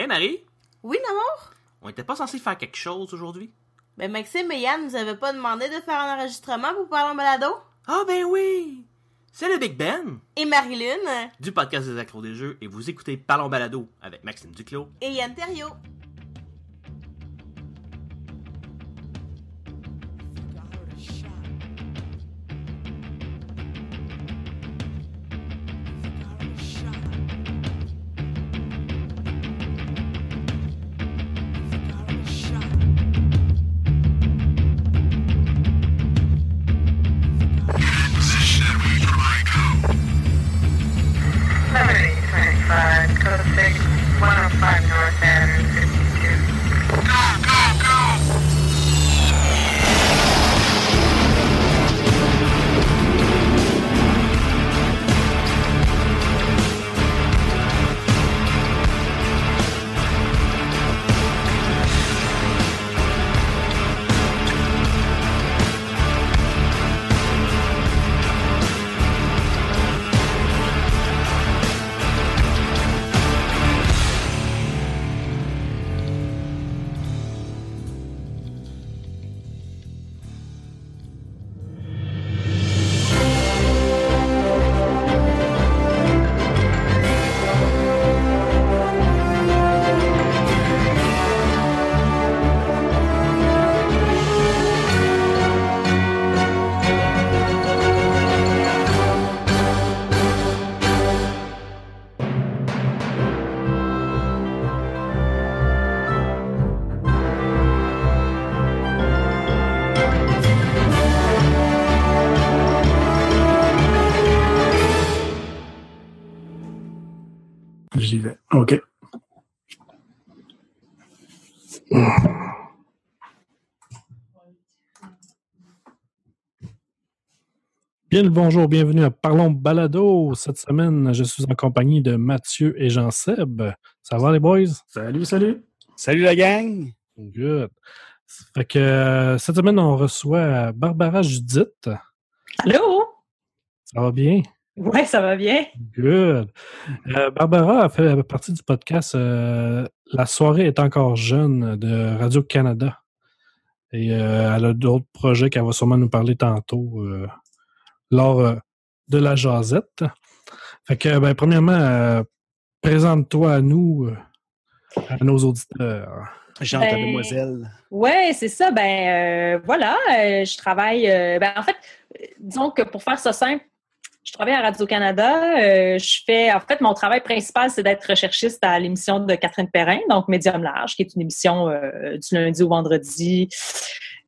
Hé Marie, Oui, Namour? on était pas censé faire quelque chose aujourd'hui? Ben, Maxime et Yann nous avaient pas demandé de faire un enregistrement pour parler en balado? Ah ben oui! C'est le Big Ben Et Marilyn? du podcast des accros des jeux et vous écoutez Parlons Balado avec Maxime Duclos. Et Yann Terriot. Bien le bonjour, bienvenue à Parlons Balado. Cette semaine, je suis en compagnie de Mathieu et Jean-Seb. Ça va les boys? Salut, salut. Salut la gang! Good. Fait que euh, cette semaine, on reçoit Barbara Judith. Allô? Ça va bien? Ouais, ça va bien. Good. Euh, Barbara a fait partie du podcast euh, La soirée est encore jeune de Radio-Canada. Et euh, elle a d'autres projets qu'elle va sûrement nous parler tantôt euh, lors euh, de la jasette. Fait que, ben, premièrement, euh, présente-toi à nous, euh, à nos auditeurs. Jean, Ben, demoiselle. Ouais, c'est ça. Ben euh, voilà, euh, je travaille. euh, ben en fait, disons que pour faire ça simple, je travaille à Radio-Canada. euh, je fais, en fait, mon travail principal, c'est d'être recherchiste à l'émission de Catherine Perrin, donc Médium Large, qui est une émission euh, du lundi au vendredi,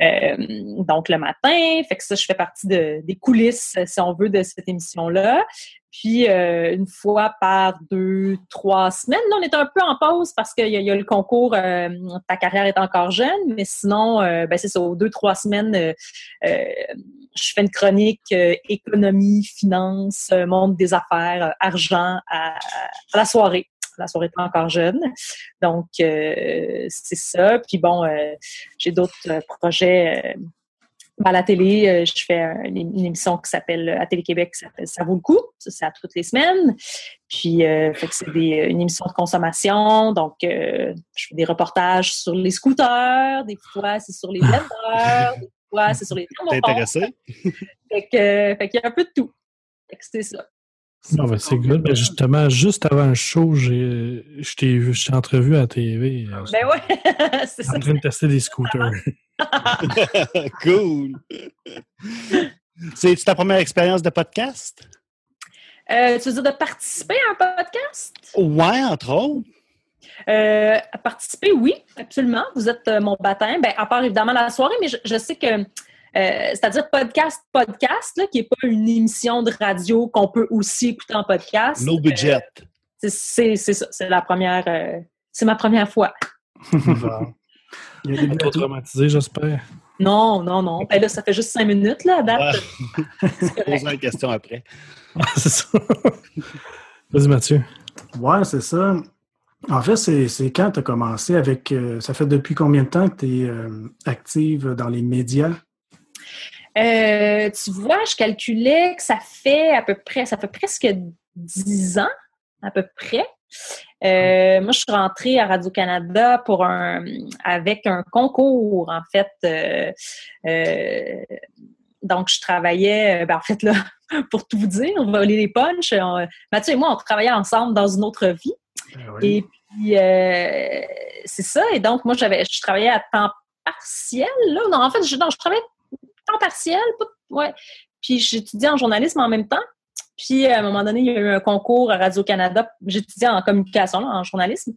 euh, donc le matin. Fait que ça, je fais partie de, des coulisses, si on veut, de cette émission-là. Puis, euh, une fois par deux, trois semaines, là, on est un peu en pause parce qu'il y, y a le concours euh, Ta carrière est encore jeune, mais sinon, euh, ben, c'est ça, aux deux, trois semaines, euh, euh, je fais une chronique euh, économie, finance, euh, monde des affaires, euh, argent à, à la soirée. La soirée est pas encore jeune. Donc, euh, c'est ça. Puis bon, euh, j'ai d'autres euh, projets. à la télé, je fais un- une, émission qui s'appelle à Télé-Québec qui s'appelle Ça vaut le coup. Ça, c'est à toutes les semaines. Puis, euh, c'est une émission de consommation. Donc, euh, je fais des reportages sur les scooters. Des fois, c'est sur les vendeurs. des fois, c'est sur les T'es intéressé? Fait euh, qu'il y a un peu de tout. C'est ça. Non, ben, c'est good. Ben, justement, juste avant le show, j'ai, je t'ai vu, je t'ai entrevu à la TV. euh, Ben ouais, c'est ça. en train de tester des scooters. cool! C'est ta première expérience de podcast? Euh, tu veux dire de participer à un podcast? Ouais, entre autres. Euh, à participer, oui, absolument. Vous êtes euh, mon baptême. Ben, à part évidemment la soirée, mais je, je sais que, euh, c'est-à-dire podcast, podcast, là, qui n'est pas une émission de radio qu'on peut aussi écouter en podcast. No budget. Euh, c'est- c'est c'est ça, c'est la première, euh, c'est ma première fois. Bon. Il y a des Pas traumatisé, j'espère. Non, non, non. Ben là, ça fait juste cinq minutes, là, à date. Ouais. C'est correct. Pose-moi une question après. c'est ça. Vas-y, Mathieu. Ouais, c'est ça. En fait, c'est c'est quand tu as commencé avec. euh, ça fait depuis combien de temps que tu es active dans les médias? Euh, tu vois, je calculais que ça fait à peu près, ça fait presque dix ans, à peu près. Euh, moi, je suis rentrée à Radio-Canada pour un avec un concours, en fait. Euh, euh, donc, je travaillais, ben, en fait, là, pour tout vous dire, on va aller les punchs. Mathieu et moi, on travaillait ensemble dans une autre vie. Ben oui. Et puis, euh, c'est ça. Et donc, moi, j'avais, je travaillais à temps partiel. Là. Non, en fait, je, non, je travaillais temps partiel. Puis, j'étudiais en journalisme en même temps. Puis, à un moment donné, il y a eu un concours à Radio-Canada. J'étudiais en communication, en journalisme.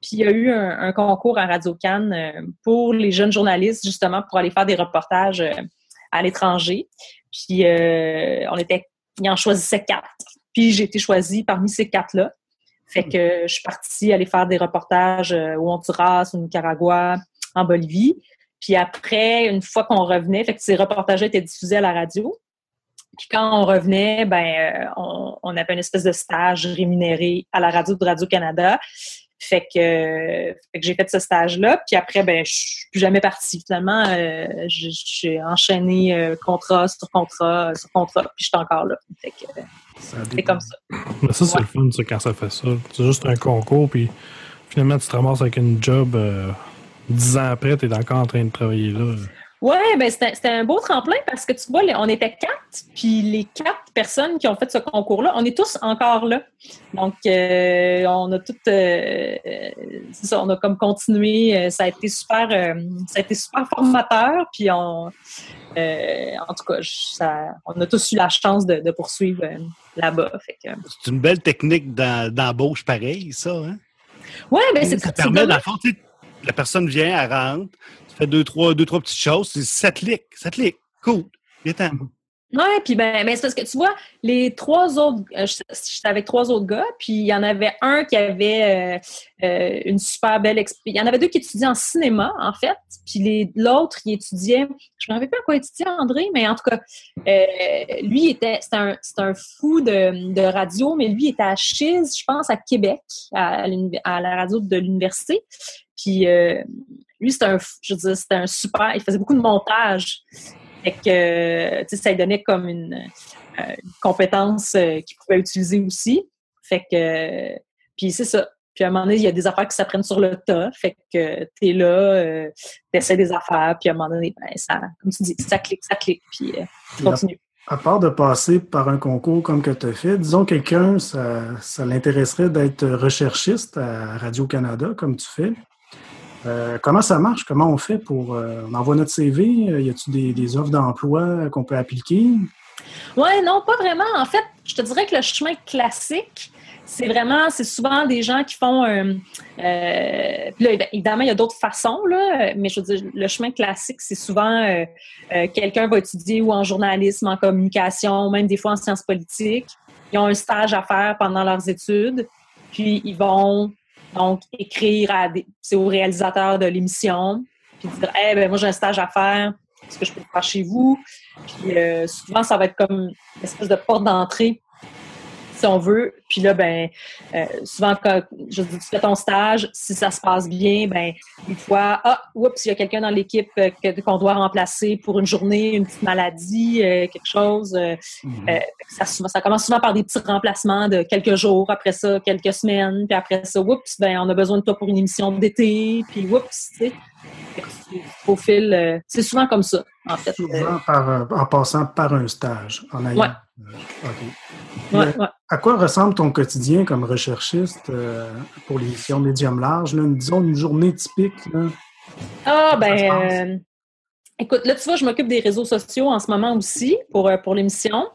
Puis, il y a eu un, concours à Radio-Can euh, pour les jeunes journalistes, justement, pour aller faire des reportages euh, à l'étranger. Puis, euh, on était, ils en choisissaient quatre. Puis, j'ai été choisie parmi ces quatre-là. Fait que je suis partie aller faire des reportages euh, au Honduras, au Nicaragua, en Bolivie. Puis après, une fois qu'on revenait, fait que ces reportages étaient diffusés à la radio. Puis quand on revenait, ben euh, on, on avait une espèce de stage rémunéré à la radio de Radio-Canada. Fait que, fait que j'ai fait ce stage-là. Puis après, ben je suis plus jamais partie. Finalement, euh, j'ai enchaîné euh, contrat sur contrat sur contrat. Puis je suis encore là. Fait que c'est comme ça. Mais ça, c'est Ouais. le fun, ça, quand ça fait ça. C'est juste un concours, puis finalement, tu te ramasses avec une job euh, dix ans après, tu es encore en train de travailler là. Ouais, ben c'était c'était un beau tremplin parce que tu vois, on était quatre, puis les quatre personnes qui ont fait ce concours-là, on est tous encore là. Donc, euh, on a toutes, euh, euh, c'est ça, on a comme continué. euh, Ça a été super, euh, ça a été super formateur, puis on, euh, en tout cas, je- ça, on a tous eu la chance de, de poursuivre euh, là-bas. C'est une belle technique d'em- d'embauche pareil, ça. Hein? ouais, ben c'est ça c'est permet, dans le fond, tu sais, la personne vient, elle rentre, tu fais deux, trois, deux, trois petites choses, c'est ça clique, ça clique. Cool. Viens-t'en. Ouais, puis ben, ben c'est parce que tu vois, les trois autres, euh, j'étais avec trois autres gars, puis il y en avait un qui avait euh, euh, une super belle expérience. Il y en avait deux qui étudiaient en cinéma, en fait, puis l'autre, il étudiait, je me rappelle pas à quoi étudiait, André, mais en tout cas, lui, était, c'était un, un fou de, de radio, mais lui, était à Chiz, je pense, à Québec, à, la radio de l'université. Puis lui, c'était un, je veux c'était un super, il faisait beaucoup de montage. Fait que, tu sais, ça lui donnait comme une, euh, une compétence euh, qu'il pouvait utiliser aussi. Fait que, puis c'est ça. Puis à un moment donné, il y a des affaires qui s'apprennent sur le tas. Fait que t'es là, euh, t'essaies des affaires, puis à un moment donné, ben, ça, comme tu dis, ça clique, ça clique, puis euh, tu. À part de passer par un concours comme que tu as fait, disons quelqu'un, ça, ça l'intéresserait d'être recherchiste à Radio-Canada, comme tu fais. Euh, comment ça marche? Comment on fait pour. euh, on envoie notre CV? Euh, Y a-t-il des, offres d'emploi qu'on peut appliquer? Ouais, non, pas vraiment. En fait, je te dirais que le chemin classique, c'est vraiment, c'est souvent des gens qui font. euh, euh, là, évi- évidemment, il y a d'autres façons, là, mais je veux dire, le chemin classique, c'est souvent quelqu'un va étudier ou en journalisme, en communication, même des fois en sciences politiques. Ils ont un stage à faire pendant leurs études, puis ils vont donc écrire à des, réalisateurs de l'émission, puis dire, eh ben moi j'ai un stage à faire, est-ce que je peux faire chez vous? Puis euh, souvent, ça va être comme une espèce de porte d'entrée, si on veut. Puis là, ben, euh, souvent, quand je dis, tu fais ton stage, si ça se passe bien, ben, une fois, ah, oups, il y a quelqu'un dans l'équipe euh, qu'on doit remplacer pour une journée, une petite maladie, euh, quelque chose. euh, euh, ça, ça commence souvent par des petits remplacements de quelques jours, après ça, quelques semaines, puis après ça, oups, ben, on a besoin de toi pour une émission d'été, puis oups, tu sais. Au fil, euh, c'est souvent comme ça, en fait. Euh, Souvent par, euh, en passant par un stage, en ayant. Ouais. euh. À quoi ressemble ton quotidien comme recherchiste euh, pour l'émission Médium Large? Là, disons une journée typique. Là? Ah, ben, euh, écoute, là, tu vois, je m'occupe des réseaux sociaux en ce moment aussi pour, euh, pour l'émission.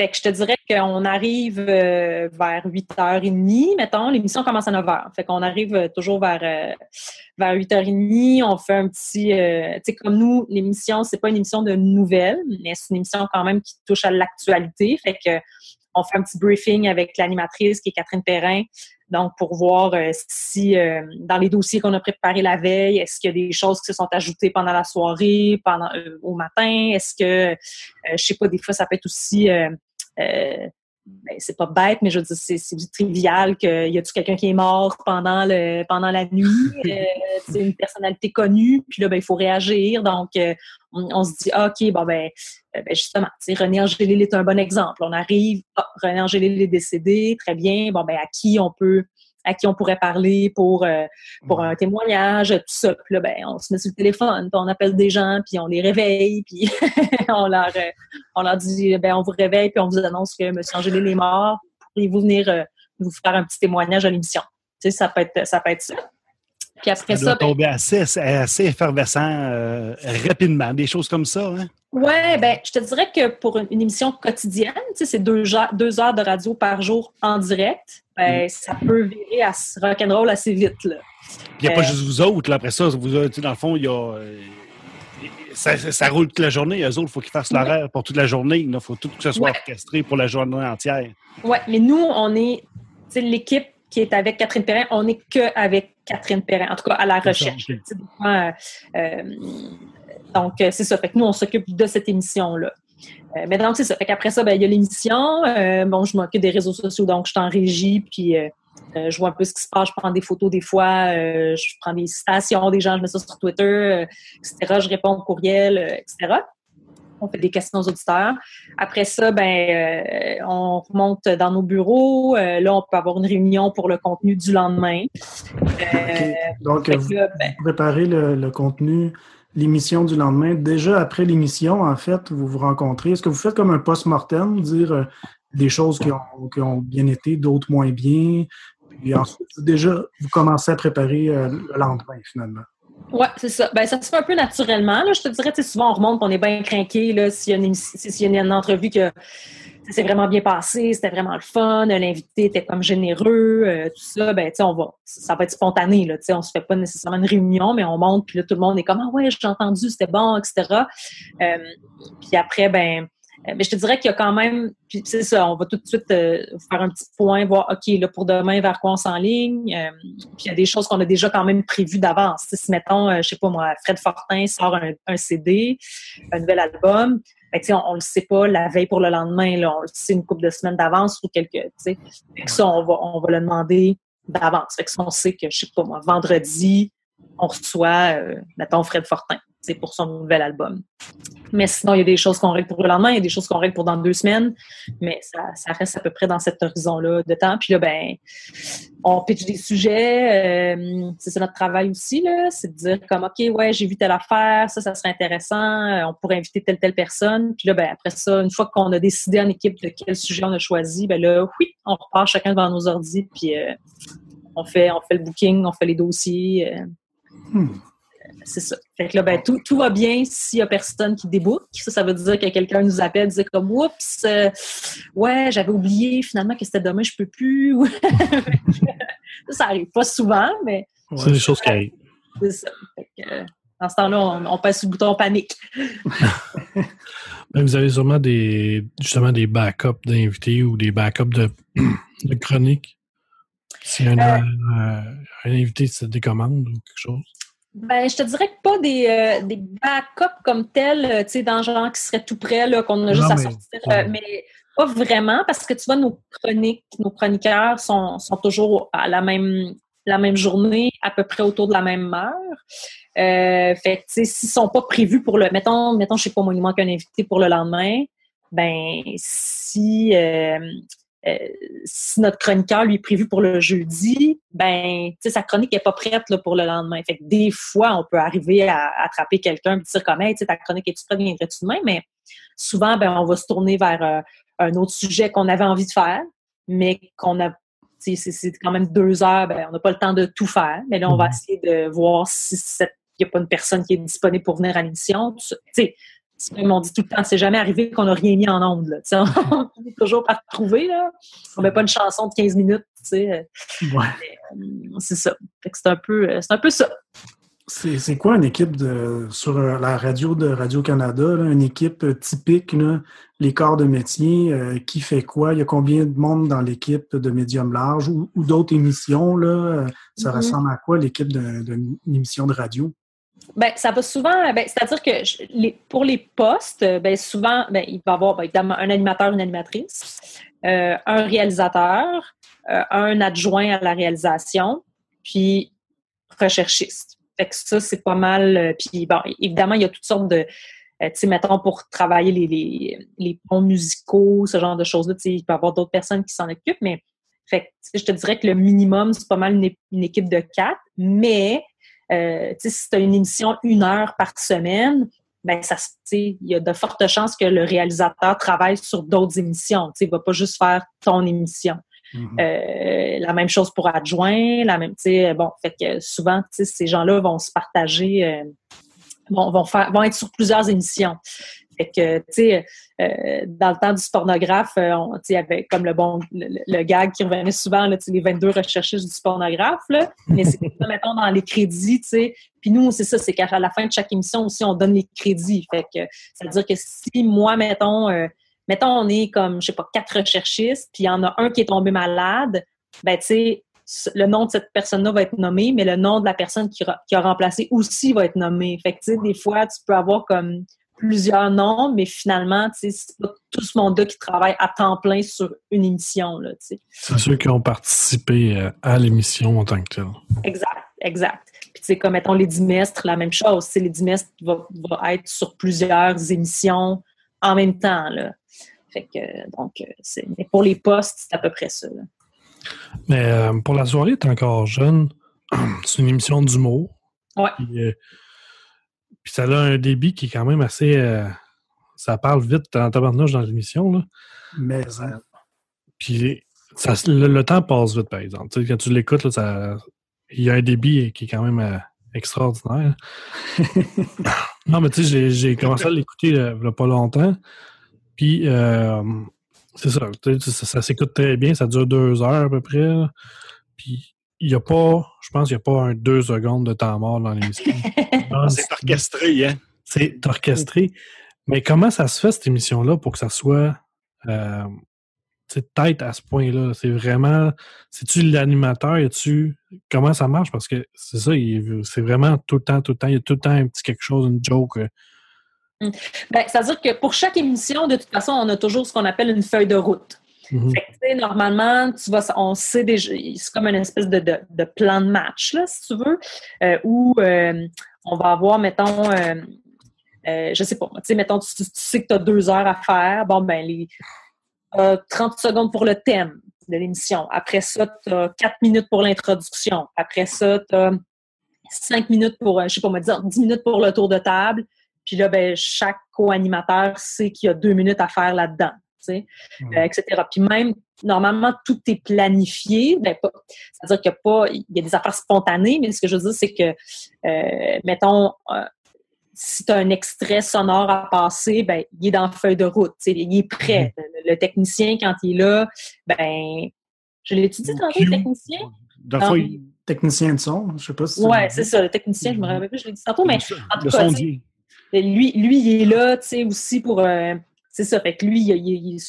Fait que je te dirais qu'on arrive euh, vers 8h30, mettons. L'émission commence à 9h. Fait qu'on arrive euh, toujours vers, euh, vers 8h30. On fait un petit... euh, tu sais, comme nous, l'émission, c'est pas une émission de nouvelles, mais c'est une émission quand même qui touche à l'actualité. Fait que on fait un petit briefing avec l'animatrice qui est Catherine Perrin. Donc, pour voir euh, si euh, dans les dossiers qu'on a préparés la veille, est-ce qu'il y a des choses qui se sont ajoutées pendant la soirée, pendant euh, au matin? Est-ce que, euh, je sais pas, des fois, ça peut être aussi, euh, euh, ben, c'est pas bête, mais je veux dire, c'est, trivial qu'il y a-tu quelqu'un qui est mort pendant le pendant la nuit? Euh, c'est une personnalité connue, puis là, ben, il faut réagir. Donc, euh, on, on se dit, ah, OK, bon, ben, euh, ben, justement, tu sais, René Angélil est un bon exemple. On arrive, ah, René Angélil est décédé, très bien. Bon, ben, à qui on peut à qui on pourrait parler pour, euh, pour un témoignage, tout ça. Puis là, ben, on se met sur le téléphone, puis on appelle des gens, puis on les réveille, puis on, leur, euh, on leur dit, ben, on vous réveille, puis on vous annonce que M. Angélil est mort. Pourriez-vous venir euh, vous faire un petit témoignage à l'émission? Tu sais, ça peut être ça. Peut être ça. Puis après Ça ça, doit ben, tomber assez, assez effervescent euh, rapidement, des choses comme ça. Hein? Ouais, ben, je te dirais que pour une, émission quotidienne, c'est deux, deux heures de radio par jour en direct, ben, ça peut virer à rock'n'roll assez vite, là. Il n'y a pas Euh, juste vous autres. Là, après ça, vous, dans le fond, il y a. euh, ça, ça- ça roule toute la journée. Eux autres, il faut qu'ils fassent l'horaire pour toute la journée. Il faut tout que ce soit Ouais. orchestré pour la journée entière. Ouais, mais nous, on est, l'équipe qui est avec Catherine Perrin, on n'est que avec Catherine Perrin, en tout cas à la recherche. euh, euh, donc, euh, c'est ça. Fait que nous, on s'occupe de cette émission-là. Euh, mais donc, c'est ça. Fait qu'après ça, ben, il y a l'émission. Euh, bon, je m'occupe des réseaux sociaux, donc je suis en régie, puis je vois un peu ce qui se passe. Je prends des photos des fois, je prends des citations des gens, je mets ça sur Twitter, etc. Je réponds aux courriels, etc. On fait des questions aux auditeurs. Après ça, ben, euh, on remonte dans nos bureaux. Euh, là, on peut avoir une réunion pour le contenu du lendemain. Euh. Donc, fait vous là, ben, préparez le, le contenu, l'émission du lendemain. Déjà après l'émission, en fait, vous vous rencontrez. Est-ce que vous faites comme un post-mortem, dire des choses qui ont, qui ont bien été, d'autres moins bien? Et ensuite, déjà, vous commencez à préparer le lendemain, finalement. Ouais, c'est ça. Ben, ça se fait un peu naturellement. Là. Je te dirais, souvent, on remonte, on est bien craqué. S'il y a une, s'il y a une entrevue que ça s'est vraiment bien passé, c'était vraiment le fun, l'invité était comme généreux, euh, tout ça, ben, on va, ça va être spontané, là, on se fait pas nécessairement une réunion, mais on monte, puis là, tout le monde est comme, ah ouais, j'ai entendu, c'était bon, etc. Euh, puis après, ben, mais je te dirais qu'il y a quand même, puis c'est ça, on va tout de suite euh, faire un petit point, voir, OK, là, pour demain, vers quoi on s'enligne. Euh, puis il y a des choses qu'on a déjà quand même prévues d'avance. Si, mettons, euh, je sais pas moi, Fred Fortin sort un, un CD, un nouvel album, ben, on, on le sait pas la veille pour le lendemain, là, on le sait une couple de semaines d'avance ou quelques, tu sais. Ça, on va, on va le demander d'avance. Fait que ça, on sait que, je sais pas moi, vendredi, on reçoit, euh, mettons, Fred Fortin, c'est pour son nouvel album. Mais sinon, il y a des choses qu'on règle pour le lendemain, il y a des choses qu'on règle pour dans deux semaines, mais ça, reste à peu près dans cet horizon-là de temps. Puis là, ben, on pitch des sujets. euh, c'est ça notre travail aussi, c'est de dire comme, OK, ouais, j'ai vu telle affaire, ça, ça serait intéressant, euh, on pourrait inviter telle, telle personne. Puis là, ben, après ça, une fois qu'on a décidé en équipe de quel sujet on a choisi, ben là, oui, on repart chacun devant nos ordi, puis euh, on, fait, le booking, on fait les dossiers. Hmm. c'est ça. Fait que là, ben, tout, tout va bien s'il y a personne qui débook. Ça, ça veut dire que quelqu'un nous appelle, dit comme Oups, euh, ouais, j'avais oublié finalement que c'était demain, je peux plus. ça, ça arrive pas souvent, mais C'est des choses qui arrivent. c'est ça. Fait que, euh, dans ce temps-là, on, on passe sur le bouton panique. Ben, vous avez sûrement des justement des backups d'invités ou des backups de, de chroniques. Si un, Euh. euh, un invité se décommande ou quelque chose. Ben, je te dirais que pas des, euh, des backups comme tels, euh, tu sais, dans genre qui seraient tout prêts, là, qu'on a juste Non, à mais- sortir. euh, mais pas vraiment, parce que tu vois, nos chroniques, nos chroniqueurs sont, sont toujours à la même, la même journée, à peu près autour de la même heure. Fait que, tu sais, s'ils sont pas prévus pour le, mettons, mettons, je sais pas, moi, il manque un invité pour le lendemain, ben, si, euh, si notre chroniqueur lui est prévu pour le jeudi, ben, sa chronique est pas prête là, pour le lendemain. Fait que des fois, on peut arriver à, attraper quelqu'un et dire comme, hey, tu sais, ta chronique est-tu prête, viendrais-tu demain? Mais souvent, ben, on va se tourner vers euh, un autre sujet qu'on avait envie de faire, mais qu'on a, c'est- quand même deux heures, ben, on n'a pas le temps de tout faire. Mais là, on va Mhm. essayer de voir si cette- il n'y a pas une personne qui est disponible pour venir à l'émission. Comme on dit tout le temps, c'est jamais arrivé qu'on n'a rien mis en onde. Là. On est toujours par trouver. Là. On met pas une chanson de 15 minutes. Ouais. Euh, C'est ça. C'est un, peu, euh, c'est un peu ça. C'est quoi une équipe de sur euh, la radio de Radio-Canada, une équipe typique, là, les corps de métier, euh, qui fait quoi? Il y a combien de monde dans l'équipe de médium large ou, ou d'autres émissions? Là, ça Mhm. ressemble à quoi l'équipe d'une émission de radio? Ben, ça va souvent, ben, c'est-à-dire que pour les postes, ben, souvent, ben, il va y avoir ben, évidemment un animateur, une animatrice, euh, un réalisateur, euh, un adjoint à la réalisation, puis recherchiste. Fait que ça, c'est pas mal. euh, Puis, bon, évidemment, il y a toutes sortes de. tu sais, mettons, pour travailler les, les, ponts musicaux, ce genre de choses-là, tu sais, il peut y avoir d'autres personnes qui s'en occupent, mais Fait que, je te dirais que le minimum, c'est pas mal une équipe de quatre, mais euh, si tu as une émission une heure par semaine, ben ça, il y a de fortes chances que le réalisateur travaille sur d'autres émissions. Il va pas juste faire ton émission. Mhm. Euh, la même chose pour adjoint, la même, tu sais, bon, fait que souvent, ces gens-là vont se partager, euh, vont, vont faire, vont être sur plusieurs émissions. Fait que, tu sais, euh, dans le temps du pornographe, euh, on, tu avait comme le bon, le, gag qui revenait souvent, les 22 recherchistes du pornographe, là. Mais c'est mettons, dans les crédits, tu sais. Puis nous, c'est ça, c'est qu'à la fin de chaque émission aussi, on donne les crédits. Fait que, ça veut dire que si moi, mettons, euh, mettons, on est comme, je sais pas, quatre recherchistes, puis il y en a un qui est tombé malade, ben, tu sais, le nom de cette personne-là va être nommé, mais le nom de la personne qui, qui a remplacé aussi va être nommé. Fait que, tu sais, des fois, tu peux avoir comme plusieurs noms, mais finalement, c'est pas tout ce monde-là qui travaille à temps plein sur une émission. C'est ceux qui ont participé euh, à l'émission en tant que tel. Exact, exact. Puis, tu sais, comme, mettons, les dimestres, la même chose. Les dimestres va, va être sur plusieurs émissions en même temps, là. Fait que, donc, euh, c'est, mais pour les postes, c'est à peu près ça, là. Mais euh, pour la soirée, t'es encore jeune. C'est une émission d'humour. Ouais. Puis, euh, puis ça a un débit qui est quand même assez. euh, ça parle vite en tabarnouche dans l'émission. Mais hein, Puis ça, le, le temps passe vite, par exemple. Quand tu l'écoutes, il y a un débit qui est quand même euh, extraordinaire. non, mais tu sais, j'ai- commencé à l'écouter euh, il y a pas longtemps. Puis, euh, c'est ça, ça, ça s'écoute très bien. Ça dure deux heures à peu près. Puis, il n'y a pas, je pense qu'il n'y a pas un deux secondes de temps mort dans l'émission. Non, C'est orchestré, hein? c'est orchestré. Mais comment ça se fait, cette émission-là, pour que ça soit euh, tu sais, tête à ce point-là? C'est vraiment. C'est-tu l'animateur? Tu Comment ça marche? Parce que c'est ça, il- c'est vraiment tout le temps, tout le temps. Il y a tout le temps un petit quelque chose, une joke. euh. Ben, c'est-à-dire que pour chaque émission, de toute façon, on a toujours ce qu'on appelle une feuille de route. Mhm. Normalement, tu vas, on sait déjà, c'est comme une espèce de, plan de match, là, si tu veux, euh, où euh, on va avoir, mettons, euh, euh, je sais pas, tu sais, mettons, tu, sais que tu as deux heures à faire. Bon, ben, les euh, 30 secondes pour le thème de l'émission. Après ça, tu as 4 minutes pour l'introduction. Après ça, tu as 5 minutes pour, je sais pas, on va dire 10 minutes pour le tour de table. Puis là, ben, chaque co-animateur sait qu'il y a deux minutes à faire là-dedans. Sais, Mhm. euh, etc. Puis même, normalement, tout est planifié. Ben, c'est-à-dire qu'il y a pas, il y a des affaires spontanées, mais ce que je veux dire, c'est que, euh, mettons, euh, si tu as un extrait sonore à passer, ben, il est dans la feuille de route. Il est prêt. Le, le technicien, quand il est là, ben, je l'ai étudié tantôt, le technicien? Dans le fond, technicien de son, je sais pas si. Ouais, c'est dit. ça, le technicien, je me rappelle plus, je l'ai dit tantôt, mais en tout cas, lui, lui, il est là, tu sais, aussi pour. euh, c'est ça. Fait que lui, il, il- il-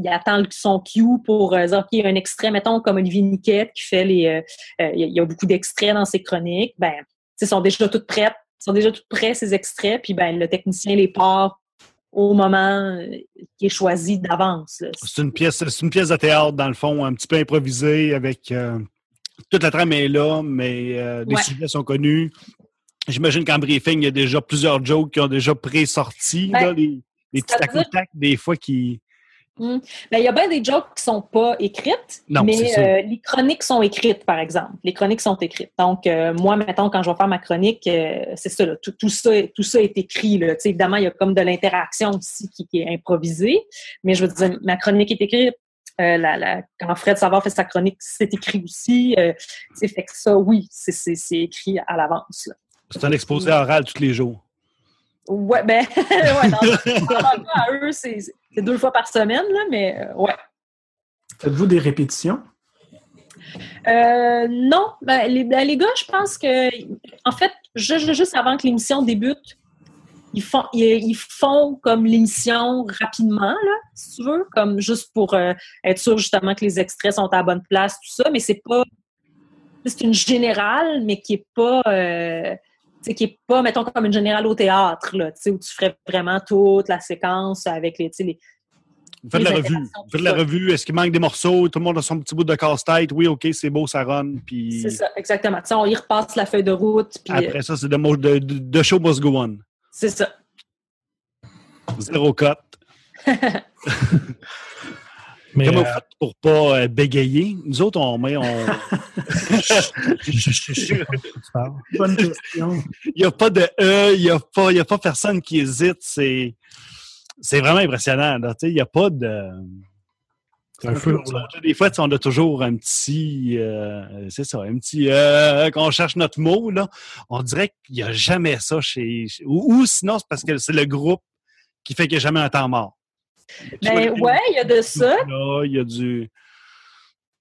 il attend son cue pour euh, dire, OK, il y a un extrait, mettons, comme Olivier Niquette qui fait les. euh, euh, il y a- beaucoup d'extraits dans ses chroniques. Ben, tu sais, sont déjà toutes prêtes. sont déjà toutes prêts, ces extraits. Puis, ben, le technicien les part au moment euh, qui est choisi d'avance. C'est une pièce, c'est une pièce de théâtre, dans le fond, un petit peu improvisée avec euh, toute la trame est là, mais euh, les Ouais. sujets sont connus. J'imagine qu'en briefing, il y a déjà plusieurs jokes qui ont déjà pré-sorti. Ben, les, les petits tac des fois qui. Ben, il y a bien des jokes qui sont pas écrites, Non, c'est mais euh, les chroniques sont écrites, par exemple. Les chroniques sont écrites. Donc, euh, moi, mettons, quand je vais faire ma chronique, euh, c'est ça, là, tout, tout ça, tout ça est écrit. Là. Évidemment, il y a comme de l'interaction aussi qui, qui est improvisée, mais je veux dire, ma chronique est écrite. La, la- quand Fred Savard fait sa chronique, c'est écrit aussi. Sais, fait que ça, oui, c'est, c'est, c'est écrit à l'avance. C'est un exposé oral tous les jours. Ouais, ben, ouais, dans, dans leur cas, à eux, c'est, deux fois par semaine, là, mais euh, ouais. Faites-vous des répétitions? Euh, non, ben, les, ben, les gars, je pense que, en fait, ju- ju- juste avant que l'émission débute, ils font, ils, ils font comme l'émission rapidement, là, si tu veux, comme juste pour euh, être sûr justement que les extraits sont à la bonne place, tout ça, mais c'est pas, c'est une générale, mais qui est pas, euh, sais, qui est pas, mettons, comme une générale au théâtre, là, tu sais, où tu ferais vraiment toute la séquence avec les, les, Vous faites la revue. Vous faites la revue. Est-ce qu'il manque des morceaux? Tout le monde a son petit bout de casse-tête. Oui, OK, c'est beau, ça run. Puis c'est ça, exactement. Tu sais, on y repasse la feuille de route, puis euh, après ça, c'est de, show must go on. c'est ça. Zéro cut. Mais Comment euh, vous faites pour pas euh, bégayer? Nous autres, on met. On... Bonne question. Il n'y a pas de E, il n'y a, pas- il y a pas personne qui hésite. C'est, c'est vraiment impressionnant. là. Tu sais, Il n'y a pas de. C'est un feu. Des fois, on a toujours un petit. euh, c'est ça, un petit. Euh, quand on cherche notre mot, là, on dirait qu'il n'y a jamais ça chez. chez- Ou, ou sinon, c'est parce que c'est le groupe qui fait qu'il n'y a jamais un temps mort. Vois, Ben, ouais, il y a de ça. Il y a du.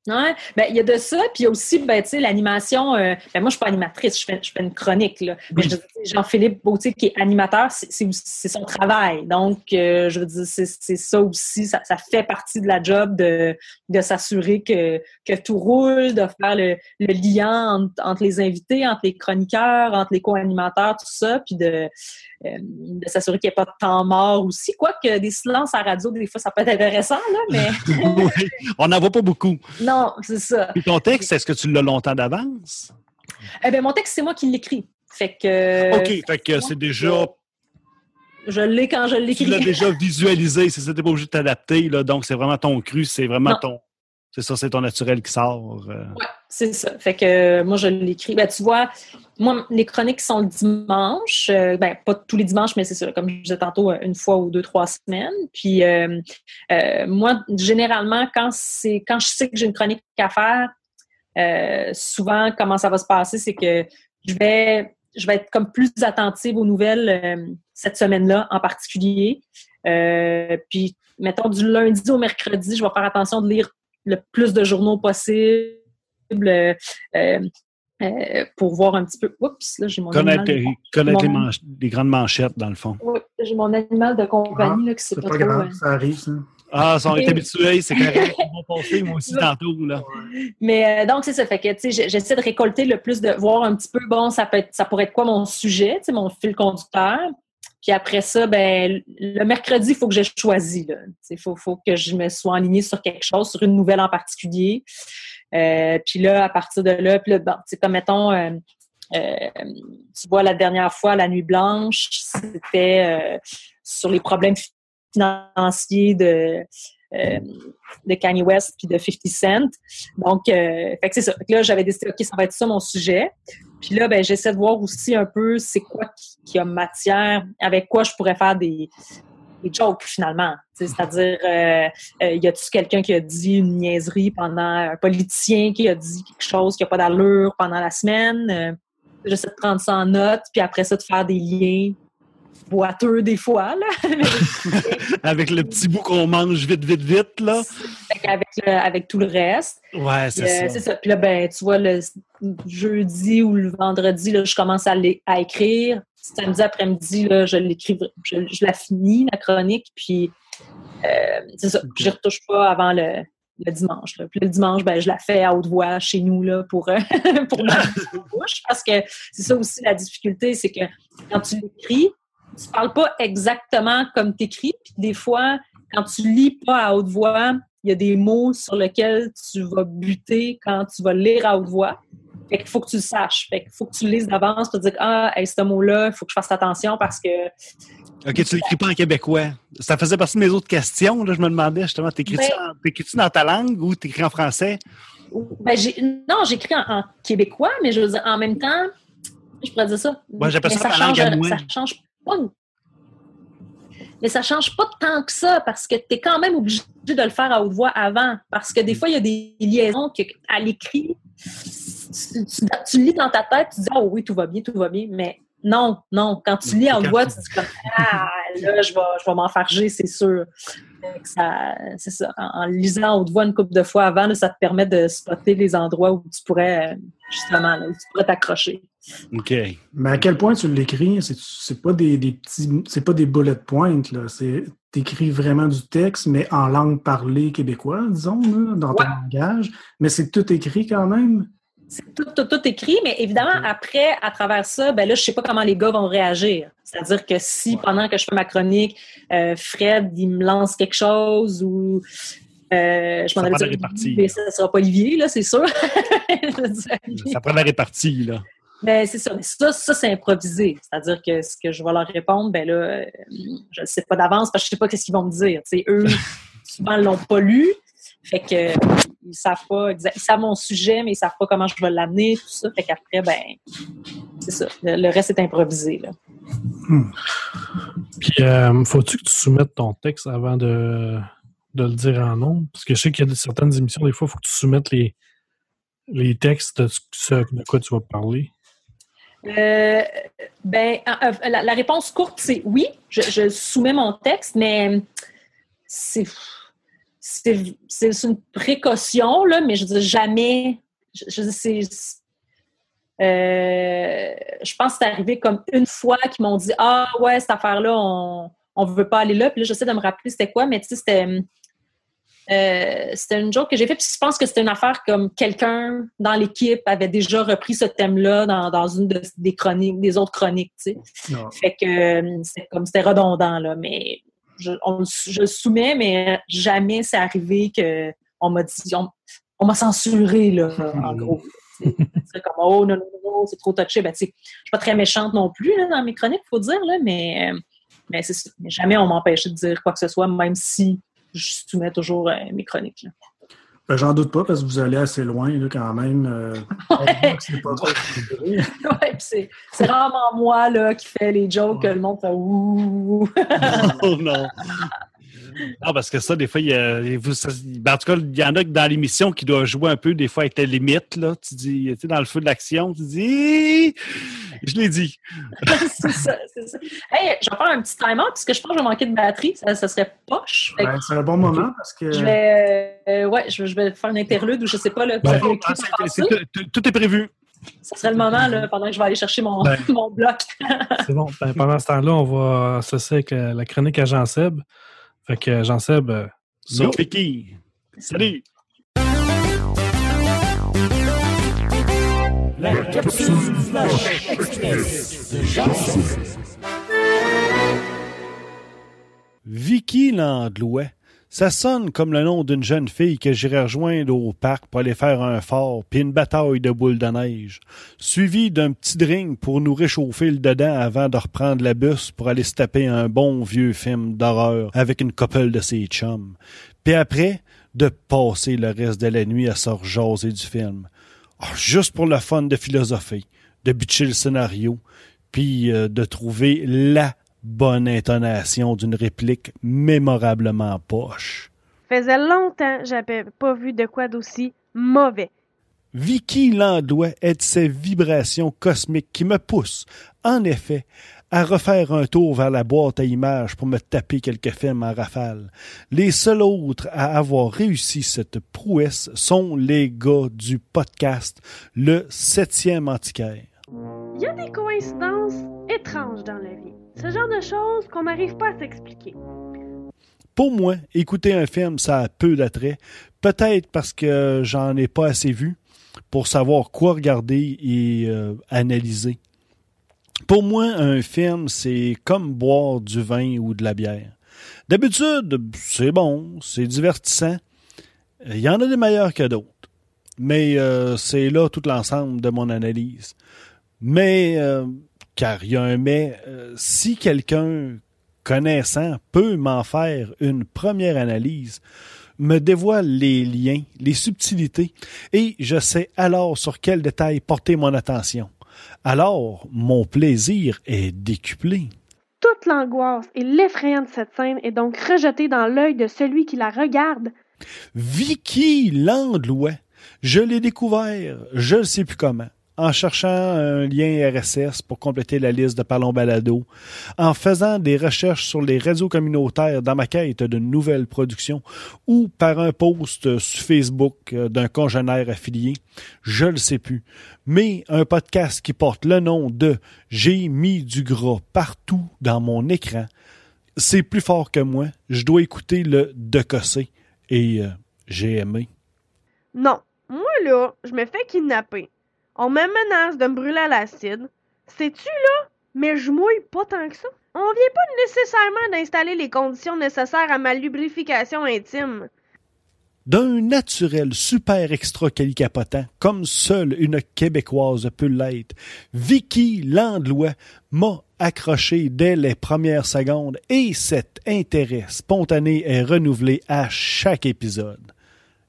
Ouais, ben, il y a de ça, puis il y a aussi, ben, l'animation. euh, ben, moi, je suis pas animatrice, je fais, je fais une chronique, là. Mais je Jean-Philippe Bautier, qui est animateur, c'est- c'est aussi- c'est son travail. Donc, euh, je veux dire, c'est c'est ça aussi, ça, ça fait partie de la job de, de s'assurer que, que tout roule, de faire le, le lien entre, entre les invités, entre les chroniqueurs, entre les co-animateurs, tout ça, puis de, euh, de s'assurer qu'il n'y ait pas de temps mort aussi. Quoique des silences à radio, des fois, ça peut être intéressant, là, mais Oui, on n'en voit pas beaucoup. non, c'est ça. Puis ton texte, est-ce que tu l'as longtemps d'avance? Eh ben, mon texte, c'est moi qui l'écris. Fait que OK, fait que c'est déjà. je l'ai quand je Tu l'as l'écris. déjà visualisé, c'est ça, t'es pas obligé de t'adapter, là. Donc, c'est vraiment ton cru, c'est vraiment Non. ton. C'est ça, c'est ton naturel qui sort. euh. Ouais, c'est ça. Fait que euh, moi, je l'écris. Ben, tu vois, moi, les chroniques sont le dimanche. Euh, ben, pas tous les dimanches, mais c'est ça. Comme je disais tantôt, une fois ou deux, trois semaines. Puis moi, généralement, quand c'est quand je sais que j'ai une chronique à faire, souvent, comment ça va se passer, c'est que je vais je vais être comme plus attentive aux nouvelles cette semaine-là en particulier. Puis, mettons, du lundi au mercredi, je vais faire attention de lire le plus de journaux possible euh, euh, euh, pour voir un petit peu. Oups, là, j'ai mon Connaître, animal. connaître les, grandes manchettes, dans le fond. Oui, j'ai mon animal de compagnie là, qui sait C'est pas, pas trop. grave, euh, ça arrive, ça. Ah, ils sont Et- habitués, c'est correct. Ils vont passer, moi aussi, tantôt, là. Mais euh, donc, c'est ça. Fait que, tu sais, j'essaie de récolter le plus de voir un petit peu, bon, ça peut être, ça pourrait être quoi mon sujet, tu sais, mon fil conducteur. Puis après ça, ben, le mercredi, il faut que j'ai choisi, là. Il faut, que je me sois alignée sur quelque chose, sur une nouvelle en particulier. Euh, puis là, à partir de là, puis comme mettons, euh, euh, tu vois, la dernière fois, la nuit blanche, c'était sur les problèmes financiers de, de Kanye West puis de 50 Cent. Donc, c'est ça. Là, j'avais décidé, OK, ça va être ça mon sujet. Puis là, ben, j'essaie de voir aussi un peu c'est quoi qui, a matière, avec quoi je pourrais faire des, jokes finalement. C'est-à-dire, euh, euh, y a-tu quelqu'un qui a dit une niaiserie pendant un politicien qui a dit quelque chose qui n'a pas d'allure pendant la semaine? Euh, J'essaie de prendre ça en note, puis après ça, de faire des liens boiteux des fois. Là. Avec le petit bout qu'on mange vite, vite, vite, là. Qu'avec, le- avec tout le reste. Ouais, c'est euh, ça. ça. Puis là, ben, tu vois, le jeudi ou le vendredi, là, je commence à, à écrire. Samedi après-midi, là, je l'écris, je, je la finis, la chronique, puis euh, c'est ça. Puis, j'y retouche pas avant le, le dimanche. Là. Puis le dimanche, ben, je la fais à haute voix chez nous là, pour, euh, pour ma bouche. Parce que c'est ça aussi la difficulté, c'est que quand tu l'écris, tu parles pas exactement comme tu écris. Puis des fois, quand tu lis pas à haute voix, il y a des mots sur lesquels tu vas buter quand tu vas lire à haute voix. Fait qu'il faut que tu le saches. Fait qu'il faut que tu le lises d'avance pour dire Ah, hey, ce mot-là, il faut que je fasse attention parce que OK, tu l'écris pas en québécois. Ça faisait partie de mes autres questions. Là, je me demandais justement, t'écris-tu Ben- dans ta langue ou t'écris en français? Ben, non, j'écris en, en québécois, mais je veux dire, en même temps, je pourrais dire ça. Moi, j'appelle Mais ça ma langue à moi. Ça change Mais ça change pas tant que ça parce que tu es quand même obligé de le faire à haute voix avant. Parce que des fois, il y a des liaisons que, à l'écrit, tu, tu- tu lis dans ta tête, tu dis Ah oui, tout va bien, tout va bien. Mais non, non. Quand tu lis Quand voix, tu- dis comme Ah, là, je vais, je vais m'enfarger, c'est sûr. C'est ça. En, en lisant à haute voix une couple de fois avant, là, ça te permet de spotter les endroits où tu pourrais, justement, là, où tu pourrais t'accrocher. OK. Mais à quel point tu l'écris? C'est, c'est pas des, des petits. C'est pas des bullet points, là. C'est. T'écris vraiment du texte, mais en langue parlée québécoise, disons, là, dans ton Ouais. langage. Mais c'est tout écrit quand même? C'est tout, tout, tout écrit, mais évidemment, après, à travers ça, ben là, je sais pas comment les gars vont réagir. C'est-à-dire que si, pendant que je fais ma chronique, euh, Fred, il me lance quelque chose ou... euh, je Ça m'en prend allais la dire mais ça sera pas Olivier, là, c'est sûr. Ça prend la répartie, là. Mais c'est ça. Mais ça, ça c'est improvisé. C'est-à-dire que ce que je vais leur répondre, ben là, euh, je ne sais pas d'avance parce que je sais pas qu'est-ce qu'ils vont me dire. Tu sais, eux, souvent, ils l'ont pas lu. Fait que ils savent pas ils savent mon sujet, mais ils savent pas comment je vais l'amener, tout ça. Fait qu'après, ben, c'est ça. Le, le reste est improvisé, là. Puis, euh, faut-tu que tu soumettes ton texte avant de, de le dire en nombre? Parce que je sais qu'il y a de- certaines émissions, des fois, il faut que tu soumettes les, les textes de ce de quoi tu vas parler. Euh, ben, euh, euh, la, réponse courte, c'est oui. Je, soumets mon texte, mais c'est une précaution là, mais je dis jamais. Je, je euh, je pense que c'est arrivé comme une fois qu'ils m'ont dit ah ouais cette affaire là on on veut pas aller là puis là j'essaie de me rappeler c'était quoi mais tu sais c'était euh, c'était une joke que j'ai fait puis je pense que c'était une affaire comme quelqu'un dans l'équipe avait déjà repris ce thème-là dans, dans une de- des chroniques des autres chroniques tu sais Non. fait que euh, c'est comme c'était redondant là mais je, on, le sou- je le soumets mais jamais c'est arrivé que on m'a dit on, on m'a censuré là en gros c'est comme oh non non non c'est trop touché ben tu sais je suis pas très méchante non plus là, dans mes chroniques faut dire là mais euh, mais. Mais jamais on m'empêchait de dire quoi que ce soit même si je soumets toujours euh, mes chroniques là. Ben, J'en doute pas parce que vous allez assez loin là, quand même. euh, c'est pas ouais, puis c'est c'est rarement moi là qui fait les jokes que le monde fait ouh Oh non. Non, parce que ça, des fois, il y a, vous- ça- ben, en tout cas, il y en a que dans l'émission qui doivent jouer un peu, des fois, avec tes limites, là. Tu dis, tu sais, dans le feu de l'action, tu dis, je l'ai dit. c'est ça, c'est ça. Hey, je vais faire un petit timer parce que je pense que je vais manquer de batterie. Ça, ça serait poche. Ben, c'est un bon moment parce que je vais, euh, ouais, je, je vais faire une interlude ou je sais pas, là, Ben, Ah, tout, est prévu. Ça serait le moment, là, pendant que je vais aller chercher mon, Ben. mon bloc. C'est bon. Ben, pendant ce temps-là, on va associer avec euh, la chronique à Jean-Seb. Fait que Jean-Seb, euh, So, go. Vicky, salut. Vicky Landlouet. Ça sonne comme le nom d'une jeune fille que j'irais rejoindre au parc pour aller faire un fort puis une bataille de boules de neige, suivi d'un petit drink pour nous réchauffer le dedans avant de reprendre la bus pour aller se taper un bon vieux film d'horreur avec une couple de ses chums. Puis après, de passer le reste de la nuit à se rejaser du film. Ah, juste pour le fun de philosopher, de butcher le scénario, puis euh, de trouver la bonne intonation d'une réplique mémorablement poche. Faisait longtemps que j'avais pas vu de quoi d'aussi mauvais. Vicky Landouet est de ces vibrations cosmiques qui me poussent, en effet, à refaire un tour vers la boîte à images pour me taper quelques films en rafale. Les seuls autres à avoir réussi cette prouesse sont les gars du podcast Le Septième Antiquaire. Il y a des coïncidences étranges dans la vie. Ce genre de choses qu'on n'arrive pas à s'expliquer. Pour moi, écouter un film, ça a peu d'attrait. Peut-être parce que j'en ai pas assez vu pour savoir quoi regarder et euh, analyser. Pour moi, un film, c'est comme boire du vin ou de la bière. D'habitude, c'est bon, c'est divertissant. Il y en a des meilleurs que d'autres. Mais euh, c'est là tout l'ensemble de mon analyse. Mais, euh, car il y a un mais, euh, si quelqu'un connaissant peut m'en faire une première analyse, me dévoile les liens, les subtilités, et je sais alors sur quel détail porter mon attention. Alors, mon plaisir est décuplé. Toute l'angoisse et l'effrayant de cette scène est donc rejetée dans l'œil de celui qui la regarde. Vicky Landlouet, je l'ai découvert, je ne sais plus comment, en cherchant un lien RSS pour compléter la liste de Parlons Balado, en faisant des recherches sur les réseaux communautaires dans ma quête de nouvelles productions, ou par un post sur Facebook euh, d'un congénère affilié, je ne sais plus. Mais un podcast qui porte le nom de J'ai mis du gras partout dans mon écran, c'est plus fort que moi, je dois écouter le de Cossé, et euh, j'ai aimé. Non, moi là, je me fais kidnapper. On me menace de me brûler à l'acide. Sais-tu là? Mais je mouille pas tant que ça. On vient pas nécessairement d'installer les conditions nécessaires à ma lubrification intime. D'un naturel super extra calicapotant, comme seule une Québécoise peut l'être, Vicky Landlouet m'a accroché dès les premières secondes et cet intérêt spontané est renouvelé à chaque épisode.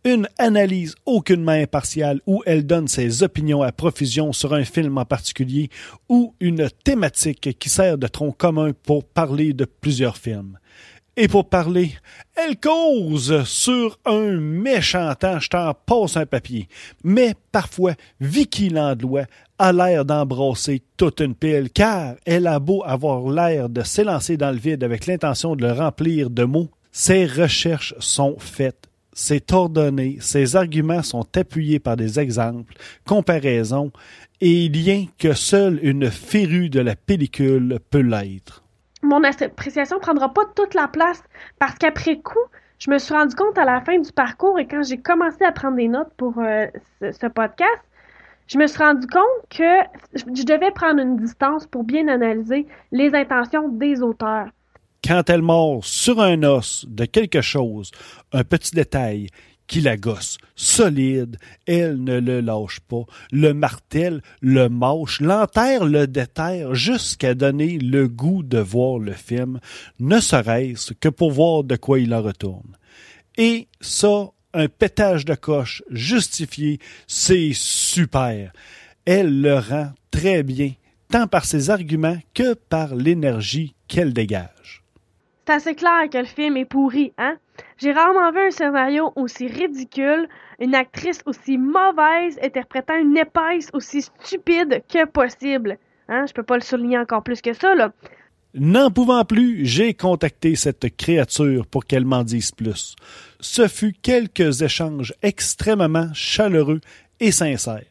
Une analyse aucunement impartiale où elle donne ses opinions à profusion sur un film en particulier ou une thématique qui sert de tronc commun pour parler de plusieurs films. Et pour parler, elle cause sur un méchant temps, je t'en passe un papier. Mais parfois, Vicky Landlois a l'air d'embrasser toute une pile, car elle a beau avoir l'air de s'élancer dans le vide avec l'intention de le remplir de mots, ses recherches sont faites, c'est ordonné, ses arguments sont appuyés par des exemples, comparaisons et liens que seule une férue de la pellicule peut l'être mon appréciation prendra pas toute la place parce qu'après coup, je me suis rendu compte à la fin du parcours et quand j'ai commencé à prendre des notes pour euh, ce, podcast, je me suis rendu compte que je devais prendre une distance pour bien analyser les intentions des auteurs. Quand elle mord sur un os de quelque chose, un petit détail, qui la gosse. Solide, elle ne le lâche pas. Le martèle, le mâche, l'enterre, le déterre jusqu'à donner le goût de voir le film, ne serait-ce que pour voir de quoi il en retourne. Et ça, un pétage de coche justifié, c'est super. Elle le rend très bien, tant par ses arguments que par l'énergie qu'elle dégage. C'est assez clair que le film est pourri, hein? J'ai rarement vu un scénario aussi ridicule, une actrice aussi mauvaise interprétant une épaisse aussi stupide que possible. Hein? Je peux pas le souligner encore plus que ça, là. N'en pouvant plus, j'ai contacté cette créature pour qu'elle m'en dise plus. Ce fut quelques échanges extrêmement chaleureux et sincères.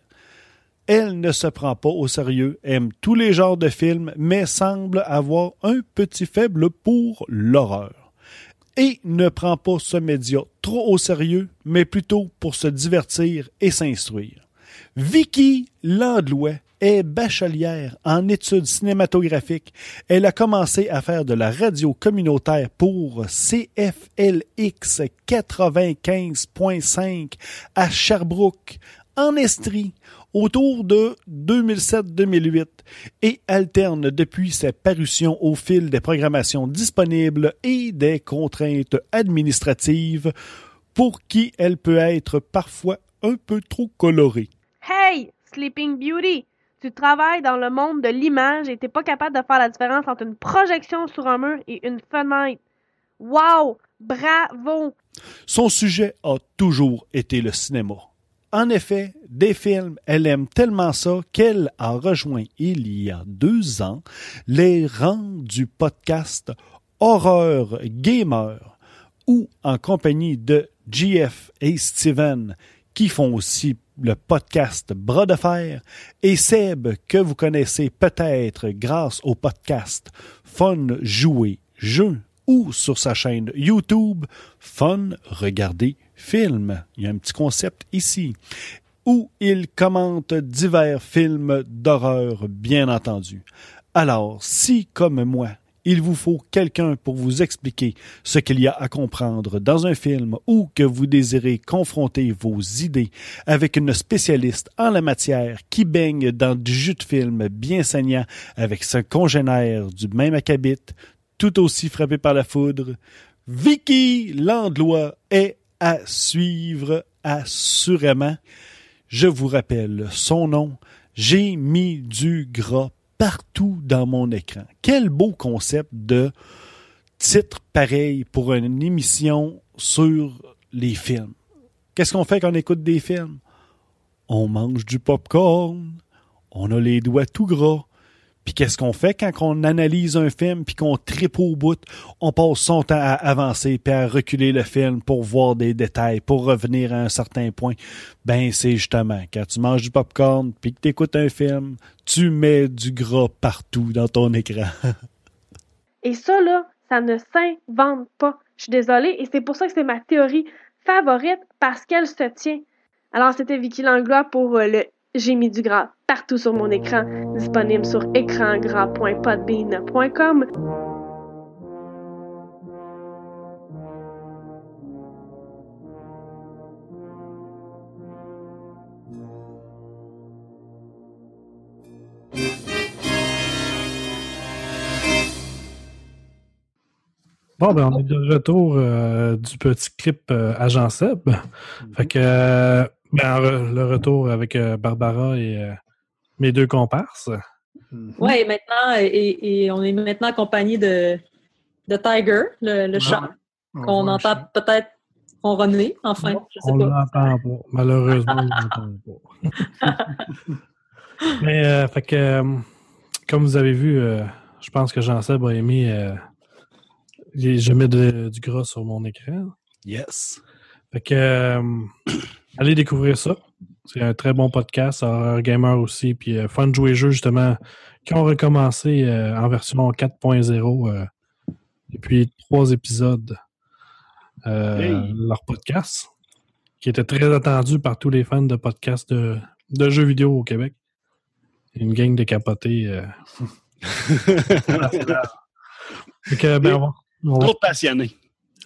Elle ne se prend pas au sérieux, aime tous les genres de films, mais semble avoir un petit faible pour l'horreur et ne prend pas ce média trop au sérieux, mais plutôt pour se divertir et s'instruire. Vicky Landlois est bachelière en études cinématographiques. Elle a commencé à faire de la radio communautaire pour CFLX 95.5 à Sherbrooke, en Estrie, autour de 2007-2008 et alterne depuis sa parution au fil des programmations disponibles et des contraintes administratives pour qui elle peut être parfois un peu trop colorée. Hey, Sleeping Beauty! Tu travailles dans le monde de l'image et t'es pas capable de faire la différence entre une projection sur un mur et une fenêtre. Wow! Bravo! Son sujet a toujours été le cinéma. En effet, des films, elle aime tellement ça qu'elle a rejoint il y a deux ans les rangs du podcast Horreur Gamer, ou en compagnie de GF et Steven, qui font aussi le podcast Bras de fer, et Seb, que vous connaissez peut-être grâce au podcast Fun Jouer Jeu, ou sur sa chaîne YouTube Fun Regarder film. Il y a un petit concept ici où il commente divers films d'horreur, bien entendu. Alors, si, comme moi, il vous faut quelqu'un pour vous expliquer ce qu'il y a à comprendre dans un film ou que vous désirez confronter vos idées avec une spécialiste en la matière qui baigne dans du jus de film bien saignant avec son congénère du même acabit, tout aussi frappé par la foudre, Vicky Landlois est à suivre assurément. Je vous rappelle son nom. J'ai mis du gras partout dans mon écran. Quel beau concept de titre pareil pour une émission sur les films. Qu'est-ce qu'on fait quand on écoute des films? On mange du popcorn, on a les doigts tout gras, puis qu'est-ce qu'on fait quand on analyse un film puis qu'on tripe au bout? On passe son temps à avancer puis à reculer le film pour voir des détails, pour revenir à un certain point. Ben, c'est justement quand tu manges du popcorn puis que tu écoutes un film, tu mets du gras partout dans ton écran. et ça, là, ça ne s'invente pas. Je suis désolée et c'est pour ça que c'est ma théorie favorite parce qu'elle se tient. Alors, c'était Vicky Langlois pour euh, le j'ai mis du gras partout sur mon écran, disponible sur écrangras.podbean.com. Bon, ben, on est de retour euh, du petit clip euh, Agent Seb. Fait que, euh, ben, re- le retour avec euh, Barbara et mes deux comparses. Mhm. Oui, maintenant, et, et on est maintenant accompagné de, de Tiger, le, le chat, On qu'on entend peut-être ronronner, enfin, je sais On l'entend pas. Malheureusement, on l'entend pas. Mais, euh, fait que, euh, comme vous avez vu, euh, je pense que Jean-Seb a aimé. euh, je mets de- du gras sur mon écran. Yes. Fait que, euh, allez découvrir ça. C'est un très bon podcast, Horror Gamer aussi, puis euh, Fun Jouer Jeux, justement, qui ont recommencé euh, en version 4.0 euh, depuis trois épisodes. euh, Hey. Leur podcast, qui était très attendu par tous les fans de podcasts de, de jeux vidéo au Québec. Une gang de capotés. euh. Que, ben, on va- on va Trop passionné.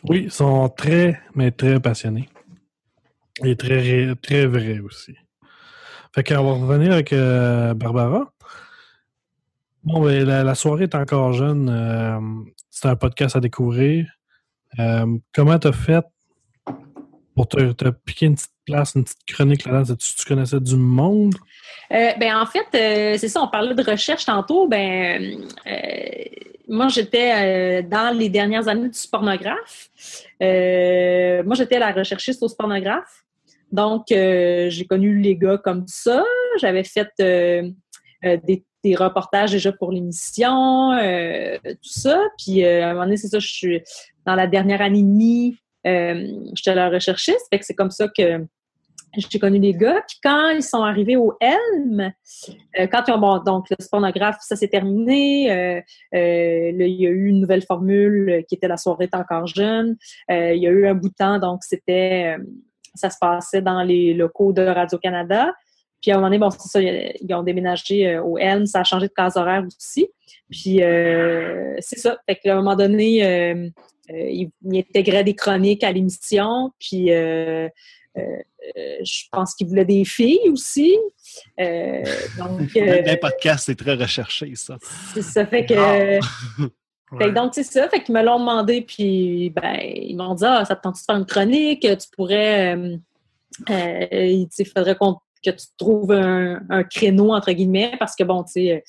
oui, ils sont très, mais très passionnés. Et très, ré- très vrais aussi. Fait qu'on va revenir avec euh, Barbara. Bon, ben, la, soirée est encore jeune. euh, c'est un podcast à découvrir. Euh, comment t'as fait pour te, te piquer une petite place, une petite chronique là-dedans? Tu, connaissais du monde? Euh, ben, en fait, c'est ça, on parlait de recherche tantôt. Ben, moi, j'étais dans les dernières années du pornographe. Moi, j'étais la recherchiste au pornographe. Donc, euh, j'ai connu les gars comme ça. J'avais fait euh, euh, des, reportages déjà pour l'émission, tout ça. Puis, à un moment donné, c'est ça, je suis dans la dernière année et demie, j'étais la recherchiste. Fait que c'est comme ça que j'ai connu les gars. Puis quand ils sont arrivés au Helm, quand ils ont, bon, donc le pornographe, ça s'est terminé. Là, il y a eu une nouvelle formule qui était la soirée encore jeune. Il y a eu un bout de temps, donc c'était, ça se passait dans les locaux de Radio-Canada. Puis à un moment donné, bon, c'est ça, ils ont déménagé euh, au Helm, ça a changé de case horaire aussi. Puis euh, c'est ça. Fait qu'à un moment donné, euh, ils, ils intégraient des chroniques à l'émission. Puis euh, je pense qu'ils voulaient des filles aussi. Donc, un podcast, c'est très recherché, ça. ça fait que. Ah. Fait Ouais. donc, c'est ça. Fait qu'ils me l'ont demandé, puis ben, ils m'ont dit Ah, ça te tente de faire une chronique, tu pourrais. Euh, euh, il faudrait qu'on que tu trouves un, un créneau, entre guillemets, parce que bon, tu sais,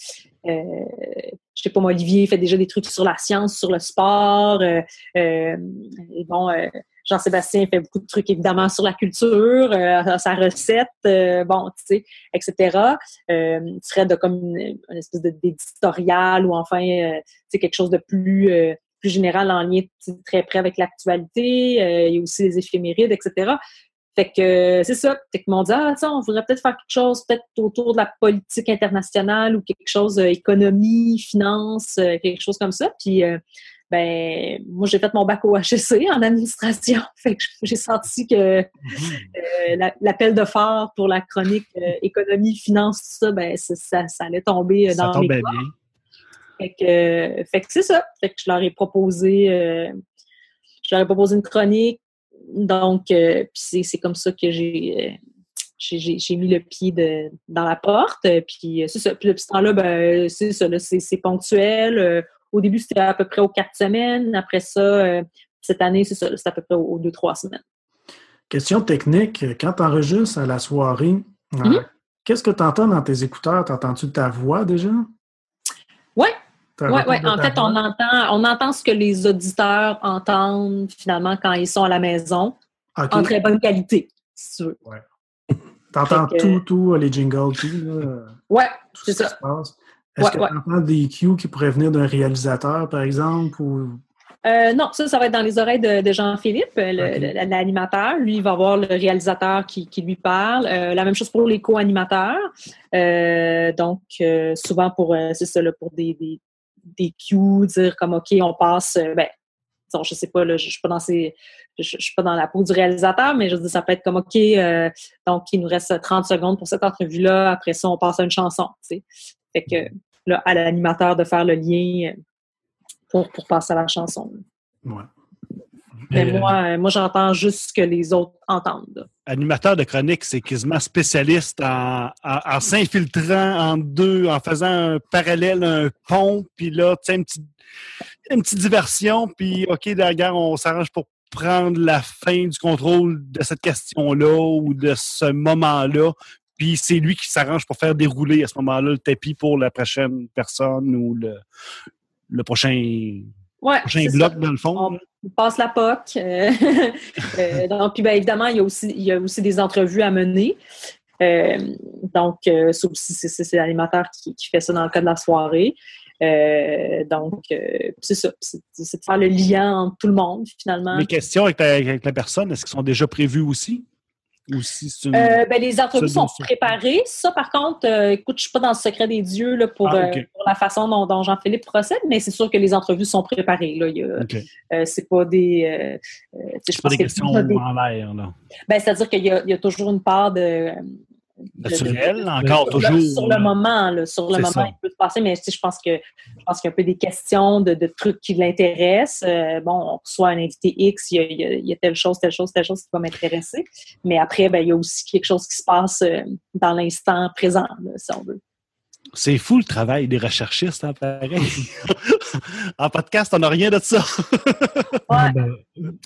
euh, je sais pas moi, Olivier fait déjà des trucs sur la science, sur le sport. euh, euh, et bon, euh, Jean-Sébastien fait beaucoup de trucs évidemment sur la culture, euh, sa recette, euh, bon, tu sais, etc. Euh, tu serais de comme une, espèce d'éditorial ou enfin, euh, tu sais, quelque chose de plus plus général en lien très près avec l'actualité. Il y a aussi les éphémérides, etc. Fait que c'est ça. Fait que m'ont dit, ah, on voudrait peut-être faire quelque chose peut-être autour de la politique internationale ou quelque chose économie, finance, quelque chose comme ça. Puis ben moi j'ai fait mon bac au HEC en administration. Fait que j'ai senti que euh, la- l'appel de phare pour la chronique euh, économie, finance, tout ça, ben ça, ça, ça allait tomber euh, Ça dans mes tombait cordes. bien. Fait que, euh, fait que c'est ça. Fait que je leur ai proposé, euh, je leur ai proposé une chronique. Donc, euh, puis c'est, comme ça que j'ai, euh, j'ai, mis le pied de, dans la porte. Euh, Puis euh, c'est ça. Puis depuis ce temps-là, ben, c'est ça. c'est ponctuel. Au début, c'était à peu près aux quatre semaines. Après ça, euh, cette année, c'est ça. C'est à peu près aux, deux, trois semaines. Question technique, quand tu enregistres à la soirée, euh, Mhm. qu'est-ce que tu entends dans tes écouteurs? T'entends-tu ta voix déjà? Ouais. Oui, ouais. de En fait, on entend, on entend ce que les auditeurs entendent finalement quand ils sont à la maison, en très bonne qualité, si tu veux. T'entends Fait que- tout, tout, les jingles, tout, là, Ouais, tout c'est ce qui ça. se passe. Est-ce Ouais, que tu entends des cues qui pourraient venir d'un réalisateur, par exemple? Ou... Euh, non, ça, ça va être dans les oreilles de, de Jean-Philippe, l'animateur. Lui, il va voir le réalisateur qui, qui lui parle. Euh, la même chose pour les co-animateurs. Euh, donc, souvent pour, c'est ça, là, pour des, des, des cues, dire comme, OK, on passe, ben, disons, je sais pas, là, je, je suis pas dans ces, je, je suis pas dans la peau du réalisateur, mais je dire, ça peut être comme, OK, euh, donc, il nous reste 30 secondes pour cette entrevue-là. Après ça, on passe à une chanson, tu sais. Fait que, là, à l'animateur de faire le lien euh, pour, pour passer à la chanson. Ouais. Mais Mais, moi, euh, moi j'entends juste ce que les autres entendent. Animateur de chronique, c'est quasiment spécialiste en, en, en s'infiltrant en deux, en faisant un parallèle, un pont, puis là, tu sais, une petite, une petite diversion, puis OK, d'ailleurs, on s'arrange pour prendre la fin du contrôle de cette question-là ou de ce moment-là. Puis c'est lui qui s'arrange pour faire dérouler à ce moment-là le tapis pour la prochaine personne ou le, le prochain, Ouais, bloc, dans le fond. On passe la POC. euh, euh, donc, puis, ben, évidemment, il y, a aussi, il y a aussi des entrevues à mener. Euh, donc, euh, c'est- c'est c'est l'animateur qui, qui fait ça dans le cas de la soirée. Donc, c'est ça. C'est de faire le lien entre tout le monde, finalement. Les questions avec la, avec la personne, est-ce qu'elles sont déjà prévues aussi? Ou si c'est une... Euh, ben, les entrevues sont préparées. Ça, par contre, euh, écoute, je suis pas dans le secret des dieux là, pour, Ah, euh, pour la façon dont, dont Jean-Philippe procède, mais c'est sûr que les entrevues sont préparées. Là. Il y a, OK. euh, c'est pas des. C'est pas que- questions en l'air. Ben, c'est-à-dire qu'il y a toujours une part de. De- Naturel, de- encore sur le- toujours. Sur le moment, là, sur le moment, ça. il peut se passer, mais tu sais, je pense que je pense qu'il y a un peu des questions de, de trucs qui l'intéressent. Euh, bon, on reçoit un invité X, il y, a, il y a- il y a telle chose, telle chose, telle chose qui va m'intéresser. Mais après, ben, il y a aussi quelque chose qui se passe euh, dans l'instant présent, là, si on veut. C'est fou le travail des recherchistes, hein, pareil. en podcast, on n'a rien de ça. Ah, ben,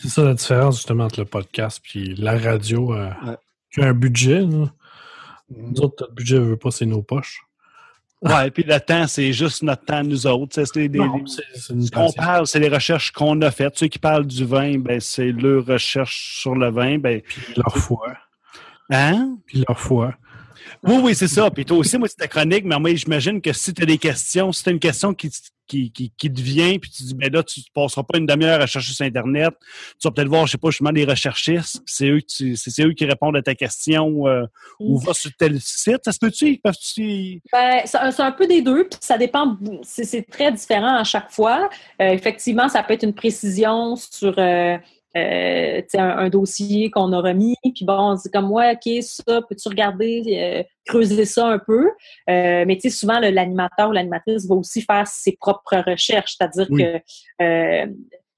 c'est ça la différence justement entre le podcast et la radio euh, Ouais. qui a un budget. là. Nous autres, notre budget ne veut pas, c'est nos poches. ouais, puis le temps, c'est juste notre temps, nous autres. C'est des- ce qu'on parle, c'est les recherches qu'on a faites. Ceux qui parlent du vin, ben, c'est leur recherche sur le vin. Ben, Leur foi. hein? Puis leur foi. Oui, oui, c'est ça. Puis toi aussi, moi, c'est ta chronique, mais moi, j'imagine que si tu as des questions, si tu as une question qui, qui, qui, qui te vient, puis tu dis, ben là, tu ne passeras pas une demi-heure à chercher sur Internet, tu vas peut-être voir, je sais pas, justement, les recherchistes, c'est eux, c'est eux qui répondent à ta question, euh, ou va sur tel site. Ça se peut-tu? Tu- Ben, c'est un, c'est un peu des deux, puis ça dépend, c'est c'est très différent à chaque fois. Euh, effectivement, ça peut être une précision sur euh, euh, un, un dossier qu'on a remis, puis bon, c'est comme, ouais, OK, ça, peux-tu regarder, euh, creuser ça un peu? Euh, mais tu sais, souvent, l'animateur ou l'animatrice va aussi faire ses propres recherches, c'est-à-dire Oui. que euh,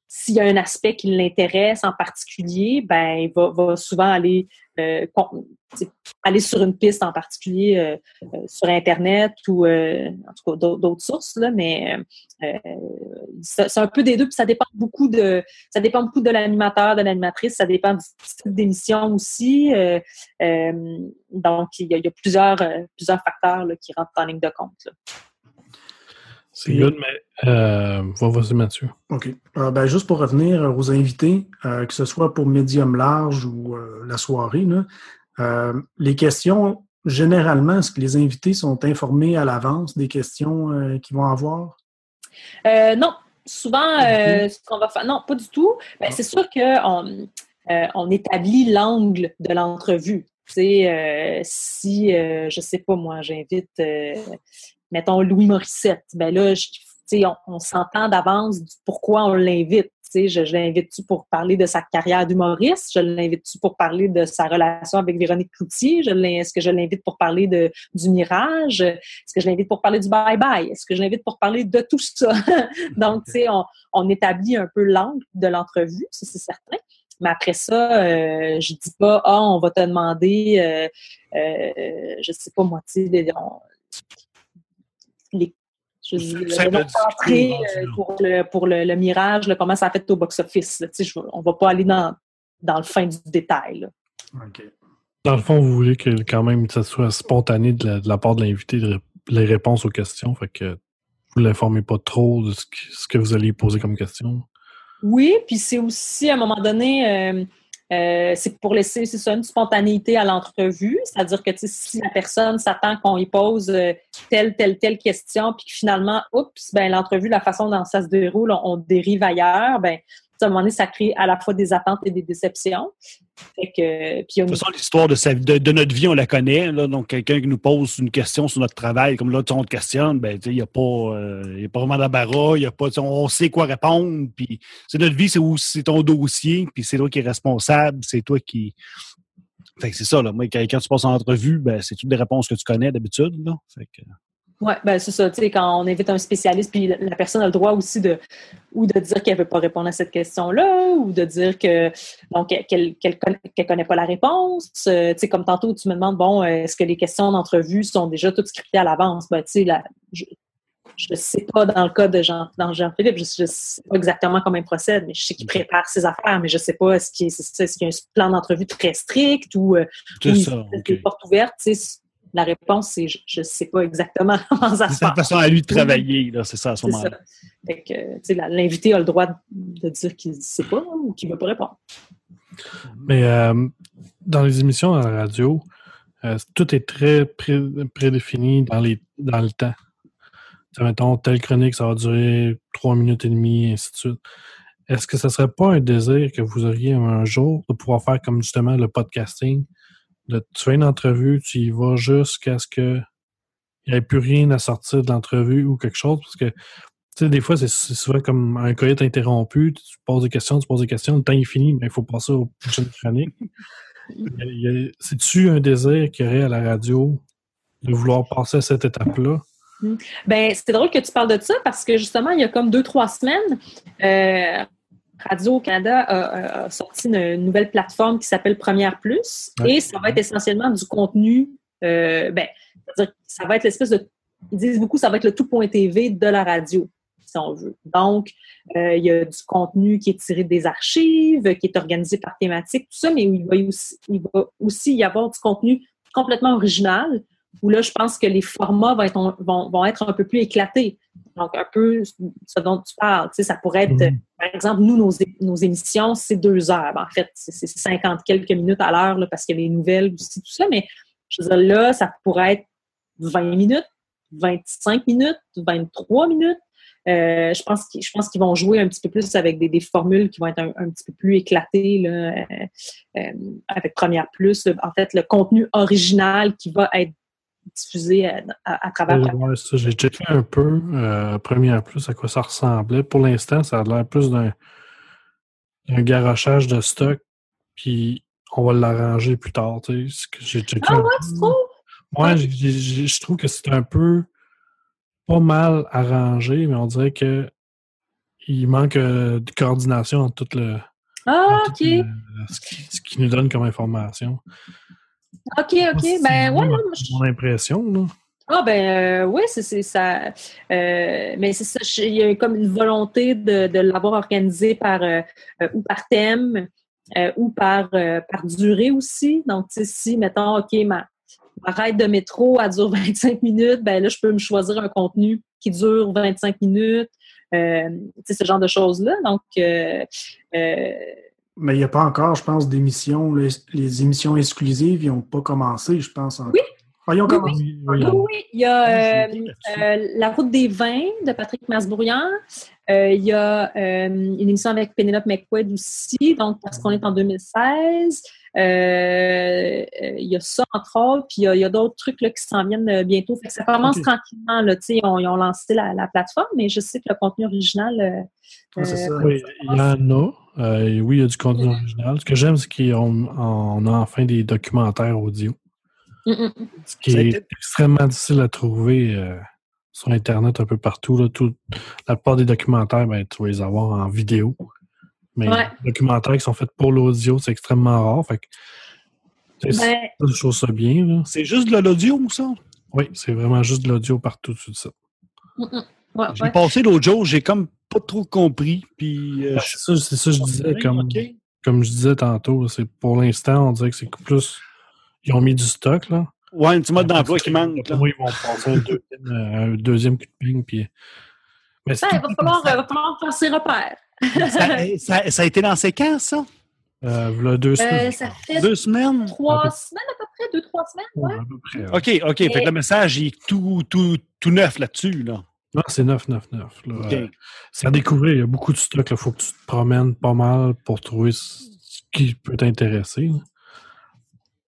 s'il y a un aspect qui l'intéresse en particulier, ben, il va, souvent aller euh, aller sur une piste en particulier euh, euh, sur Internet ou en tout cas d'autres sources, mais c'est un peu des deux, puis ça dépend beaucoup de ça dépend beaucoup de l'animateur, de l'animatrice, ça dépend du type d'émission aussi. donc, il y a, plusieurs, plusieurs facteurs qui rentrent en ligne de compte. là. C'est good, mais euh, va vas-y, Mathieu. OK. Euh, ben, juste pour revenir aux invités, euh, que ce soit pour médium large ou euh, la soirée, là, euh, les questions, généralement, est-ce que les invités sont informés à l'avance des questions euh, qu'ils vont avoir? Euh, non, souvent, euh, ce qu'on va faire, non, pas du tout. Ben, c'est sûr qu'on on établit l'angle de l'entrevue. Tu sais, euh, si, euh, je sais pas, moi, j'invite, euh, mettons, Louis Morissette, ben là, je- on, on s'entend d'avance pourquoi on l'invite. Je, je l'invite-tu pour parler de sa carrière d'humoriste? Je l'invite-tu pour parler de sa relation avec Véronique Cloutier? Est-ce que je l'invite pour parler de, du mirage? Est-ce que je l'invite pour parler du bye-bye? Est-ce que je l'invite pour parler de tout ça? Donc, tu sais, on, établit un peu l'angle de l'entrevue, c'est certain. Mais après ça, euh, je dis pas, ah, on va te demander, euh, euh, je sais pas moi, tu sais, les, je dis, euh, pour le, pour le, le mirage, là, comment ça a fait au box-office. on va pas aller dans, dans le fin du détail. là. OK. Dans le fond, vous voulez que quand même ça soit spontané de la, de la part de l'invité, les réponses aux questions. Fait que vous l'informez pas trop de ce que, ce que vous allez poser comme question. Oui, puis c'est aussi à un moment donné, euh, euh, c'est pour laisser c'est ça, une spontanéité à l'entrevue, c'est-à-dire que si la personne s'attend qu'on y pose euh, telle, telle, telle question, puis que finalement, oups, ben l'entrevue, la façon dont ça se déroule, on, on dérive ailleurs, ben à un moment donné, ça crée à la fois des attentes et des déceptions. Fait que, puis a De toute façon, l'histoire de, de, notre vie, on la connaît. Là, donc, quelqu'un qui nous pose une question sur notre travail, comme là, on te questionne, ben, il n'y a, pas, euh, a pas vraiment d'embarras, on sait quoi répondre. Puis, c'est notre vie, c'est où c'est ton dossier, puis c'est toi qui es responsable, c'est toi qui. Fait que c'est ça, là. Moi, quand, quand tu passes en entrevue, ben, c'est toutes des réponses que tu connais d'habitude, là. Fait que, Oui, ben c'est ça. Tu sais, quand on invite un spécialiste, puis la personne a le droit aussi de ou de dire qu'elle ne veut pas répondre à cette question-là, ou de dire que donc qu'elle qu'elle connaît, pas la réponse. Euh, tu sais, comme tantôt, tu me demandes, bon, euh, est-ce que les questions d'entrevue sont déjà toutes scriptées à l'avance? Ben, tu sais, la- je ne sais pas dans le cas de Jean, dans Jean-Philippe, je ne sais pas exactement comment il procède, mais je sais qu'il prépare ses affaires, mais je ne sais pas est-ce qu'il est- y a un plan d'entrevue très strict ou euh, ou ça. des portes ouvertes. Tu sais, la réponse, c'est je ne sais pas exactement comment ça C'est se passe. façon à lui de travailler, là, c'est ça, à ce C'est moment-là. ça. L'invité a le droit de, dire qu'il ne sait pas ou qu'il ne veut pas répondre. Mais euh, dans les émissions à la radio, euh, tout est très pré- prédéfini dans, les, dans le temps. Sais, mettons, telle chronique, ça va durer trois minutes et demie, et ainsi de suite. Est-ce que ce serait pas un désir que vous auriez un jour de pouvoir faire comme justement le podcasting? De, tu fais une entrevue, tu y vas jusqu'à ce que il n'y ait plus rien à sortir de l'entrevue ou quelque chose, parce que tu sais, des fois, c'est souvent comme un coït interrompu, tu poses des questions, tu poses des questions, le temps est fini, mais il faut passer aux prochaines chroniques. C'est-tu un désir qu'il y aurait à la radio de vouloir passer à cette étape-là? Ben, c'est drôle que tu parles de ça parce que justement, il y a comme deux, trois semaines, euh, Radio-Canada a, sorti une, une nouvelle plateforme qui s'appelle Première Plus et ça va être essentiellement du contenu. euh, ben, c'est-à-dire ça va être l'espèce de. Ils disent beaucoup, ça va être le tout.tv de la radio, si on veut. Donc, euh, il y a du contenu qui est tiré des archives, qui est organisé par thématique, tout ça, mais il va, aussi, il va aussi y avoir du contenu complètement original où là, je pense que les formats vont être, vont, vont être un peu plus éclatés. Donc, un peu ce dont tu parles. Tu sais, ça pourrait être, Mhm. par exemple, nous, nos, émissions, c'est deux heures. En fait, c'est c'est 50 quelques minutes à l'heure parce qu'il y a les nouvelles aussi, tout ça. Mais je veux dire, là, ça pourrait être 20 minutes, 25 minutes, 23 minutes. Euh, je pense qu'ils vont jouer un petit peu plus avec des, des formules qui vont être un, un petit peu plus éclatées là, euh, euh, avec Première Plus. En fait, le contenu original qui va être diffusé à, à- à travers ouais, ça, J'ai checké un peu, euh, première plus, à quoi ça ressemblait. Pour l'instant, ça a l'air plus d'un un garochage de stock, puis on va l'arranger plus tard. Tu sais, ce que j'ai checké Ah ouais, tu trouves? J'ai- j'ai- je trouve que c'est un peu pas mal arrangé, mais on dirait que il manque euh, de coordination entre tout le, Ah, OK. le- ce, qui, ce qui nous donne comme information. OK, OK. Ben, ouais, je- mon impression, là. Ah ben euh, oui, c'est ça. Euh, mais c'est ça, il y a comme une volonté de, de l'avoir organisé par euh, ou par thème ou par, par durée aussi. Donc, tu sais, si, mettons, OK, ma, ma ride de métro, elle dure 25 minutes, ben là, je peux me choisir un contenu qui dure 25 minutes. Euh, tu sais, ce genre de choses-là. Donc, Mais il n'y a pas encore, je pense, d'émissions. Les, les émissions exclusives, ils n'ont pas commencé, je pense. encore. Oui. Ah, ils ont Oui, commencé. Oui, oui, Oui, oui, il y a euh, vu là-dessus. euh, La route des vins de Patrick Masbourian. Euh, il y a euh, une émission avec Penelope McQuaid aussi, donc parce qu'on est en 2016. Euh, euh, il y a ça, entre autres, puis il y a, d'autres trucs là, qui s'en viennent euh, bientôt. Fait que ça commence tranquillement. Là, tu sais, ils, ont, ils ont lancé la, la plateforme, mais je sais que le contenu original. euh, Ah, c'est ça. Oui, il y en a. Euh, oui, il y a du contenu original. Ce que j'aime, c'est qu'on on a enfin des documentaires audio. mm, Ce qui Ça est été- extrêmement difficile à trouver euh, sur Internet un peu partout. Là, Tout- la plupart des documentaires, ben, tu vas les avoir en vidéo. Mais Ouais. les documentaires qui sont faits pour l'audio, c'est extrêmement rare. Fait que, ben, je trouve ça bien. C'est juste de l'audio, ça? Oui, c'est vraiment juste de l'audio partout sur le site. mm, mm. Ouais, J'ai ouais. passé l'autre jour, j'ai comme pas trop compris. Puis, euh, Ben, c'est ça, c'est ça que je disais. Comme, comme je disais tantôt, c'est pour l'instant, on dirait que c'est plus. Ils ont mis du stock, là. Ouais, un petit mode d'emploi qui manque. là. Oui, ils vont passer un deuxième, euh, un deuxième coup de ping. Puis... Ben, il va falloir, temps euh, va falloir faire ses repères. ça, ça- ça a été lancé quand, ça? Euh, voilà deux semaines. Euh, ça fait Deux semaines? trois semaines à peu près, deux, trois semaines, ouais. Ouais, à peu près, ouais. OK, OK. Fait que le message il est tout, tout, tout neuf là-dessus. Là. Non, c'est 999. Là. OK. Euh, c'est à découvrir. Il y a beaucoup de stock. Il faut que tu te promènes pas mal pour trouver ce qui peut t'intéresser. là.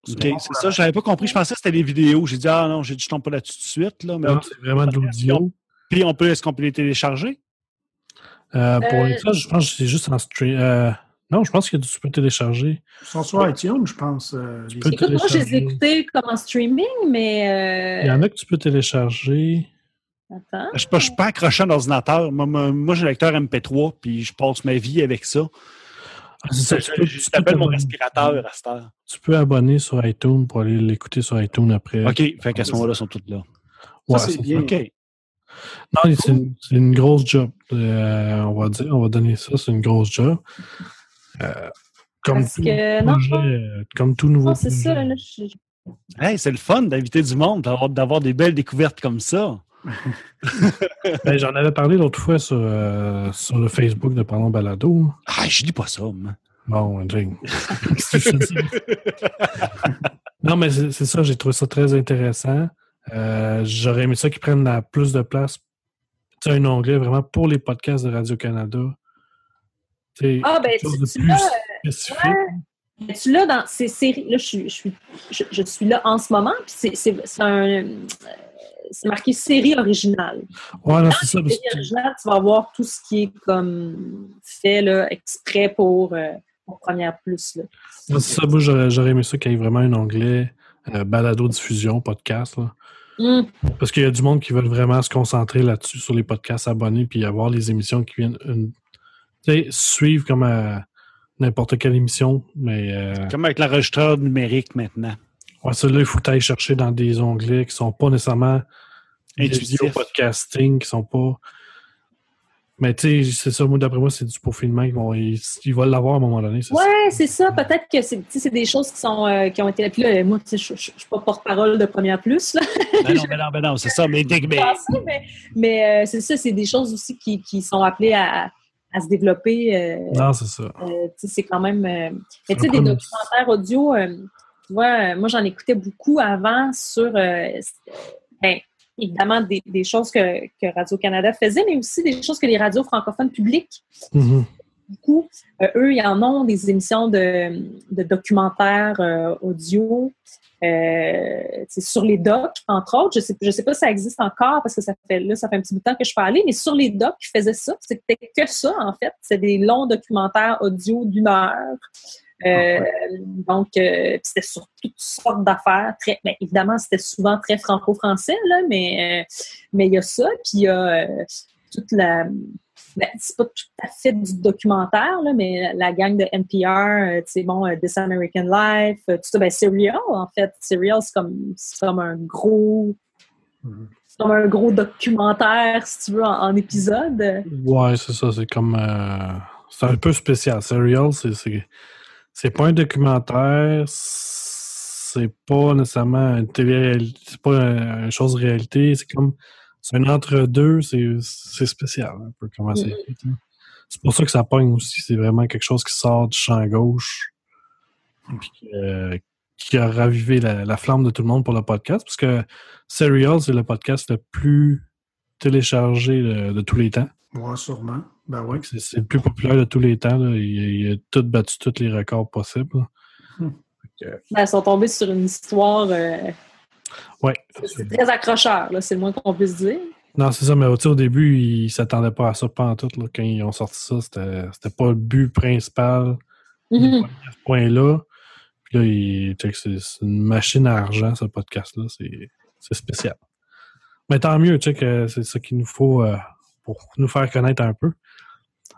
OK, c'est ça, je n'avais pas compris. Je pensais que c'était des vidéos. J'ai dit, ah non, j'ai dit, je tombe pas là-dessus tout de suite. Là, mais Non, c'est vraiment de l'audio. Puis, on peut, est-ce qu'on peut les télécharger? Euh, pour Euh, l'instant, je pense que c'est juste en stream. euh, non, je pense que tu peux télécharger. Ils sont sur iTunes, je pense. euh, peux Écoute, moi, je les ai télécharger. écoutés comme en streaming, mais. Il y en a que tu peux télécharger. Attends. Je suis pas, je suis pas accroché à un ordinateur. Moi, moi, moi, j'ai un lecteur MP3, puis je passe ma vie avec ça. Ah, c'est ça, Je, tu peux- t'appelle mon respirateur à cette heure. Tu peux abonner sur iTunes pour aller l'écouter sur iTunes après. OK, fait qu'à ce moment-là, ils sont tous là. Ouais, Ça, c'est c'est bien. OK. Non, c'est une, grosse job. Euh, on va dire, on va donner ça, c'est une grosse job. Euh, comme, Parce tout que, projet, euh, comme tout nouveau c'est projet. ça. Là, je- Hey, c'est le fun d'inviter du monde, d'avoir, d'avoir des belles découvertes comme ça. Ben, J'en avais parlé l'autre fois sur, euh, sur le Facebook de Parlons Balado. Ah, je dis pas ça, moi. Bon, non, mais c'est ça, j'ai trouvé ça très intéressant. Euh, J'aurais aimé ça qu'ils prennent la- plus de place. Tu sais, un onglet vraiment pour les podcasts de Radio-Canada. Ah, ben, chose tu, de tu plus l'as, spécifique. ouais. Mais tu l'as dans ces séries. Là, je suis, je suis, je, je suis là en ce moment, puis c'est un. Euh, C'est marqué série originale. Ouais, non, c'est ça. Série originale, tu vas avoir tout ce qui est comme fait là, exprès pour, euh, pour Première Plus. Là. C'est ça, moi, j'aurais j'aurais aimé ça qu'il y ait vraiment un onglet euh, balado-diffusion, podcast. là. Hum, Parce qu'il y a du monde qui veulent vraiment se concentrer là-dessus, sur les podcasts abonnés, puis avoir les émissions qui viennent une- suivre comme à n'importe quelle émission. Mais euh, Comme avec l'enregistreur numérique maintenant. Ouais, celui-là, il faut que tu ailles chercher dans des onglets qui sont pas nécessairement des Intuitif. vidéos podcasting, qui sont pas. Mais tu sais, c'est ça, moi, d'après moi, c'est du peaufinement. Ils vont, ils, ils vont l'avoir à un moment donné. c'est ça. Ouais, c'est ça. Peut-être que c'est, tu sais, c'est des choses qui, sont, euh, qui ont été. Puis là, moi, tu sais, je je- je suis pas porte-parole de Première Plus. Là. Ben non, ben non, ben non, c'est ça. Mais, dès que- mais- mais, mais euh, c'est ça, c'est des choses aussi qui, qui sont appelées à, à se développer. euh, Non, c'est ça. euh, tu sais, c'est quand même. euh, mais tu sais, des documentaires audio, euh, tu vois, euh, moi, j'en écoutais beaucoup avant sur. euh, ben, évidemment, des, des choses que, que Radio-Canada faisait, mais aussi des choses que les radios francophones publiques Mhm. beaucoup. Euh, eux, ils en ont des émissions de, de documentaires euh, audio euh, sur les docs, entre autres. Je sais, je sais pas si ça existe encore parce que ça fait là, ça fait un petit bout de temps que je suis allée, mais sur les docs, ils faisaient ça. C'était que ça, en fait. C'est des longs documentaires audio d'une heure. Euh, Donc, euh, c'était sur toutes sortes d'affaires. Très, ben, évidemment, c'était souvent très franco-français, là, mais euh, mais il y a ça, puis il y a toute la ben, c'est pas tout à fait du documentaire, là, mais la gang de NPR, tu sais, bon, This American Life, tout ça, ben, Serial, en fait. Serial, c'est comme, c'est comme un gros, c'est comme un gros documentaire, si tu veux, en, en épisode. Ouais, c'est ça. C'est comme. euh, c'est un peu spécial. Serial, c'est. C'est- pas un documentaire. C'est pas nécessairement une télé C'est pas un- une chose de réalité. C'est comme. C'est un entre-deux. C'est c'est spécial, un peu comment c'est fait, hein. C'est pour ça que ça pogne aussi. C'est vraiment quelque chose qui sort du champ gauche. Puis euh, qui a ravivé la, la flamme de tout le monde pour le podcast. Parce que Serial, c'est le podcast le plus téléchargé de- de tous les temps. Ouais, sûrement. Ben oui. C'est c'est le plus populaire de tous les temps. Là. Il, il a tout battu tous les records possibles. Hmm. Ben, Ils sont tombés sur une histoire, euh, ouais. c'est très accrocheur, là, c'est le moins qu'on puisse dire. Non, c'est ça, mais au début, ils ne s'attendaient pas à ça, pas en tout. Là. Quand ils ont sorti ça, c'était c'était pas le but principal Mhm. à ce point-là. Puis là, il- c'est c'est une machine à argent, ce podcast-là. C'est c'est spécial. Mais tant mieux, tu sais, que c'est ça qu'il nous faut euh, pour nous faire connaître un peu.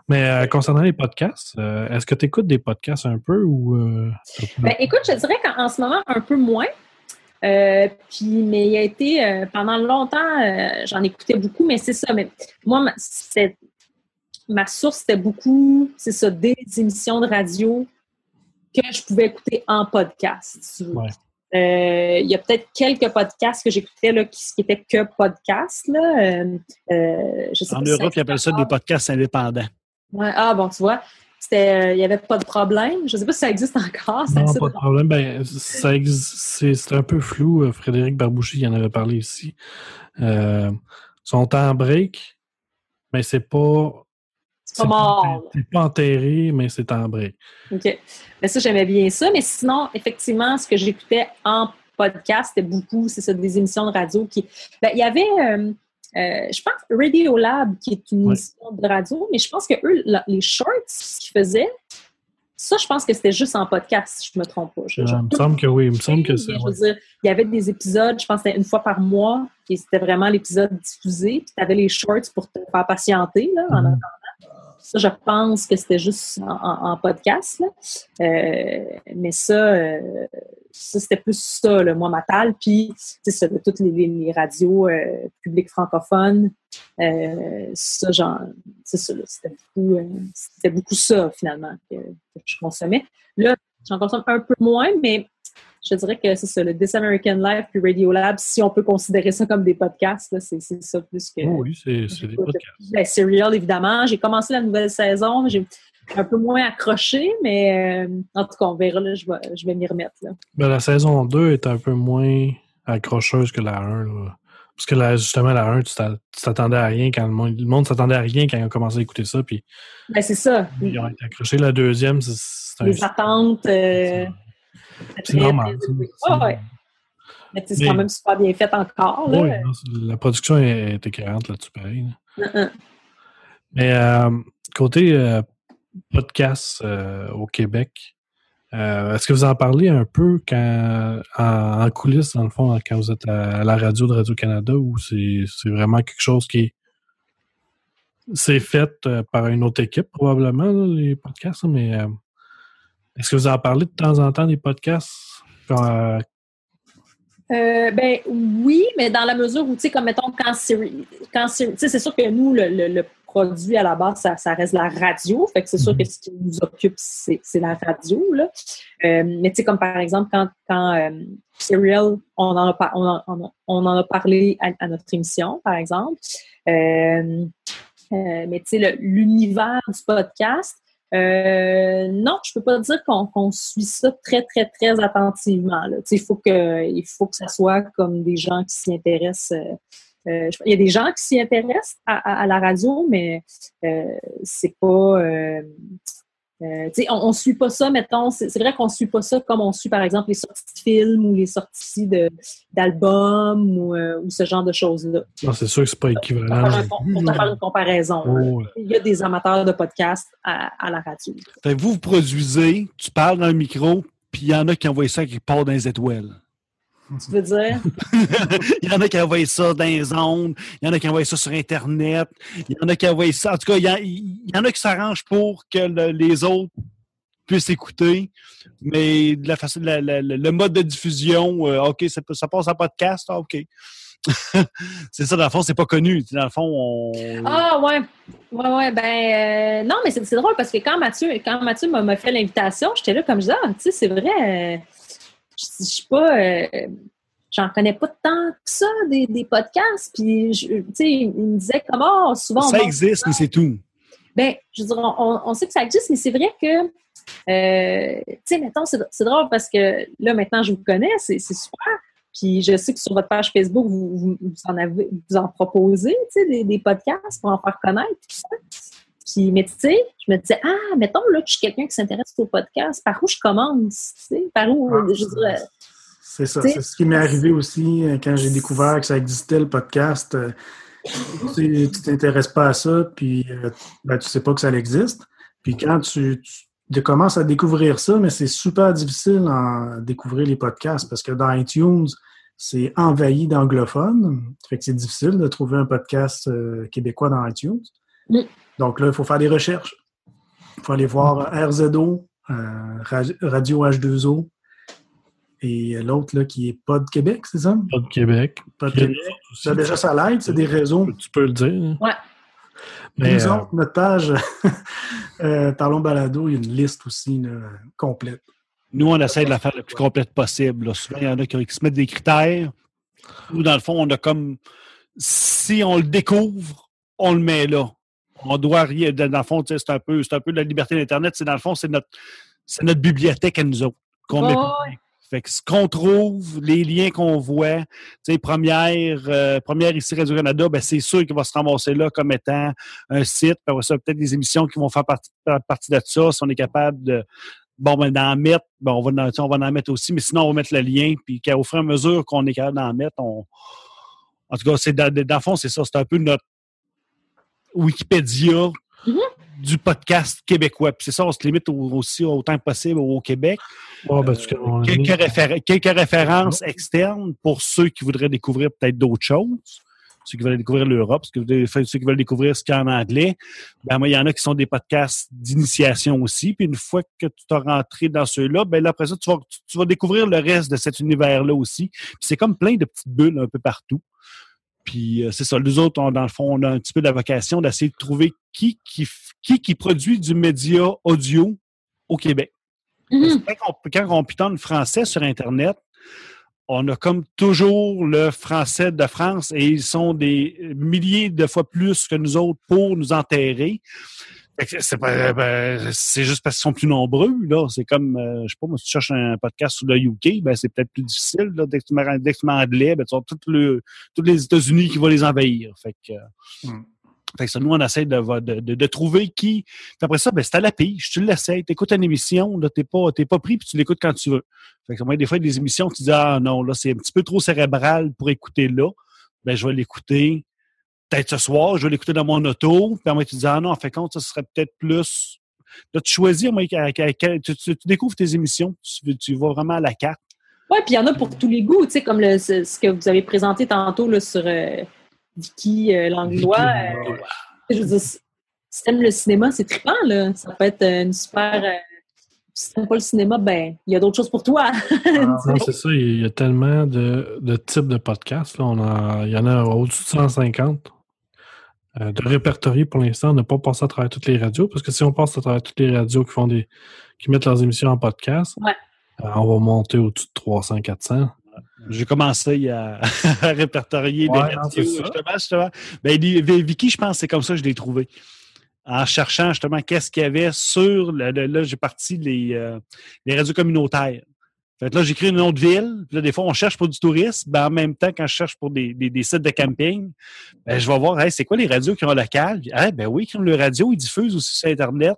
Mais euh, concernant les podcasts, euh, est-ce que tu écoutes des podcasts un peu ou. euh, Ben, écoute, je dirais qu'en en ce moment, un peu moins. Euh, puis, mais il a été, pendant longtemps, j'en écoutais beaucoup, mais c'est ça. Mais moi, ma, source, c'était beaucoup, c'est ça, des émissions de radio que je pouvais écouter en podcast. si tu veux. Ouais. Euh, il y a peut-être quelques podcasts que j'écoutais qui, qui étaient que podcasts. Là. Euh, je sais En pas Europe, ils appellent ça des podcasts indépendants. Ouais, ah bon, tu vois, euh, il n'y avait pas de problème. Je ne sais pas si ça existe encore. c'est Non, pas de problème. Ben, c'est un peu flou. Euh, Frédéric Barbouchi il en avait parlé ici. Euh, ils sont en break, mais c'est pas. C'est pas mort. C'est pas enterré, mais c'est en break. OK. Mais ça, j'aimais bien ça. Mais sinon, effectivement, ce que j'écoutais en podcast, c'était beaucoup, c'est ça, des émissions de radio qui. Ben, il y avait, euh, euh, je pense, Radio Lab, qui est une émission de radio, mais je pense que eux, la- les shorts qu'ils faisaient Ça, je pense que c'était juste en podcast, si je me trompe pas. Je- Euh, il me semble que oui, il me semble que c'est. il y avait des épisodes, je pense que c'était une fois par mois, et c'était vraiment l'épisode diffusé. Puis tu avais les shorts pour te faire patienter là, en Mhm. attendant. Ça, je pense que c'était juste en, podcast. là. Euh, mais ça, euh, ça c'était plus ça, le moi matal. Puis, ça, de toutes les, radios euh, publiques francophones, euh, ça, genre, c'était beaucoup, euh, beaucoup ça, finalement, que je consommais. Là, j'en consomme un peu moins, mais je dirais que c'est ça, le This American Life puis Radio Lab, si on peut considérer ça comme des podcasts, c'est ça plus que. Oh oui, c'est des podcasts. Ben, Serial, évidemment. J'ai commencé la nouvelle saison, j'ai un peu moins accroché, mais euh, en tout cas, on verra, là, je vais, je vais m'y remettre. Là. Ben, la saison 2 est un peu moins accrocheuse que la 1. là. Parce que là, justement, la 1, tu t'a- tu t'attendais à rien quand le monde, le monde s'attendait à rien quand ils ont commencé à écouter ça. Puis Ben, c'est ça. ils ont été accrochés. La deuxième, c'est- c'est un. Les attentes. euh, C'est normal. Mais c'est quand même super bien fait encore. Là. Oui, non, c'est- la production est, écœurante là-dessus, pareil. là. Mais euh, côté euh, podcast euh, au Québec, euh, est-ce que vous en parlez un peu quand en, en coulisses, dans le fond, quand vous êtes à, à la radio de Radio-Canada, ou c'est vraiment quelque chose qui est c'est fait par une autre équipe, probablement, là, les podcasts, mais est-ce que vous en parlez de temps en temps des podcasts? Quand, euh, Euh, ben oui, mais dans la mesure où, tu sais, comme mettons, quand Siri, quand Siri- tu sais, c'est sûr que nous, le, le- le produit à la base, ça, ça reste la radio. Fait que c'est sûr Mhm. que ce qui nous occupe, c'est la radio, là. Euh, mais tu sais, comme par exemple, quand, quand euh, Serial, on en a, par- on en, on en- on en a parlé à, à notre émission, par exemple. Mais tu sais, l'univers du podcast, euh, non, je peux pas dire qu'on suit ça très, très, très attentivement. là. Il faut que il faut que ça soit comme des gens qui s'y intéressent. euh, euh, il y a des gens qui s'y intéressent à, à- à la radio, mais euh, c'est pas. Euh, on, on suit pas ça, mettons. C'est vrai qu'on suit pas ça comme on suit, par exemple, les sorties de films ou les sorties d'albums ou, euh, ou ce genre de choses-là. non, c'est sûr que c'est pas équivalent. pour te faire une comparaison. Oh, Il y a des amateurs de podcasts à, à la radio. Fait vous, vous produisez, tu parles dans un micro, puis il y en a qui envoient ça qui part dans les étoiles. Tu veux dire? il y en a qui envoient ça dans les ondes, il y en a qui envoient ça sur Internet, il y en a qui envoient ça. En tout cas, il y, en- il y en a qui s'arrangent pour que le- les autres puissent écouter. Mais de la façon, la- la- le mode de diffusion, euh, OK, ça, passe en podcast, ah, OK. c'est ça, dans le fond, c'est pas connu. Dans le fond, on. Ah ouais. Ouais, ouais, ben euh, non, mais c'est drôle parce que quand Mathieu, quand Mathieu m'a m'a fait l'invitation, j'étais là comme je disais, ah, tu sais, c'est vrai, euh, je je suis pas. euh, J'en connais pas tant que ça des, des podcasts. Puis, tu sais, il me disait comment souvent. on ça existe, mais c'est tout. Ben, je veux dire, on, on sait que ça existe, mais c'est vrai que, euh, tu sais, mettons, c'est drôle parce que là, maintenant, je vous connais, c'est c'est super. Puis je sais que sur votre page Facebook, vous, vous, vous en, avez, vous en proposez, tu sais, des, des podcasts pour en faire connaître, tout ça. Puis, mais tu sais, je me disais, ah, mettons, là, que je suis quelqu'un qui s'intéresse au podcast, par où je commence, tu sais, par où, Ah, je dirais, C'est ça. C'est ce qui m'est arrivé aussi euh, quand j'ai découvert que ça existait, le podcast. Euh, Tu tu t'intéresses pas à ça, puis euh, ben, tu sais pas que ça existe. Puis quand tu, tu- tu commences à découvrir ça, mais c'est super difficile à découvrir les podcasts parce que dans iTunes, c'est envahi d'anglophones. Fait que c'est difficile de trouver un podcast euh, québécois dans iTunes. Mm. Donc là, il faut faire des recherches. Il faut aller voir RZO, euh, Ra- Radio H2O, et l'autre là qui est Pod Québec, c'est ça? Pas de Québec. Y a Québec. aussi. Ça, déjà, ça l'aide, c'est des réseaux. Tu peux le dire. Ouais. Mais Nous euh, autres, notre page, euh, Parlons Balado, il y a une liste aussi là, complète. Nous, on essaie de la faire le plus complète possible. là. Souvent, il y en a qui, qui se mettent des critères. Nous, dans le fond, on a comme. Si on le découvre, on le met là. On doit rien. Dans le fond, c'est un peu, c'est un peu de la liberté d'Internet. C'est dans le fond, c'est notre, bibliothèque à nous autres. qu'on met- Ouais, Fait que ce qu'on trouve, les liens qu'on voit, première, euh, première ici Radio-Canada, ben, c'est sûr qu'il va se ramasser là comme étant un site. Puis ça, peut-être des émissions qui vont faire partie, de ça, si on est capable de, bon, ben, d'en mettre, ben, on va, on va en mettre aussi, mais sinon, on va mettre le lien, puis qu'au fur et à mesure qu'on est capable d'en mettre, on, en tout cas, c'est, dans, dans le fond, c'est ça, c'est un peu notre Wikipédia Mhm. du podcast québécois. Puis c'est ça, on se limite au- aussi autant que possible au Québec. Ben, on- quelques, réfé- quelques références externes pour ceux qui voudraient découvrir peut-être d'autres choses. Ceux qui veulent découvrir l'Europe, ceux qui veulent- ceux qui veulent découvrir ce qu'il y a en anglais. Ben, moi, il y en a qui sont des podcasts d'initiation aussi. Puis une fois que tu t'as rentré dans ceux-là, ben là, après ça, tu vas, tu- tu vas découvrir le reste de cet univers-là aussi. Puis c'est comme plein de petites bulles un peu partout. Puis euh, c'est ça. Nous autres, on, dans le fond, on a un petit peu la vocation d'essayer de trouver qui qui, qui qui produit du média audio au Québec. Mhm. que quand, on, quand on pitonne français sur Internet, on a comme toujours le français de France et ils sont des milliers de fois plus que nous autres pour nous enterrer. C'est pas- ben, c'est juste parce qu'ils sont plus nombreux. là. C'est comme, euh, je sais pas, moi, si tu cherches un podcast sur le UK, ben, c'est peut-être plus difficile. Là. Dès que tu mets, tu anglais, ben, tu as tout le, tous les États-Unis qui vont les envahir. Fait que, euh, Mm. fait que ça, nous, on essaie de, de, de, de trouver qui. Puis après ça, ben, c'est à la pige. Tu l'essayes. Tu écoutes une émission, là, t'es pas, pas pris, puis tu l'écoutes quand tu veux. Fait que moi, des fois, il y a des émissions, tu dis, ah non, là, c'est un petit peu trop cérébral pour écouter là. Ben, je vais l'écouter peut-être ce soir, je vais l'écouter dans mon auto. Puis après, tu dis, ah non, en fait, compte, ça serait peut-être plus. Là, tu choisis, moi, tu, tu- tu découvres tes émissions, tu, tu vas vraiment à la carte. Oui, puis il y en a pour tous les goûts, tu sais, comme le, ce, ce que vous avez présenté tantôt là, sur euh, Vicky euh, Langlois. euh, je veux dire, si t'aimes le cinéma, c'est trippant, là. Ça peut être une super. euh, si t'aimes pas le cinéma, ben, il y a d'autres choses pour toi. Non, c'est ça. Il y a tellement de, de types de podcasts. Là. On a, il y en a au-dessus de 150 euh, de répertoriés pour l'instant. On n'a pas passé à travers toutes les radios, parce que si on passe à travers toutes les radios qui font des qui mettent leurs émissions en podcast, Ouais. euh, on va monter au-dessus de 300, 400. J'ai commencé à, à répertorier Ouais, les non, radios, justement, justement. Ben, les- les- Vicky, je pense, c'est comme ça que je l'ai trouvé. En cherchant justement qu'est-ce qu'il y avait sur le, le- là, j'ai parti les, euh, les radios communautaires. Fait que là, j'écris une autre ville. Puis là, des fois, on cherche pour du tourisme. Ben, en même temps, quand je cherche pour des, des, des sites de camping, ben, je vais voir, hey, c'est quoi les radios qui ont local? Hey, ben oui, comme le radio, ils diffusent aussi sur Internet.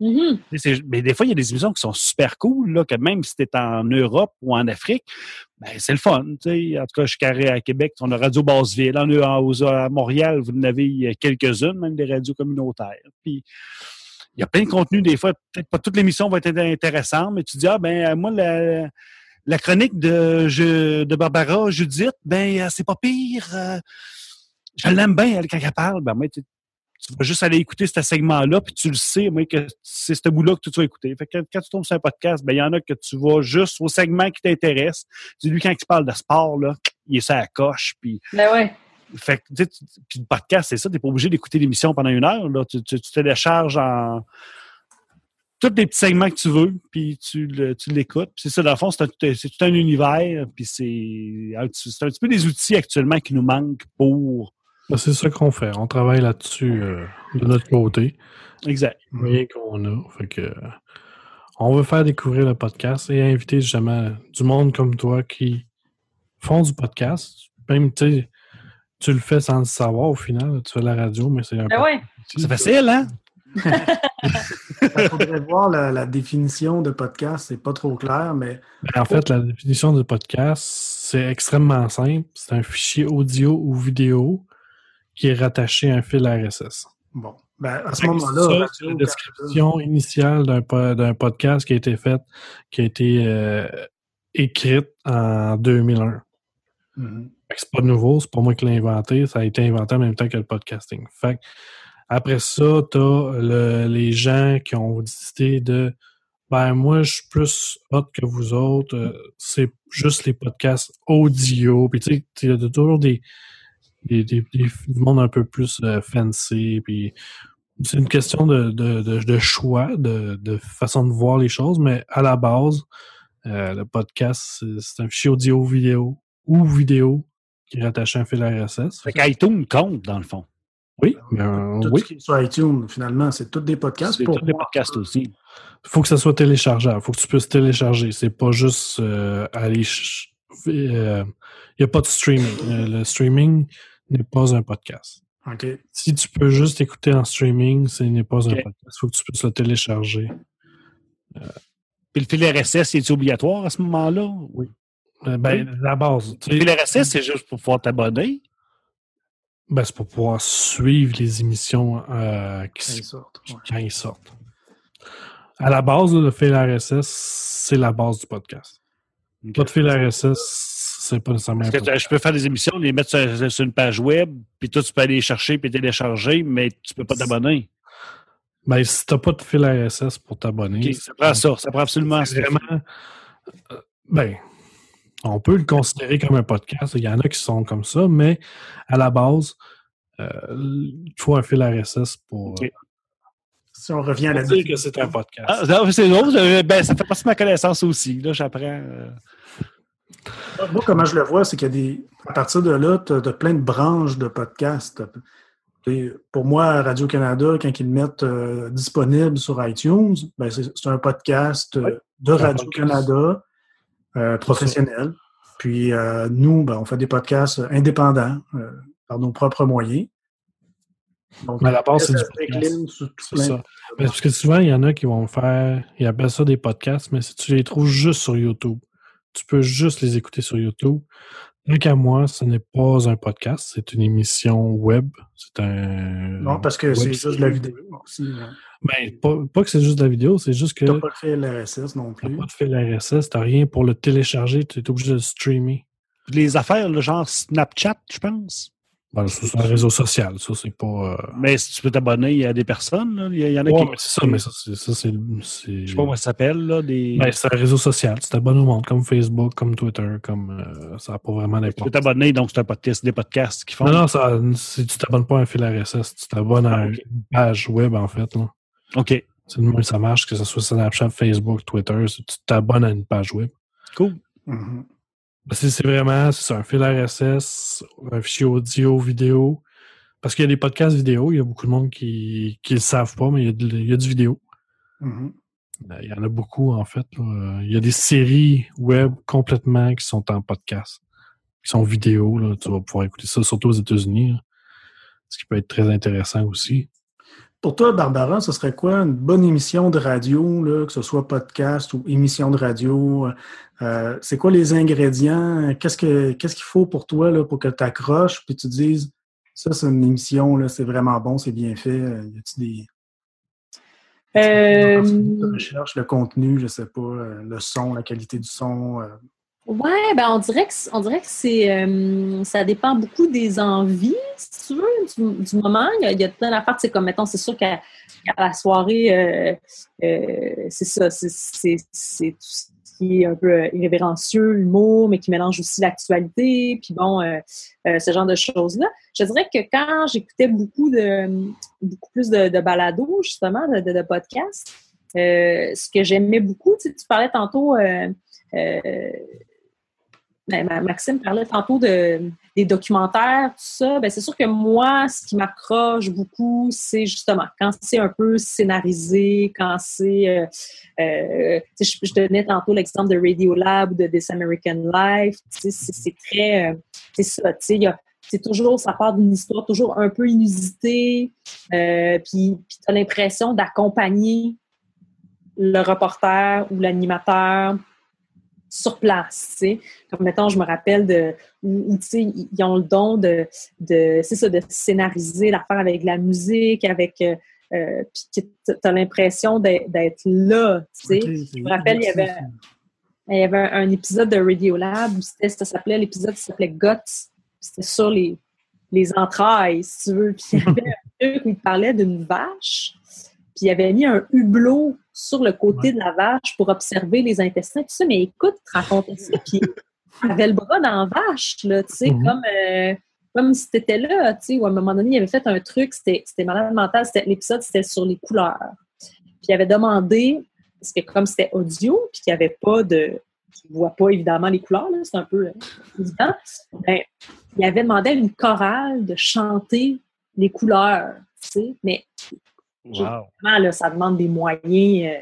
Mhm. C'est- Mais des fois, il y a des émissions qui sont super cool, là, que même si tu es en Europe ou en Afrique, ben, c'est le fun. En tout cas, je suis carré à Québec, on a Radio Basseville. En, à Montréal, vous en avez quelques-unes, même des radios communautaires. Puis, il y a plein de contenus, des fois, peut-être pas toute l'émission va être intéressante, mais tu dis, ah, ben, euh, moi, la, la chronique de, je- de Barbara Judith, ben, euh, c'est pas pire. euh, je l'aime bien, elle, quand elle parle. Ben, moi, tu tu vas juste aller écouter ce segment-là, puis tu le sais, moi, que c'est ce bout-là que tu vas écouter. Fait que quand tu tombes sur un podcast, ben, il y en a que tu vas juste au segment qui t'intéresse. C'est lui, quand il parle de sport, là, il est ça à la coche, puis Ben ouais. Fait que, tu sais, tu- puis le podcast, c'est ça, t'es pas obligé d'écouter l'émission pendant une heure, là. Tu, tu, tu télécharges en tous les petits segments que tu veux, puis tu, le- tu l'écoutes. Puis c'est ça, dans le fond, c'est, tout un univers, puis c'est, un petit- c'est un petit peu des outils actuellement qui nous manquent pour... Ben, c'est ça qu'on fait. On travaille là-dessus euh, de notre côté. Exact. moyen qu'on a. Fait que, on veut faire découvrir le podcast et inviter justement du monde comme toi qui font du podcast. Même, tu sais, tu le fais sans le savoir au final. Tu fais la radio, mais c'est un Ben peu. ouais. C'est facile, hein? Il faudrait voir la, la définition de podcast, c'est pas trop clair, mais Ben, en fait, la définition du podcast, c'est extrêmement simple. C'est un fichier audio ou vidéo qui est rattaché à un fil RSS. bon. Ben, à ce moment-là, c'est la description initiale d'un po- d'un podcast qui a été fait, qui a été euh, écrite en 2001. Mhm. Fait que c'est pas nouveau, c'est pas moi qui l'ai inventé, ça a été inventé en même temps que le podcasting. Fait après ça, t'as le- les gens qui ont décidé de ben moi je suis plus hot que vous autres, euh, c'est juste les podcasts audio, puis tu sais, il y a toujours des, des, du monde un peu plus euh, fancy, puis c'est une question de, de, choix, de, façon de voir les choses, mais à la base, euh, le podcast, c'est- un fichier audio-vidéo ou vidéo qui est rattaché à un fil RSS. Fait qu'iTunes compte, dans le fond. Oui, ben, Tout oui. ce qui est sur iTunes, finalement, c'est tous des podcasts. C'est Pour tous moi, podcasts aussi. Il faut que ça soit téléchargeable. Il faut que tu puisses télécharger. C'est pas juste euh, aller. euh, Il n'y a pas de streaming. Euh, le streaming n'est pas un podcast. OK. Si tu peux juste écouter en streaming, ce n'est pas un podcast. Il faut que tu puisses le télécharger. Puis le fil RSS, est obligatoire à ce moment-là? Oui. Euh, ben, la base. tu Le sais, fil RSS, c'est juste pour pouvoir t'abonner? Ben, c'est pour pouvoir suivre les émissions euh, qui, Quand ils sortent, ouais. quand ils sortent. À la base, le fil RSS, c'est la base du podcast. Pas de fil RSS, c'est pas nécessairement Parce que important. je peux faire des émissions, les mettre sur, sur une page web, puis toi, tu peux aller les chercher puis télécharger, mais tu peux pas t'abonner. Ben, si t'as pas de fil RSS pour t'abonner, ça prend ça. Ça prend absolument c'est ça. vraiment. euh, Ben, on peut le considérer comme un podcast. Il y en a qui sont comme ça, mais à la base, euh, il faut un fil RSS pour euh, Si on revient à la dire que c'est un podcast. Ah, c'est drôle. Ben, ça fait partie de ma connaissance aussi. Là, j'apprends. euh, Moi, comment je le vois, c'est qu'il y a des. À partir de là, tu as, plein de branches de podcasts. Et pour moi, Radio-Canada, quand ils le mettent euh, disponible sur iTunes, ben c'est un podcast euh, de Radio-Canada euh, professionnel. Puis euh, nous, ben, on fait des podcasts indépendants euh, par nos propres moyens. Donc, Mais à la base, c'est du podcast. tout ça. Ben, parce que souvent, il y en a qui vont faire, ils appellent ça des podcasts, mais si tu les trouves juste sur YouTube, tu peux juste les écouter sur YouTube. Tant qu'à moi, ce n'est pas un podcast, c'est une émission web. C'est un. Non, parce que c'est juste de la vidéo aussi. hein. Ben, pas, pas que c'est juste de la vidéo, c'est juste que Tu n'as pas fait l'RSS non t'as plus. pas de fil RSS, t'as rien pour le télécharger, tu es obligé de le streamer. Les affaires, là, genre Snapchat, je pense. Ben, c'est un réseau social, ça, c'est pas. euh, Mais si tu peux t'abonner à des personnes, là, il y, en a ouais, qui. mais c'est ça, mais ça, c'est. Je sais pas comment ça s'appelle, là. Des... Ben, c'est un réseau social, tu t'abonnes au monde, comme Facebook, comme Twitter, comme. euh, ça n'a pas vraiment tu peux d'importance. t'abonner, donc c'est un podcast, des podcasts qui font. Non, non, ça, si tu t'abonnes pas à un fil RSS, tu t'abonnes à Ah, une page web, en fait. là. OK. C'est le moins que ça marche, que ce soit Snapchat, Facebook, Twitter, tu t'abonnes à une page web. Cool. Que c'est vraiment, c'est un fil RSS, un fichier audio, vidéo. Parce qu'il y a des podcasts vidéo, il y a beaucoup de monde qui ne le savent pas, mais il y a, de- il y a du vidéo. Mhm. Euh, Il y en a beaucoup, en fait. là. Il y a des séries web complètement qui sont en podcast, qui sont vidéo. Là. Tu vas pouvoir écouter ça, surtout aux États-Unis. Ce qui peut être très intéressant aussi. Pour toi, Barbara, ce serait quoi une bonne émission de radio, là, que ce soit podcast ou émission de radio? Euh, c'est quoi les ingrédients? Qu'est-ce que qu'est-ce qu'il faut pour toi là, pour que tu accroches puis tu te dises ça, c'est une émission, là, c'est vraiment bon, c'est bien fait. Euh, Y a-t-il des Euh, de recherche, le contenu, je sais pas, euh, le son, la qualité du son? Ouais, ben on dirait que on dirait que c'est euh, ça dépend beaucoup des envies, si tu veux, du, du moment. Il y a, il y a plein d'affaires, c'est comme mettons, c'est sûr qu'à la soirée, euh, euh, c'est ça, c'est tout ce qui est un peu euh, irrévérencieux, l'humour, mais qui mélange aussi l'actualité, puis bon, euh, euh, ce genre de choses-là. Je dirais que quand j'écoutais beaucoup de beaucoup plus de, balados, justement, de, de, podcasts, ce que j'aimais beaucoup, tu sais, tu parlais tantôt. euh, ben, Ma- Maxime parlait tantôt de, des documentaires, tout ça. Ben, c'est sûr que moi, ce qui m'accroche beaucoup, c'est justement quand c'est un peu scénarisé, quand c'est. euh, euh, je, je donnais tantôt l'exemple de Radiolab ou de This American Life. C'est très. euh, c'est ça. C'est toujours, ça part d'une histoire toujours un peu inusitée. Puis tu as l'impression d'accompagner le reporter ou l'animateur sur place, tu sais. Comme, mettons, je me rappelle de, où, tu sais, ils ont le don de, de c'est ça, de scénariser l'affaire avec la musique, avec, euh, euh, puis que tu as l'impression d'être là, tu sais. je me rappelle, il y avait- Il y avait un, épisode de Radiolab ça s'appelait, l'épisode s'appelait Guts. C'était sur les, les entrailles, si tu veux. Puis il y avait un truc où il parlait d'une vache. Puis il avait mis un hublot sur le côté de la vache pour observer les intestins. Tout ça, mais écoute, te racontait ça. Puis il avait le bras dans la vache, là, tu sais, Mhm. comme, euh, comme si t'étais là, tu sais, ou à un moment donné, il avait fait un truc, c'était, malade mental. C'était, l'épisode, c'était sur les couleurs. Puis il avait demandé, parce que comme c'était audio, puis qu'il n'y avait pas de. Tu ne vois pas évidemment les couleurs, là, c'est un peu euh, évident. Ben, il avait demandé à une chorale de chanter les couleurs, tu sais, mais Wow. là, ça demande des moyens. euh,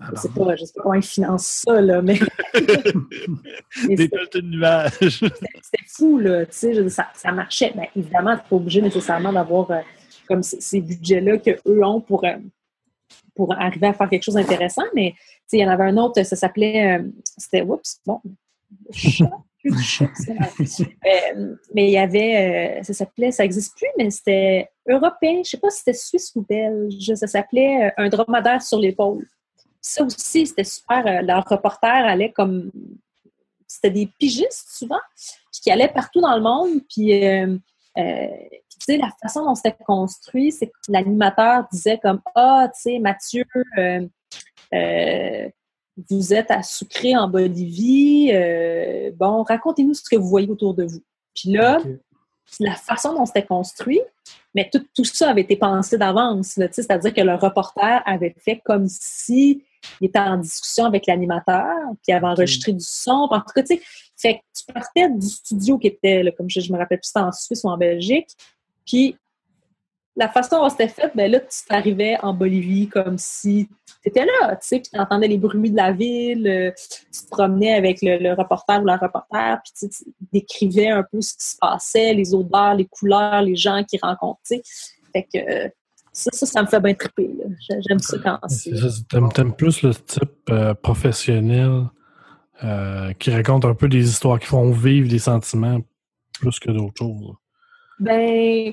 Ah, je sais pas, je sais pas comment ils financent ça, là, mais, Des de nuages. c'était fou, là, tu sais, ça, ça marchait. Ben, évidemment, tu n'es pas obligé nécessairement d'avoir euh, comme ces budgets-là qu'eux ont pour, euh, pour arriver à faire quelque chose d'intéressant, mais il y en avait un autre, ça s'appelait, c'était, oups, bon, Euh, mais il y avait, euh, ça s'appelait, ça n'existe plus, mais c'était européen, je sais pas si c'était suisse ou belge, ça s'appelait euh, Un dromadaire sur l'épaule. Ça aussi, c'était super. leur reporter allait comme. C'était des pigistes souvent, puis qui allaient partout dans le monde, puis. tu sais, la façon dont c'était construit, c'est que l'animateur disait comme Ah, tu sais, Mathieu, vous êtes à Sucré en Bolivie. euh, bon, racontez-nous ce que vous voyez autour de vous. Puis là, la façon dont c'était construit, mais tout, tout ça avait été pensé d'avance. C'est-à-dire que le reporter avait fait comme si il était en discussion avec l'animateur, puis il avait enregistré du son. En tout cas, tu sais, fait que tu partais du studio qui était, là, comme je, je me rappelle plus, c'était en Suisse ou en Belgique, puis la façon dont c'était fait, ben là, tu t'arrivais en Bolivie comme si tu étais là, tu sais, puis tu entendais les bruits de la ville, euh, tu te promenais avec le, le reporter ou la reporter, puis tu, décrivais un peu ce qui se passait, les odeurs, les couleurs, les gens qui rencontraient. Fait que euh, ça, ça, ça me fait bien triper. J'aime ça quand c'est. T'aimes, t'aimes plus le type euh, professionnel qui raconte un peu des histoires qui font vivre des sentiments plus que d'autres choses. Ben,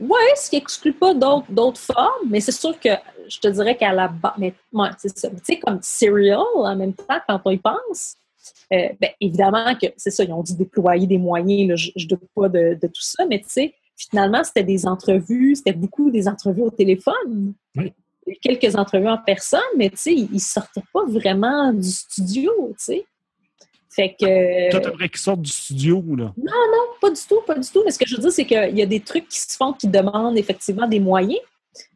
ouais, ce qui exclut pas d'autres, formes, mais c'est sûr que je te dirais qu'à la base, mais ouais, c'est ça. Tu sais, comme Serial, en même temps, quand on y pense, euh, ben, évidemment que c'est ça, ils ont dû déployer des moyens, là, je ne doute pas de, de tout ça, mais tu sais, finalement, c'était des entrevues, c'était beaucoup des entrevues au téléphone. Oui. Quelques entrevues en personne, mais tu sais, ils ne sortaient pas vraiment du studio, tu sais. Fait que. Toi, t'aimerais qu'ils sortent du studio, là. Pas du tout, pas du tout. Mais ce que je veux dire, c'est qu'il y a des trucs qui se font qui demandent effectivement des moyens.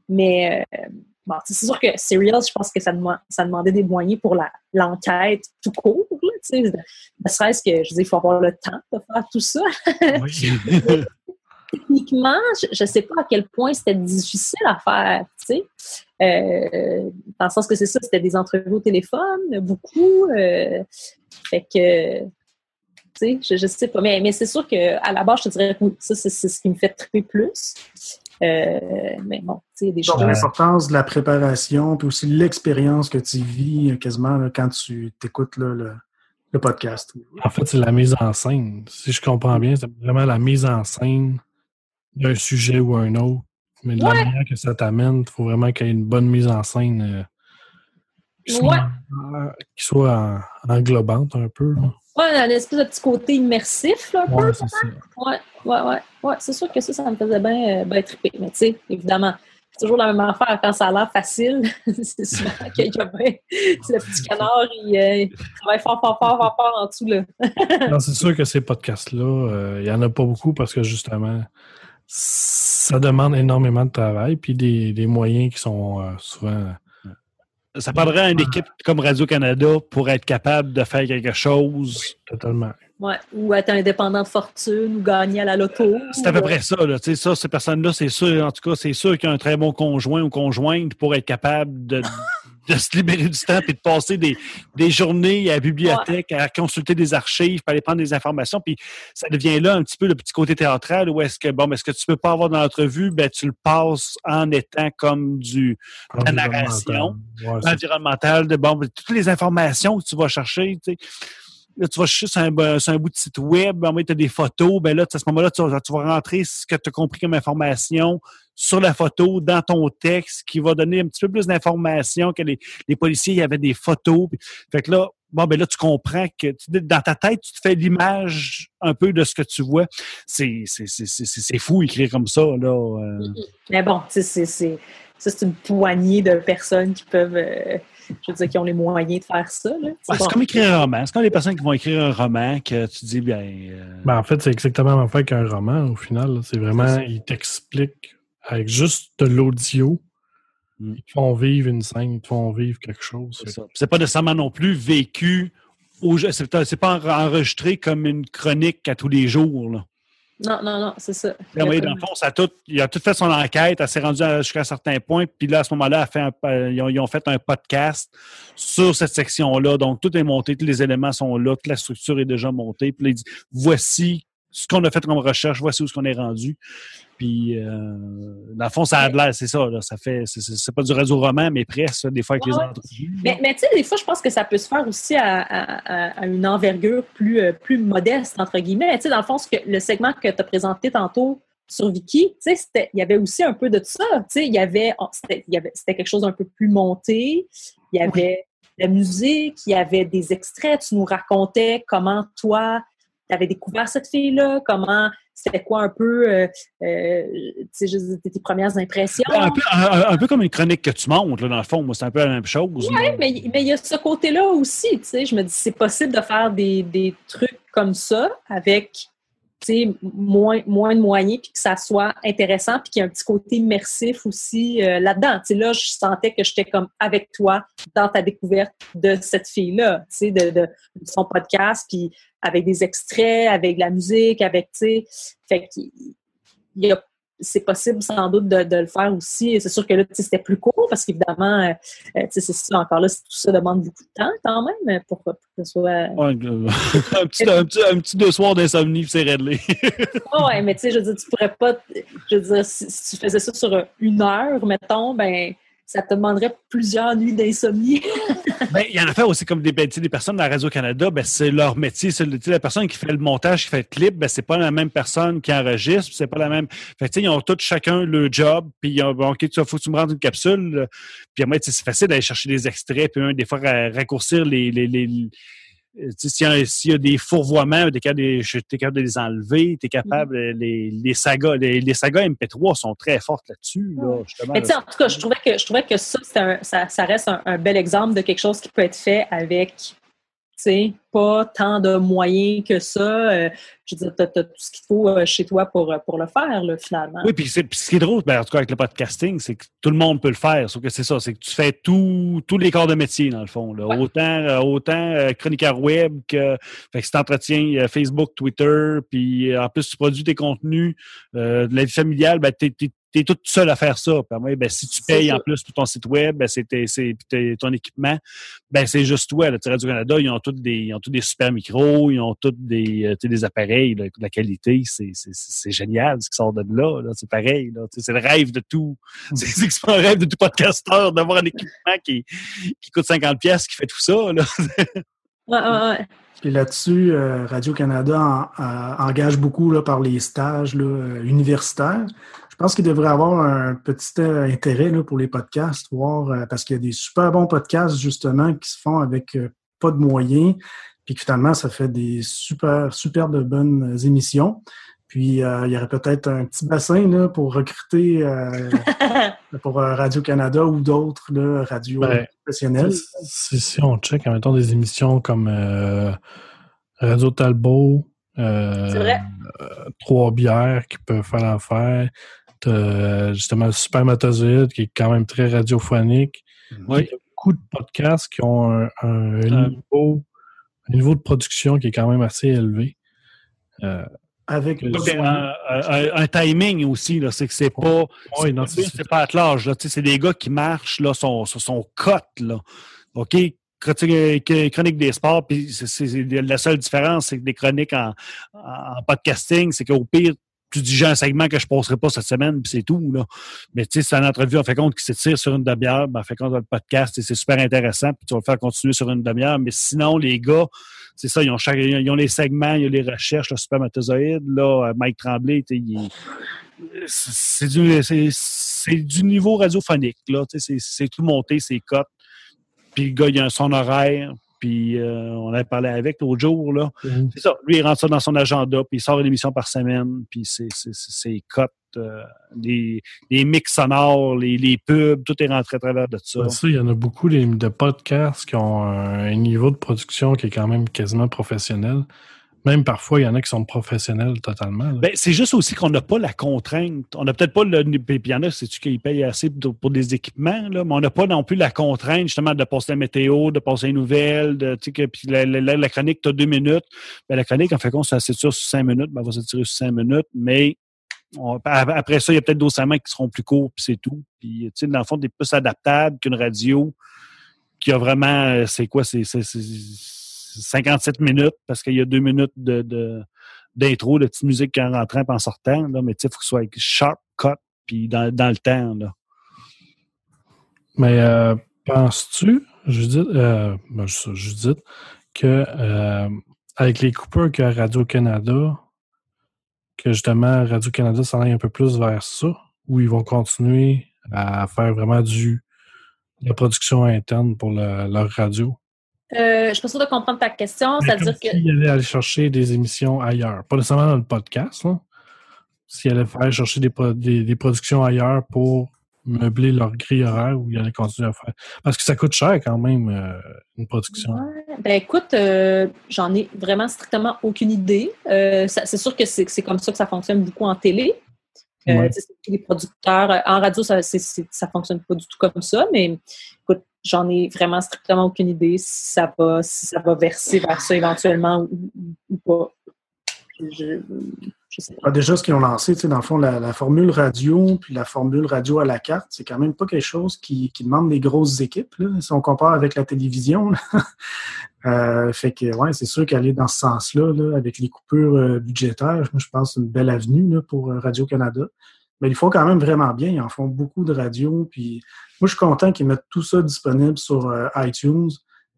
Mais euh, bon, c'est sûr que Serial, je pense que ça, dema- ça demandait des moyens pour l'enquête tout court. Là, tu sais. ne serait-ce que, je veux dire, il faut avoir le temps de faire tout ça. Techniquement, je ne sais pas à quel point c'était difficile à faire, tu sais. Euh, dans le sens que c'est ça, c'était des entrevues au téléphone, beaucoup. euh, fait que, tu sais, je, je sais pas. Mais, mais c'est sûr qu'à la base, je te dirais que ça, c'est ce qui me fait triper plus. Euh, mais bon, tu sais, des choses. l'importance de la préparation, puis aussi l'expérience que tu vis quasiment là, quand tu écoutes le, le podcast. En fait, c'est la mise en scène. Si je comprends bien, c'est vraiment la mise en scène d'un sujet ou un autre. Mais de la manière que ça t'amène, il faut vraiment qu'il y ait une bonne mise en scène euh, qui soit, Ouais. qui soit en- englobante un peu. là. Ouais, un espèce de petit côté immersif, là, un peu. Ouais, c'est ça. Ouais, ouais, ouais. ouais c'est sûr que ça, ça me faisait bien euh, bien triper. Mais tu sais, évidemment, c'est toujours la même affaire quand ça a l'air facile. c'est souvent qu'il y a bien. Le petit canard, il, euh, il travaille fort, fort, fort, fort, fort en dessous, là. Non, c'est sûr que ces podcasts-là, euh, il n'y en a pas beaucoup parce que justement, ça demande énormément de travail puis des, des moyens qui sont euh, souvent. Ça prendrait une équipe comme Radio-Canada pour être capable de faire quelque chose. Totalement. Ouais. Ou être indépendant de fortune, ou gagner à la loto. C'est à peu près ça. Là. Tu sais, ça, ces personnes-là, c'est sûr, en tout cas, c'est sûr qu'il y a un très bon conjoint ou conjointe pour être capable de, de se libérer du temps et de passer des, des journées à la bibliothèque, à consulter des archives, puis aller prendre des informations. Puis ça devient là un petit peu le petit côté théâtral où est-ce que, bon, mais ce que tu peux pas avoir dans l'entrevue, ben, tu le passes en étant comme du la narration. Ouais, c'est- environnemental, de bon, toutes les informations que tu vas chercher, tu sais. Là, tu vas chercher sur un, bout de site web, tu as des photos, ben là, à ce moment-là, tu, vas- rentrer ce que tu as compris comme information sur la photo, dans ton texte, qui va donner un petit peu plus d'informations que les, les policiers, il y avait des photos. Fait que là, bon, ben là, tu comprends que dans ta tête, tu te fais l'image un peu de ce que tu vois. C'est fou écrire comme ça, là. euh. Mais bon, c'est, ça, c'est une poignée de personnes qui peuvent, euh, je veux dire, qui ont les moyens de faire ça. Ouais, C'est bon. comme écrire un roman. C'est comme les personnes qui vont écrire un roman que tu dis, bien. euh, Ben, en fait, c'est exactement la même affaire qu'un roman, au final. C'est vraiment, ils t'expliquent avec juste de l'audio, Mm. ils te font vivre une scène, ils te font vivre quelque chose. C'est ça. C'est pas nécessairement non plus vécu. au- C'est c'est pas en- enregistré comme une chronique à tous les jours. Là. Non, non, non, c'est ça. Là, oui, dans le fond, ça a tout, il a tout fait son enquête, elle s'est rendue jusqu'à un certain point, puis là, à ce moment-là, elle a fait un- euh, ils, ont, ils ont fait un podcast sur cette section-là. Donc, tout est monté, tous les éléments sont là, toute la structure est déjà montée. Puis là, il dit voici ce qu'on a fait comme recherche, voici où ce qu'on est rendu. Puis, euh, dans le fond, ça a de l'air, c'est ça. Là, ça fait, c'est- pas du réseau roman, mais presque, des fois, avec les Ouais, entrevues. Mais, mais tu sais, des fois, je pense que ça peut se faire aussi à, à- à- à une envergure plus, euh, plus modeste, entre guillemets. Tu sais, dans le fond, ce que, le segment que tu as présenté tantôt sur Viki, tu sais, il y avait aussi un peu de ça. Tu sais, il y avait, on- c'était quelque chose d'un peu plus monté. Il y avait la musique, il y avait des extraits. Tu nous racontais comment toi, avais découvert cette fille-là, comment c'était quoi un peu euh, euh, tes premières impressions? Un peu, un- un peu comme une chronique que tu montes, là, dans le fond. Moi, c'est un peu la même chose. Oui, mais mais il y a ce côté-là aussi, tu sais. Je me dis, c'est possible de faire des, des trucs comme ça avec, moins, moins de moyens, puis que ça soit intéressant, puis qu'il y ait un petit côté immersif aussi euh, là-dedans. Là, je sentais que j'étais comme avec toi dans ta découverte de cette fille-là, de, son podcast, puis avec des extraits, avec la musique, avec, tu sais, fait qu'il il y a c'est possible sans doute de, de le faire aussi. C'est sûr que là, c'était plus court parce qu'évidemment, euh, euh, c'est ça, encore là, tout ça demande beaucoup de temps quand même pour, pour que ce soit. Ouais, euh, un, petit, un, petit, un petit deux soirs d'insomnie, c'est réglé. Ouais, mais tu sais, je veux dire, tu pourrais pas. Je veux dire, si, si tu faisais ça sur une heure, mettons, ben, ça te demanderait plusieurs nuits d'insomnie. Ben, il y en a fait aussi comme des, ben, des personnes dans Radio-Canada, ben, c'est leur métier. La personne qui fait le montage, qui fait le clip, ben, c'est pas la même personne qui enregistre, c'est pas la même. Fait ils ont tous chacun le job, puis ont, OK, il faut que tu me rendes une capsule. Puis c'est facile d'aller chercher des extraits, puis des fois ra- raccourcir les. les, les- S'il y, y a des fourvoiements, t'es capable, de- je- t'es capable de les enlever, t'es capable, Mm-hmm. les, les sagas, les, les sagas MP3 sont très fortes là-dessus, là. Mais tu sais, en tout cas, je trouvais que, je trouvais que ça, un- ça, ça reste un, un bel exemple de quelque chose qui peut être fait avec, tu sais, pas tant de moyens que ça. Euh, je veux dire, t'as, t'as tout ce qu'il faut euh, chez toi pour, euh, pour le faire, là, finalement. Oui, puis, ce qui est drôle, ben, en tout cas avec le podcasting, c'est que tout le monde peut le faire. Sauf que c'est ça, c'est que tu fais tout, tous les corps de métier, dans le fond. là. Ouais. Autant, autant chroniqueur web que, fait que si t'entretiens Facebook, Twitter, puis en plus tu produis tes contenus euh, de la vie familiale, ben, t'es, t'es, t'es tout seul à faire ça. Ben, si tu payes en plus pour ton site web, ben, c'est, ton équipement, ben, c'est juste toi. Tu sais, Radio-Canada, ils ont tous des, ils ont tous des super micros, ils ont tous des, euh, tu des appareils là, de la qualité. C'est, c'est, c'est c'est génial ce qui sort de là. là. C'est pareil. Tu C'est le rêve de tout. C'est, c'est un rêve de tout podcasteur d'avoir un équipement qui, qui coûte 50 pièces qui fait tout ça. Là. Ouais, ouais, ouais. Puis là-dessus, euh, Radio-Canada en- euh, engage beaucoup là, par les stages là, universitaires. Je pense qu'il devrait avoir un petit euh, intérêt là, pour les podcasts, voir, euh, parce qu'il y a des super bons podcasts justement qui se font avec euh, pas de moyens, puis que finalement, ça fait des super, super de bonnes émissions. Puis euh, il y aurait peut-être un petit bassin là, pour recruter euh, pour euh, Radio-Canada ou d'autres radios Ben, professionnelles. Si, si on check, mettons des émissions comme euh, Radio Talbot, euh, vrai. euh, Trois Bières qui peuvent faire l'affaire, euh, justement Supermatozoïde qui est quand même très radiophonique. Oui. Il y a beaucoup de podcasts qui ont un, un Euh. niveau, un niveau de production qui est quand même assez élevé. Euh, Avec un, un- un timing aussi, là, c'est que c'est pas. Non, c'est, pas à l'âge, là. C'est des gars qui marchent, là, sont, sont, sont cotes, là. OK? Chronique chronique des sports, puis c'est, c'est- c'est- la seule différence, c'est que des chroniques en, en podcasting, c'est qu'au pire, tu dis j'ai un segment que je passerai pas cette semaine, puis c'est tout, là. Mais tu sais, c'est une entrevue, on fait compte qu'il s'étire sur une demi-heure, ben, fait compte le podcast, et c'est super intéressant, puis tu vas le faire continuer sur une demi-heure. Mais sinon, les gars, c'est ça, ils ont, chaque- ils ont les segments, ils ont les recherches, le supermatozoïde, là, euh, Mike Tremblay, c'est du, c'est, du niveau radiophonique, là, c'est, c'est tout monté, c'est cotes. Puis le gars, il a son horaire, puis euh, on avait parlé avec l'autre jour, là. Mhm. C'est ça, lui, il rentre ça dans son agenda, puis il sort une émission par semaine, puis c'est, c'est, c'est, c'est cotes, euh, les, les mix sonores, les, les pubs, tout est rentré à travers de ça. Ben, ça, il y en a beaucoup de podcasts qui ont un niveau de production qui est quand même quasiment professionnel. Même parfois, il y en a qui sont professionnels totalement. Ben, c'est juste aussi qu'on n'a pas la contrainte. On n'a peut-être pas le. Puis il y en a, c'est-tu qu'ils payent assez pour, des équipements, là, mais on n'a pas non plus la contrainte, justement, de passer la météo, de passer les nouvelles, de, puis la, la- la- chronique, tu as deux minutes. Ben, la chronique, en fait, on s'étire sur cinq minutes, ben, on va s'étirer sur cinq minutes, mais après ça, il y a peut-être d'autres segments qui seront plus courts, puis c'est tout. Puis, tu sais, dans le fond, tu es plus adaptable qu'une radio qui a vraiment, euh, c'est quoi, c'est 57 minutes parce qu'il y a deux minutes de, d'intro, de petite musique en rentrant et en sortant, là, mais il faut que ce soit sharp, cut, puis dans, dans le temps. Là. Mais euh, penses-tu, Judith, euh, ben, que euh, avec les coupeurs à Radio-Canada, que justement Radio-Canada s'en aille un peu plus vers ça, ou ils vont continuer à faire vraiment du de la production interne pour le- leur radio? Euh, je suis pas sûre de comprendre ta question. C'est-à-dire que. S'ils allaient aller chercher des émissions ailleurs, pas nécessairement dans le podcast, là. S'ils allaient faire chercher des, pro- des, des productions ailleurs pour meubler leur grille horaire ou ils allaient continuer à faire. Parce que ça coûte cher quand même, euh, une production. Ouais. Ben écoute, euh, j'en ai vraiment strictement aucune idée. Euh, c'est sûr que c'est comme ça que ça fonctionne beaucoup en télé. Ouais. les producteurs. En radio, ça ça fonctionne pas du tout comme ça, mais écoute, j'en ai vraiment strictement aucune idée si ça va, si ça va verser vers ça éventuellement ou, pas. Ah, déjà, ce qu'ils ont lancé, dans le fond, la, formule radio, puis la formule radio à la carte, c'est quand même pas quelque chose qui, demande des grosses équipes, si on compare avec la télévision. Euh, fait que, ouais, c'est sûr qu'aller dans ce sens-là, là, avec les coupures euh, budgétaires, je pense que c'est une belle avenue pour euh, Radio-Canada. Mais ils font quand même vraiment bien. Ils en font beaucoup de radios. Puis moi, je suis content qu'ils mettent tout ça disponible sur euh, iTunes.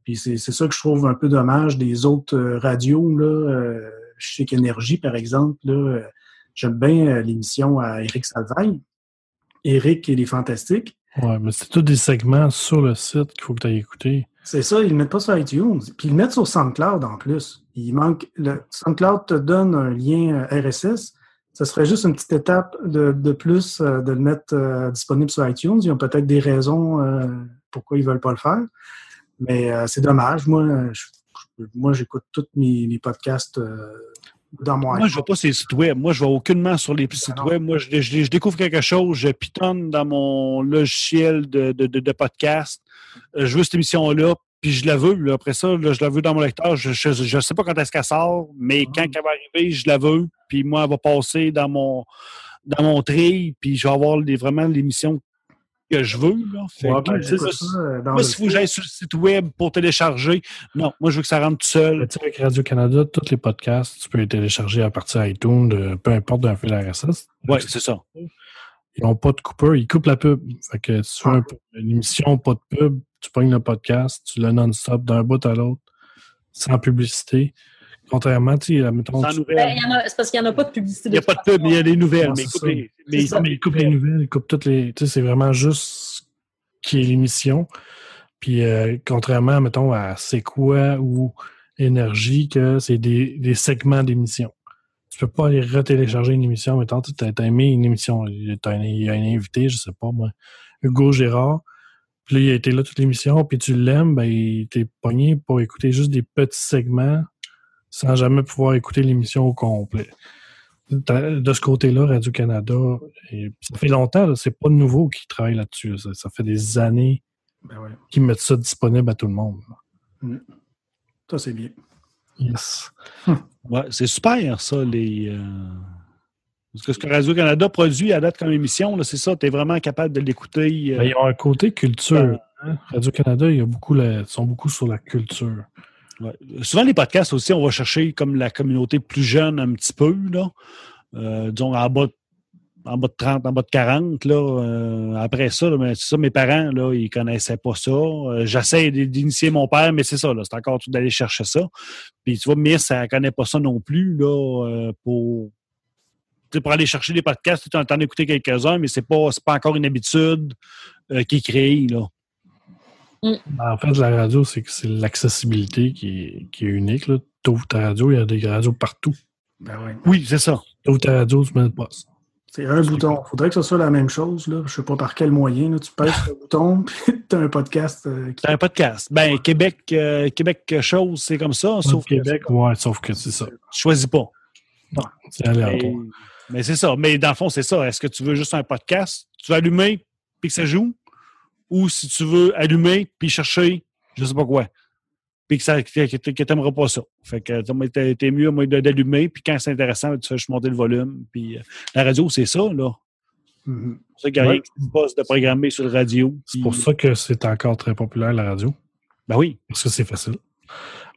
Puis c'est ça que je trouve un peu dommage des autres euh, radios. Là, euh, je sais qu'Énergie, par exemple, euh, j'aime bien euh, l'émission à Éric Salvaille. Éric, il est fantastique. Ouais, mais c'est tous des segments sur le site qu'il faut que tu ailles écouter. C'est ça, ils ne le mettent pas sur iTunes. Puis ils le mettent sur SoundCloud en plus. Il manque. Le, SoundCloud te donne un lien euh, RSS. Ce serait juste une petite étape de, de plus euh, de le mettre euh, disponible sur iTunes. Ils ont peut-être des raisons euh, pourquoi ils ne veulent pas le faire. Mais c'est dommage. Moi, je- moi j'écoute tous mes, mes podcasts dans mon Moi, iPhone. je ne vais pas sur les sites web. Moi, je vais aucunement sur les sites web. Moi, je, je- je découvre quelque chose, je pitonne dans mon logiciel de, de, podcast. Je veux cette émission-là, puis je la veux. là. Après ça, là, je la veux dans mon lecteur. Je ne sais pas quand est-ce qu'elle sort, mais Mhm. quand elle va arriver, je la veux. Puis moi, elle va passer dans mon dans mon tri, puis je vais avoir les- vraiment l'émission que je veux. Là. Fait Ouais, que, ben, ça, ça, euh, moi, faut que j'aille sur le site web pour télécharger, non, moi, je veux que ça rentre tout seul. Tu avec Radio-Canada, tous les podcasts, tu peux les télécharger à partir d'iTunes, de, peu importe d'un fil RSS. Oui, c'est ça. Ils n'ont pas de coupeur, ils coupent la pub. Fait que si tu veux une émission, pas de pub, tu pognes le podcast, tu le non-stop d'un bout à l'autre, sans publicité. Contrairement, tu sais, mettons, Sans tu- nouvelles. Ben, il y en a- c'est parce qu'il n'y en a pas de publicité. Il n'y a pas de pub, mais il y a des nouvelles. Ouais, mais ça. les- mais C'est ça. Non, mais ils coupent les nouvelles, ils coupent toutes les. Tu sais, c'est vraiment juste qui est l'émission. Puis, euh, contrairement, mettons, à C'est quoi ou Énergie, que c'est des, des segments d'émissions. Tu peux pas aller retélécharger une émission. Mettons, tu as, aimé une émission. Il y a un, il y a un invité, je sais pas moi, Hugo Gérard. Puis là, il a été là toute l'émission, puis tu l'aimes, ben, t'es pogné pour écouter juste des petits segments sans jamais pouvoir écouter l'émission au complet de ce côté-là, Radio-Canada, ça fait longtemps, c'est pas nouveau qu'ils travaillent là-dessus. là. Ça, ça fait des années Ben ouais. qu'ils mettent ça disponible à tout le monde. là. Ça, c'est bien. Yes. Ouais, c'est super, ça, les. euh, Parce que ce que Radio-Canada produit à date comme émission, c'est ça, tu es vraiment capable de l'écouter. euh, Ben, ils ont un côté culture. hein. Radio-Canada, il y a beaucoup la- ils sont beaucoup sur la culture. Souvent, les podcasts aussi, on va chercher comme la communauté plus jeune un petit peu, là. Euh, disons, en bas, de- en bas de 30, en bas de 40, là. Euh, après ça, là, ça, mes parents, là, ils connaissaient pas ça. Euh, J'essaie d'initier mon père, mais c'est ça, c'est encore tout d'aller chercher ça. Puis tu vois, Miss, elle connaît pas ça non plus, là, pour... pour aller chercher des podcasts, tu entends écouter quelques-uns, mais c'est pas, c'est pas encore une habitude qui est créée, là. Ben, En fait, la radio, c'est que c'est l'accessibilité qui est, qui est unique. Là. T'ouvres ta radio, il y a des radios partout. Ben ouais. Oui, c'est ça. T'ouvres ta radio, tu mets le poste. C'est un bouton. Il faudrait que ce soit la même chose. Là. Je ne sais pas par quel moyen. Là. Tu pèses le bouton, puis tu as un podcast euh, qui. Un podcast. Ben, Québec, euh, Québec chose, c'est comme ça, sauf Sauf que Québec, ouais, sauf que c'est ça. tu choisis pas. C'est aléatoire. Mais, mais c'est ça. Mais dans le fond, c'est ça. Est-ce que tu veux juste un podcast? Tu veux allumer puis que ça joue? Ou si tu veux allumer puis chercher, je sais pas quoi. Puis que, ça, que, que, que t'aimeras pas ça. Fait que t'es, t'es mieux d'allumer, puis quand c'est intéressant, tu fais juste monter le volume. Puis euh, la radio, c'est ça, là. Mhm. C'est pour ça qu'il n'y a Ouais. rien qui se passe de programmer sur le radio. C'est pour ça que c'est encore très populaire, la radio. Ben oui. Parce que c'est facile.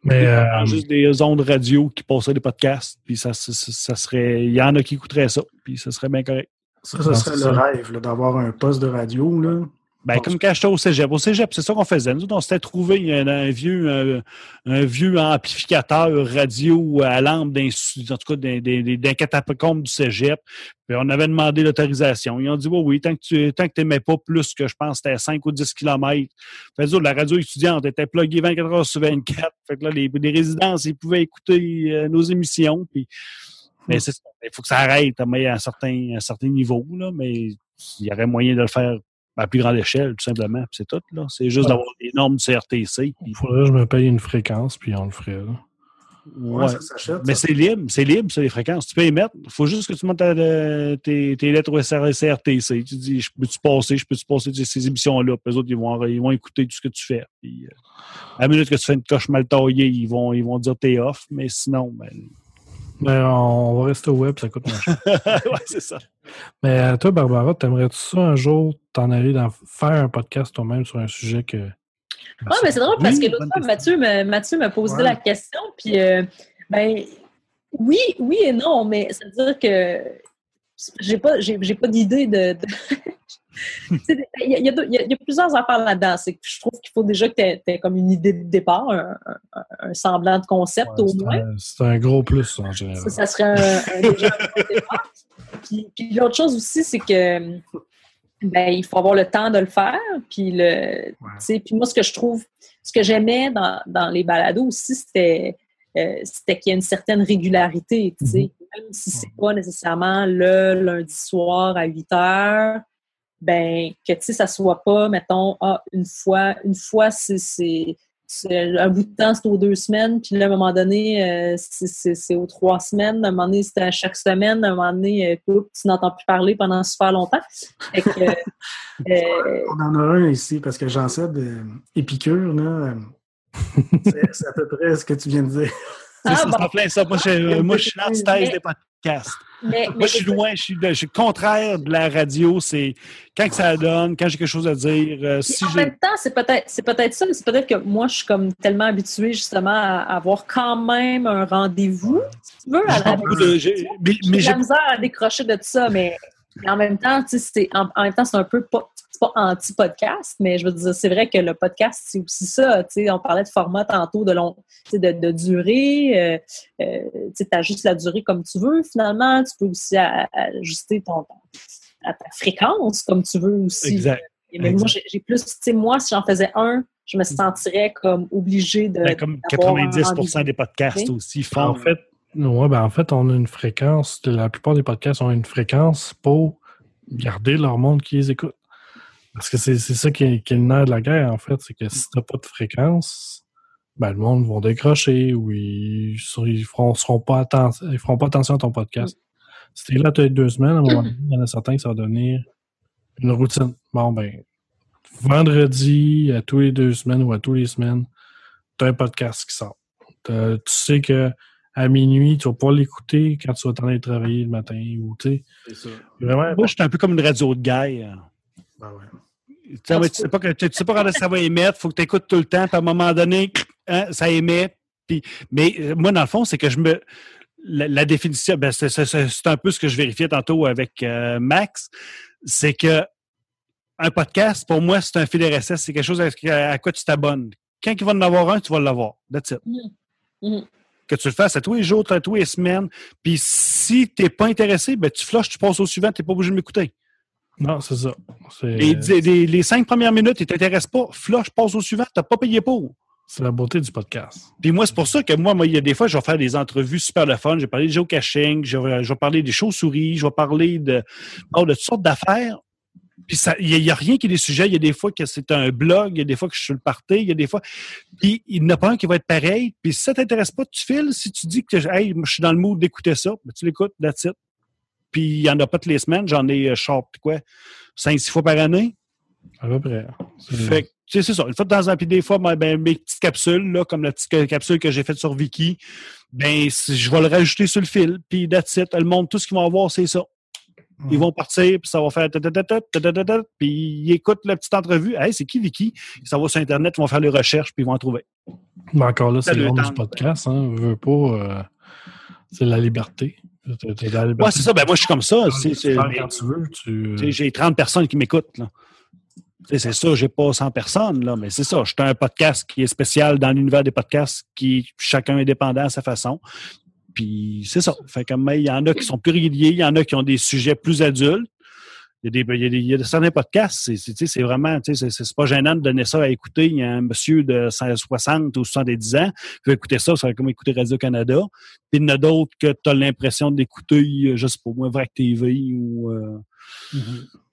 Mais euh, Juste des ondes radio qui passeraient des podcasts, puis ça, ça, ça- ça serait. Il y en a qui écouteraient ça, puis ça serait bien correct. Ça, ça serait le ça. rêve là, d'avoir un poste de radio. Là. Ben, comme quand j'étais au cégep. Au cégep, c'est ça qu'on faisait. Nous, on s'était trouvé un, un vieux, un, un vieux amplificateur radio à lampe d'un, en tout cas, d'un, d'un, d'un catacombe du cégep. Puis on avait demandé l'autorisation. Ils ont dit, oui, oui, tant que tu tant que t'aimais pas plus que je pense c'était 5 ou 10 kilomètres. Fait que, la radio étudiante était pluguée 24 heures sur 24. Fait que là, les, les résidences, ils pouvaient écouter euh, nos émissions. Puis, mais. Il faut que ça arrête à un certain, un certain niveau, là. Mais il y aurait moyen de le faire à plus grande échelle, tout simplement. C'est tout, là. C'est juste Ouais. d'avoir des normes CRTC. il faudrait que je me paye une fréquence, puis on le ferait. là. Ouais, ouais. ça s'achète. Mais c'est libre, c'est libre, c'est les fréquences. Tu peux y mettre. Il faut juste que tu montes ta- tes, tes lettres au SR CRTC. Tu dis, je peux-tu passer, je peux-tu passer ces émissions-là? Puis eux autres, ils vont, ils vont écouter tout ce que tu fais. Puis, euh, à la minute que tu fais une coche mal taillée, ils vont, ils vont dire t'es off. Mais sinon, ben, Mais on va rester au web, ça coûte moins cher. ouais, c'est ça. Mais euh, toi, Barbara, t'aimerais-tu ça un jour t'en aller dans faire un podcast toi-même sur un sujet que. Ouais, mais c'est drôle parce que l'autre fois, Mathieu me, Mathieu m'a posé Ouais. la question, puis euh, ben oui, oui et non, mais ça veut dire que j'ai pas, j'ai, j'ai pas d'idée de. Il y, a- il y a il a- plusieurs affaires là-dedans. C'est que je trouve qu'il faut déjà que tu aies, comme une idée de départ, un, un- un semblant de concept Ouais, au moins. C'est un gros plus en général. Ça, ça serait un, un- déjà un bon départ. Puis, puis l'autre chose aussi, c'est que ben, il faut avoir le temps de le faire. Puis, le, puis moi, ce que je trouve, ce que j'aimais dans, dans les balados aussi, c'était euh, c'était qu'il y a une certaine régularité. Même si c'est pas nécessairement le lundi soir à 8 heures, ben que tu sais, ça soit pas, mettons, ah, une fois, une fois, c'est- c'est c'est un bout de temps, c'est aux deux semaines, puis là, à un moment donné, euh, c'est- c'est c'est aux trois semaines, à un moment donné, c'était à chaque semaine, à un moment donné, euh, tu n'entends plus parler pendant super longtemps. Fait que, euh, On en a un ici parce que j'en sais de Épicure, là. c'est c'est à peu près ce que tu viens de dire. C'est Ah, ça, bon. c'est en plein ça. Moi, je, moi, je suis l'antithèse des podcasts. mais, Moi, je suis loin, je suis, je suis contraire de la radio. C'est quand que ça donne, quand j'ai quelque chose à dire. euh, si en même temps, c'est peut-être c'est peut-être ça, mais c'est peut-être que moi, je suis comme tellement habituée justement à avoir quand même un rendez-vous. Si tu veux, avec- beaucoup de- j'ai- de la misère à décrocher de ça, mais, en même temps, c'est en, en même temps, c'est un peu pas, c'est pas anti-podcast, mais je veux dire, c'est vrai que le podcast, c'est aussi ça. Tu sais, on parlait de format tantôt, de long, de, de durée. euh, euh, tu sais, juste la durée comme tu veux, finalement. Tu peux aussi ajuster ton, ton- à ta fréquence comme tu veux aussi. Exact. Mais moi, j'ai plus, tu sais, moi, si j'en faisais un, je me sentirais comme obligée de. Ben, comme d'avoir un 90 rendez-vous. des podcasts aussi font. En fait, ouais, ben en fait, on a une fréquence. La plupart des podcasts ont une fréquence pour garder leur monde qui les écoute. Parce que c'est c'est ça qui est, qui est le nerf de la guerre, en fait. C'est que si t'as pas de fréquence, ben le monde va décrocher ou ils, ils feront, seront pas ils feront pas attention à ton podcast. Si t'es là les deux semaines, à un moment donné, il y en a certains qui ça va devenir une routine. Bon, ben, vendredi, à tous les deux semaines ou à tous les semaines, t'as un podcast qui sort. T'as- Tu sais que à minuit, tu vas pas l'écouter quand tu vas t'en aller travailler le matin ou tu sais. C'est ça. Vraiment, Moi, je suis un peu comme une radio de guerre. Ben ouais. Tu tu sais pas, que- tu sais pas quand ça va émettre, il faut que tu écoutes tout le temps, puis à un moment donné, hein, ça émet. Puis, mais euh, moi, dans le fond, c'est que je me. La, la définition, ben, c'est c'est- c'est- c'est un peu ce que je vérifiais tantôt avec euh, Max, c'est que un podcast, pour moi, c'est un fil RSS, c'est quelque chose à, à quoi tu t'abonnes. Quand il va en avoir un, tu vas l'avoir. That's it. Mhm. Que tu le fasses à tous les jours, à tous les semaines. Puis si tu n'es pas intéressé, ben, tu flushes, tu passes au suivant, tu n'es pas obligé de m'écouter. Non, c'est ça. Les, les- les cinq premières minutes, ils ne t'intéressent pas. Flush, passe au suivant, tu n'as pas payé pour. c'est la beauté du podcast. Puis moi, c'est pour ça que moi, moi, il y a des fois, je vais faire des entrevues super le fun. Je vais parler de geocaching, je vais, je vais parler des chauves-souris, je vais parler de, oh, de toutes sortes d'affaires. Puis ça- il n'y a, rien qui est des sujets. Il y a des fois que c'est un blog, il y a des fois que je suis le party, il y a des fois. Puis il n'y en a pas un qui va être pareil. Puis si ça t'intéresse pas, tu files. Si tu dis que hey, je suis dans le mood d'écouter ça, ben, tu l'écoutes, that's it. Puis il n'y en a pas toutes les semaines. J'en ai, euh, short, quoi, cinq, six fois par année. À peu près. C'est- Fait que, tu sais, c'est ça. Une fois de temps en temps, puis des fois, ben, ben, mes petites capsules, là, comme la petite ca- capsule que j'ai faite sur Viki, ben, je vais le rajouter sur le fil, puis that's it. Le monde, tout ce qu'ils vont avoir, c'est ça. Ils vont partir, puis ça va faire puis ils écoutent la petite entrevue. Hey, c'est qui Vicky? Ça va sur Internet, ils vont faire les recherches, puis ils vont en trouver. Mais encore là, c'est le monde du podcast. Hein. Veux pas. euh, c'est la liberté. Ouais, c'est ça. Ben, moi, je suis comme ça. Tu J'ai 30 personnes qui m'écoutent. là. C'est ça, j'ai pas 100 personnes, là, mais c'est ça. Je suis un podcast qui est spécial dans l'univers des podcasts, qui chacun est dépendant à sa façon. Puis c'est ça. Fait que, mais il y en a qui sont plus réguliers, il y en a qui ont des sujets plus adultes. Il y a, des, il y a, des, il y a certains podcasts, c'est, c'est, c'est vraiment, tu sais, c'est, c'est pas gênant de donner ça à écouter. Il y a un monsieur de 60 ou 70 ans qui va écouter ça, ça va comme écouter Radio-Canada. Puis il y en a d'autres que tu as l'impression d'écouter, euh, je sais pas moi, Vrac TV ou... euh,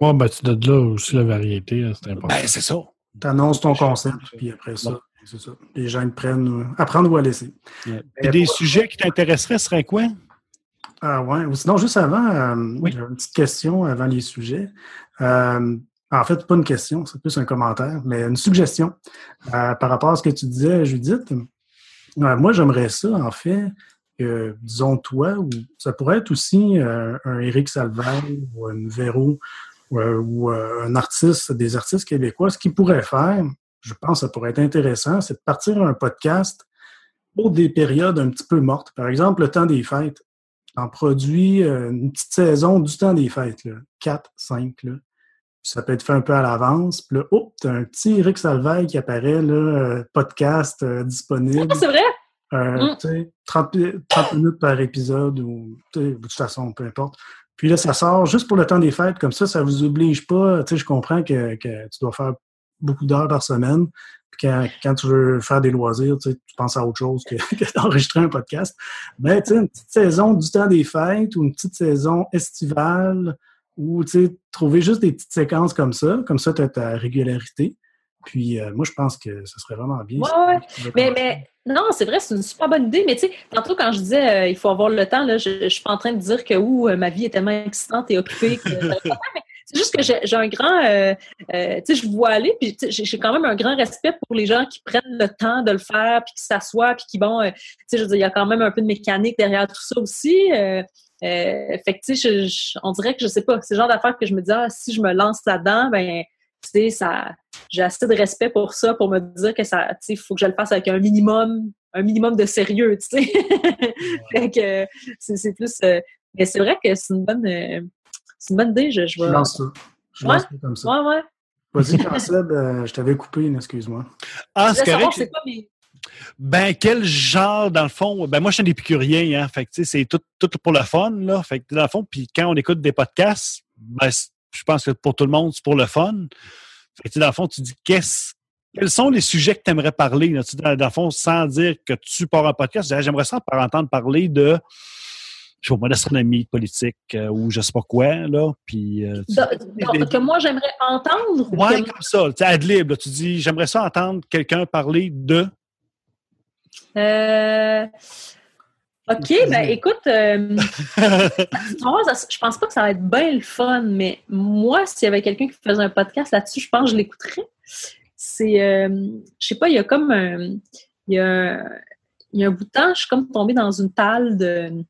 Ouais, ben, tu donnes là aussi la variété. hein, C'est important. Ben, c'est ça. Tu annonces ton concept, puis après ça, c'est ça. Les gens ils prennent euh, à prendre ou à laisser. Ouais. Puis des sujets qui t'intéresseraient seraient quoi? Ah ouais. Ou Sinon, juste avant, euh, Oui. une petite question avant les sujets. Euh, en fait, pas une question, c'est plus un commentaire, mais une suggestion euh, par rapport à ce que tu disais, Judith. Moi, j'aimerais ça, en fait, que, disons, toi, ou ça pourrait être aussi un Éric Salvaire ou un Véro ou, ou, un artiste, des artistes québécois, ce qu'ils pourraient faire, je pense que ça pourrait être intéressant, c'est de partir un podcast pour des périodes un petit peu mortes. Par exemple, le temps des fêtes. On produit euh, une petite saison du temps des fêtes, là, 4, 5. Là. Puis ça peut être fait un peu à l'avance. Puis là, oh, t'as un petit Eric Salveille qui apparaît, là, euh, podcast euh, disponible. Ah, c'est vrai? Euh, Mm. tu sais, 30, mi- 30 minutes par épisode ou de toute façon, peu importe. Puis là, ça sort juste pour le temps des fêtes, comme ça, ça vous oblige pas. Tu sais, je comprends que, que tu dois faire beaucoup d'heures par semaine. Quand, quand tu veux faire des loisirs, tu, sais, tu penses à autre chose que, que d'enregistrer un podcast. Mais tu sais, une petite saison du temps des fêtes ou une petite saison estivale ou tu sais, trouver juste des petites séquences comme ça. Comme ça, tu as ta régularité. Puis euh, moi, je pense que ce serait vraiment bien. Ouais. Vas Mais, non, c'est vrai, c'est une super bonne idée. Mais tu sais, tantôt quand je disais euh, il faut avoir le temps, là, je, je suis pas en train de dire que ouh, ma vie est tellement excitante et occupée que mais c'est juste que j'ai j'ai un grand, euh, euh, tu sais, je vois aller, puis j'ai quand même un grand respect pour les gens qui prennent le temps de le faire, puis qui s'assoient, puis qui vont, euh, tu sais, je veux dire, il y a quand même un peu de mécanique derrière tout ça aussi. Euh, euh, fait que tu sais, je- je- on dirait que je sais pas, c'est le genre d'affaires que je me dis ah, si je me lance là-dedans, ben tu sais, ça, j'ai assez de respect pour ça pour me dire que ça, tu sais, il faut que je le fasse avec un minimum, un minimum de sérieux, tu sais. fait que c'est c'est plus, euh, mais c'est vrai que c'est une bonne, euh, c'est une bonne idée. Je, je Je lance ça. Je Ouais? lance ça comme ça. Ouais, ouais. Vas-y, Jean-Seb, euh, je t'avais coupé, excuse-moi. Ah, Je c'est correct. c'est quoi mes. Ben, quel genre, dans le fond? Ben, moi, je suis un épicurien, hein. Fait que, tu sais, c'est tout, tout pour le fun, là. Fait que, dans le fond, puis quand on écoute des podcasts, ben, je pense que pour tout le monde, c'est pour le fun. Fait que, tu sais, dans le fond, tu dis, qu'est-ce, quels sont les sujets que tu aimerais parler, là? Tu sais, dans, dans le fond, sans dire que tu pars un podcast, tu dis, j'aimerais ça par entendre parler de, je sais pas d'astronomie, politique, euh, ou je sais pas quoi, là. Puis, euh, tu- que moi j'aimerais entendre. ou Ouais, que- comme ça. Tu ad lib, là, tu dis, j'aimerais ça entendre quelqu'un parler de. Euh, OK, ben écoute, euh, je pense pas que ça va être bien le fun, mais moi, s'il y avait quelqu'un qui faisait un podcast là-dessus, je pense que je l'écouterais. C'est, euh, je sais pas, il y a comme un, il y a, il y a un bout de temps, je suis comme tombée dans une talle de, de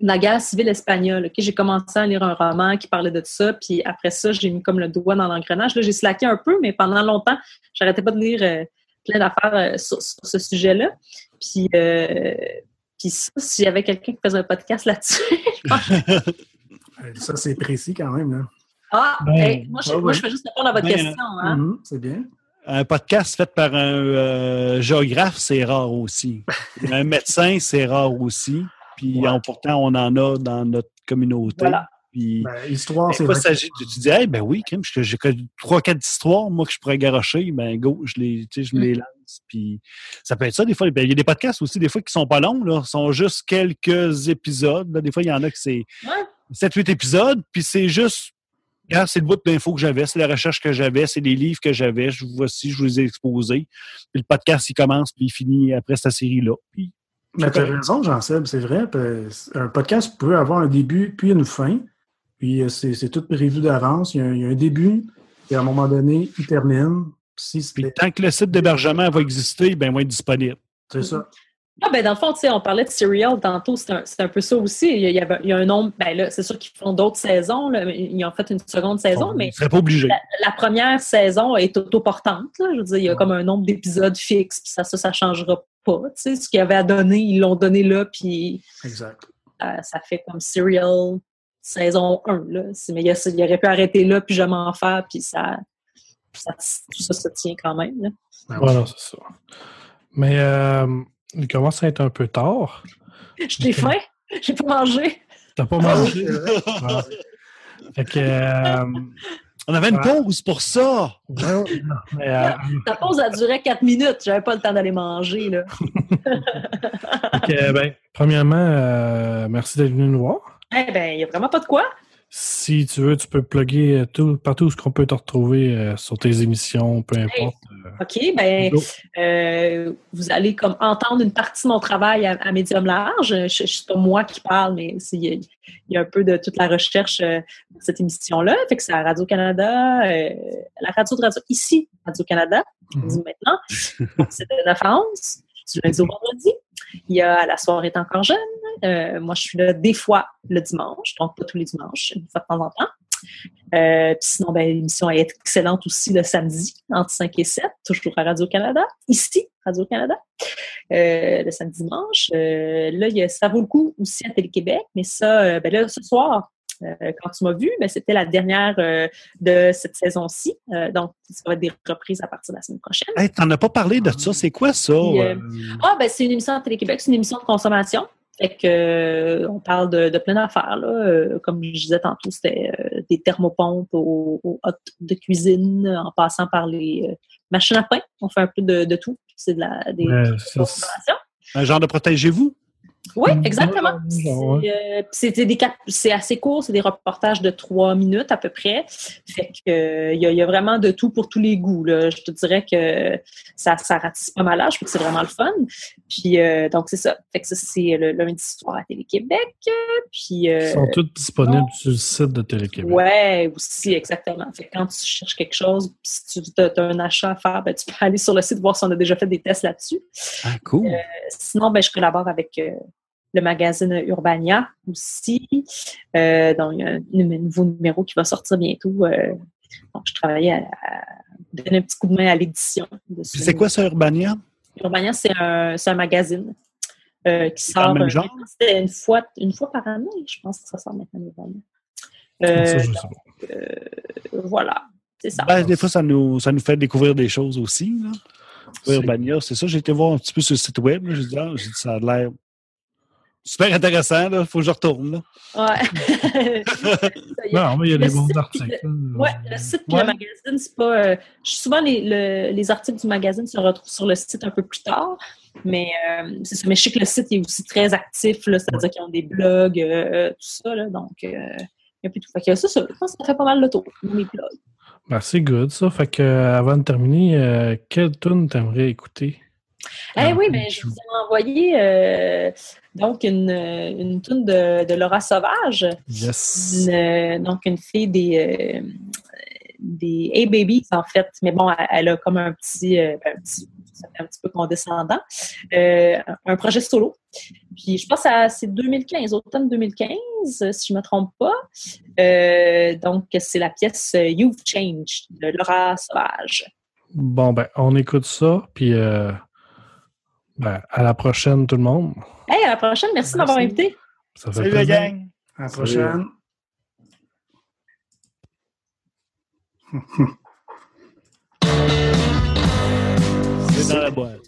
la guerre civile espagnole. ok? J'ai commencé à lire un roman qui parlait de ça, puis après ça, j'ai mis comme le doigt dans l'engrenage. Là, j'ai slacké un peu, mais pendant longtemps, j'arrêtais pas de lire euh, plein d'affaires euh, sur, sur ce sujet-là. Puis, euh, puis ça, s'il y avait quelqu'un qui faisait un podcast là-dessus, je pense Ça, c'est précis quand même. Là. Ah, Ben, hey, moi, je, ouais, moi, ouais. je fais juste répondre à votre Ben, question. Hein? Mhm, c'est bien. Un podcast fait par un euh, géographe, c'est rare aussi. un médecin, c'est rare aussi. Puis Ouais. on- pourtant, on en a dans notre communauté. Voilà. Puis, Ben, histoire, des c'est vrai. s'agit- tu, tu dis, hey, ben oui, j'ai trois, quatre histoires, moi, que je pourrais garocher, ben go, je les, tu sais, je me Mm. les lance. Puis ça peut être ça, des fois. Ben, Il y a des podcasts aussi, des fois, qui sont pas longs, là, sont juste quelques épisodes. là. Des fois, il y en a que c'est Ouais. 7-8 épisodes, puis c'est juste, regarde, c'est le bout d'infos que j'avais, c'est la recherche que j'avais, c'est les livres que j'avais, je voici, je vous les ai exposés. Puis le podcast, il commence, puis il finit après cette série-là. Puis Mais tu as raison, Jean-Seb, c'est vrai. parce- Un podcast peut avoir un début puis une fin. Puis euh, c'est c'est tout prévu d'avance. Il, y a un- il y a un début, et à un moment donné, il termine. Si Puis tant que le site d'hébergement va exister, ben, il va être disponible. c'est ça. Ah, ben, dans le fond, tu sais, on parlait de Serial tantôt, c'est un, un peu ça aussi. Il y, a, il y avait- il y a un nombre, ben là, c'est sûr qu'ils font d'autres saisons, là, mais ils ont fait une seconde saison, On mais pas obligé. la, la première saison est autoportante. Là. Je veux dire, il y a comme un nombre d'épisodes fixe, puis ça, ça, ça changera pas. Tu sais, ce qu'il y avait à donner, ils l'ont donné là, puis Exact. euh, ça fait comme Serial saison 1. Là. Mais il, y a- il aurait pu arrêter là, puis je m'en faire, puis ça, ça, tout ça se tient quand même. Là. Ben Voilà, c'est ça. Mais euh, il commence à être un peu tard. J'ai faim, j'ai pas mangé. T'as pas mangé? Ah. Fait que. euh, On avait une Ouais. pause pour ça. ouais, non, mais, euh, Ta pause a duré 4 minutes, j'avais pas le temps d'aller manger. Là. que, ben, premièrement, euh, merci d'être venu nous voir. Eh ben, il y a vraiment pas de quoi. Si tu veux, tu peux plugger euh, tout, partout où ce qu'on peut te retrouver euh, sur tes émissions, peu importe. OK, ben, euh, vous allez comme entendre une partie de mon travail à, à médium large. Je, je, pas moi qui parle, mais il y, a- il y a un peu de toute la recherche euh, dans cette émission-là. Fait que c'est à Radio-Canada, euh, la radio de radio ici, Radio-Canada, Mhm. dit maintenant. C'est de 9 à 11, du lundi au vendredi. Il y a La soirée est encore jeune. Euh, moi, je suis là des fois le dimanche, donc pas tous les dimanches, une fois de temps en temps. Euh, sinon, ben, l'émission est excellente aussi le samedi, entre 5 et 7, toujours à Radio-Canada, ici, Radio-Canada, euh, le samedi dimanche. Euh, là, il y a, ça vaut le coup aussi à Télé-Québec, mais ça, ben là, ce soir, quand tu m'as vu, ben, c'était la dernière de cette saison-ci. Donc, ça va être des reprises à partir de la semaine prochaine. Hey, t'en as pas parlé de ça? C'est quoi ça? Puis? Ah, ben c'est une émission à Télé-Québec, c'est une émission de consommation. Fait que euh, on parle de, de plein d'affaires. Là. Euh, comme je disais tantôt, c'était euh, des thermopompes aux, aux hottes de cuisine, en passant par les machines à pain. On fait un peu de, de tout. C'est de la des Ouais. Un genre de protégez-vous? Oui, exactement. C'est, euh, c'est assez court, c'est des reportages de trois minutes à peu près. Fait que euh, il y, a- il y a vraiment de tout pour tous les goûts. Là. Je te dirais que ça, ça ratisse pas mal l'âge, c'est vraiment le fun. Puis euh, donc c'est ça. Fait que ça, c'est le lundi soir à Télé-Québec. Puis euh, Ils sont tous disponibles sur le site de Télé-Québec. Ouais, aussi, exactement. Fait que quand tu cherches quelque chose, si tu as, un achat à faire, ben, tu peux aller sur le site voir si on a déjà fait des tests là-dessus. Ah, cool. Sinon, ben, je collabore avec euh, le magazine Urbania aussi. Euh, donc, il y a un, nouveau numéro qui va sortir bientôt. euh, donc, je travaillais à, à donner un petit coup de main à l'édition. de ce c'est quoi ça, Urbania? Urbania, c'est un, un magazine euh, qui sort même genre? c'était une fois, une fois par année, je pense que ça sort maintenant Urbania. Ça, je sais pas. voilà, c'est ça. Ben, des fois, ça nous, ça nous fait découvrir des choses aussi. Là. Urbania, c'est ça. J'ai été voir un petit peu sur le site web. là. J'ai dit, ah, j'ai dit, ça a l'air super intéressant. Il faut que je retourne. Là. Ouais. Non, mais il y a Le des bons articles. Ouais, le site et Ouais. le magazine, c'est pas. euh, souvent, les, le- les articles du magazine se retrouvent sur le site un peu plus tard. Mais euh, c'est ça. Mais je sais que le site est aussi très actif, là, c'est-à-dire qu'ils ont des blogs, euh, tout ça. Là, donc, euh, il y a plus tout. Fait que ça, ça, je pense que ça fait pas mal le tour, mes blogs. Ben, c'est good, ça. Fait que, avant de terminer, euh, quelle tune t'aimerais écouter? Eh Ah, oui, ben, je vous ai envoyé euh, donc une, une tune de, de Laura Sauvage. Yes. Une, donc, une fille des, euh, des A-Babies, en fait. Mais bon, elle, a comme un petit, euh, ben, un petit, un petit peu condescendant. Euh, un projet solo. Puis, je pense que c'est 2015, automne 2015, si je ne me trompe pas. Euh, donc, c'est la pièce euh, You've Changed de Laura Sauvage. Bon, ben, on écoute ça, puis euh, ben, à la prochaine, tout le monde. Hey, à la prochaine. Merci de m'avoir Merci. invité. Ça fait Salut la gang! À la prochaine. C'est dans la boîte.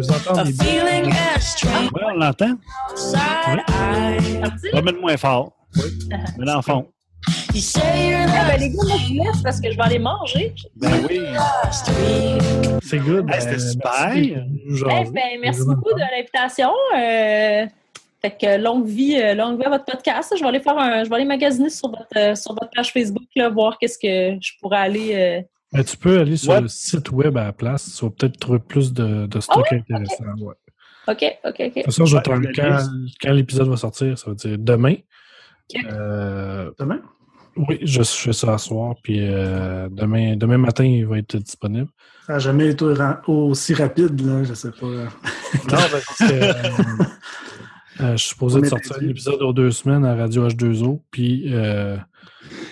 Que vous entendez a bien? feeling as strange Oui, on l'entend. Va mettre moins fort. Mais dans le fond. Ah, ben, the les gars, moi, je laisse parce que je vais aller manger. Ben oui. C'est good. Hey, c'était ben, super. merci nous Eh ben, merci beaucoup de l'invitation. Euh, fait que longue vie, euh, longue vie à votre podcast. Je vais aller faire un, je vais aller magasiner sur votre, euh, sur votre page Facebook, là, voir qu'est-ce que je pourrais aller euh, Mais tu peux aller sur le site web à la place. Tu vas peut-être trouver plus de, de stock Ah ouais? intéressant. ouais. OK, OK, OK. De toute façon, je vais te- quand, quand l'épisode va sortir, ça veut dire demain. Euh, Demain? oui, je fais ça à soir. Puis euh, demain, demain matin, il va être disponible. Ça n'a jamais été aussi rapide, là, je sais pas. Non, ben, parce que, euh, euh, je suis supposé de sortir perdu. l'épisode aux deux semaines à Radio H2O, puis euh,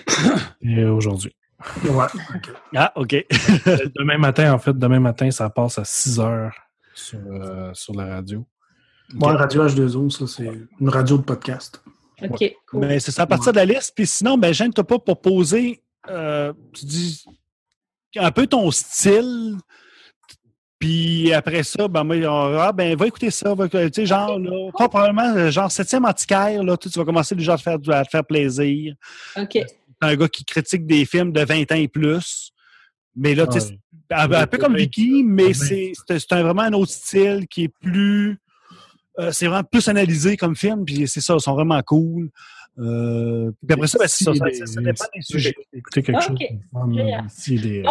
et aujourd'hui. Ouais, ok. Ah, OK. Euh, demain matin, en fait, demain matin, ça passe à 6 heures sur, euh, sur la radio. Ouais, Radio H2O, ça, c'est une radio de podcast. OK, cool. Ben, c'est ça à partir de la liste. Puis sinon, ben, gêne-toi pas pour poser, euh, tu dis, un peu ton style. Puis après ça, ben, moi, on- ah, ben, va écouter ça. Va, tu sais, genre, là, pas probablement, genre, septième antiquaire, là, tu tu vas commencer déjà à te faire, à te faire plaisir. OK. Un gars qui critique des films de 20 ans et plus. Mais là, tu sais, Ouais. un, un peu comme Vicky, mais c'est vraiment un autre style qui est plus. euh, c'est vraiment plus analysé comme film, puis c'est ça, ils sont vraiment cool. Euh, puis après ça, ben, c'est ça, ça, ça- ça dépend des sujets. Écouter quelque Ah, chose ici, des-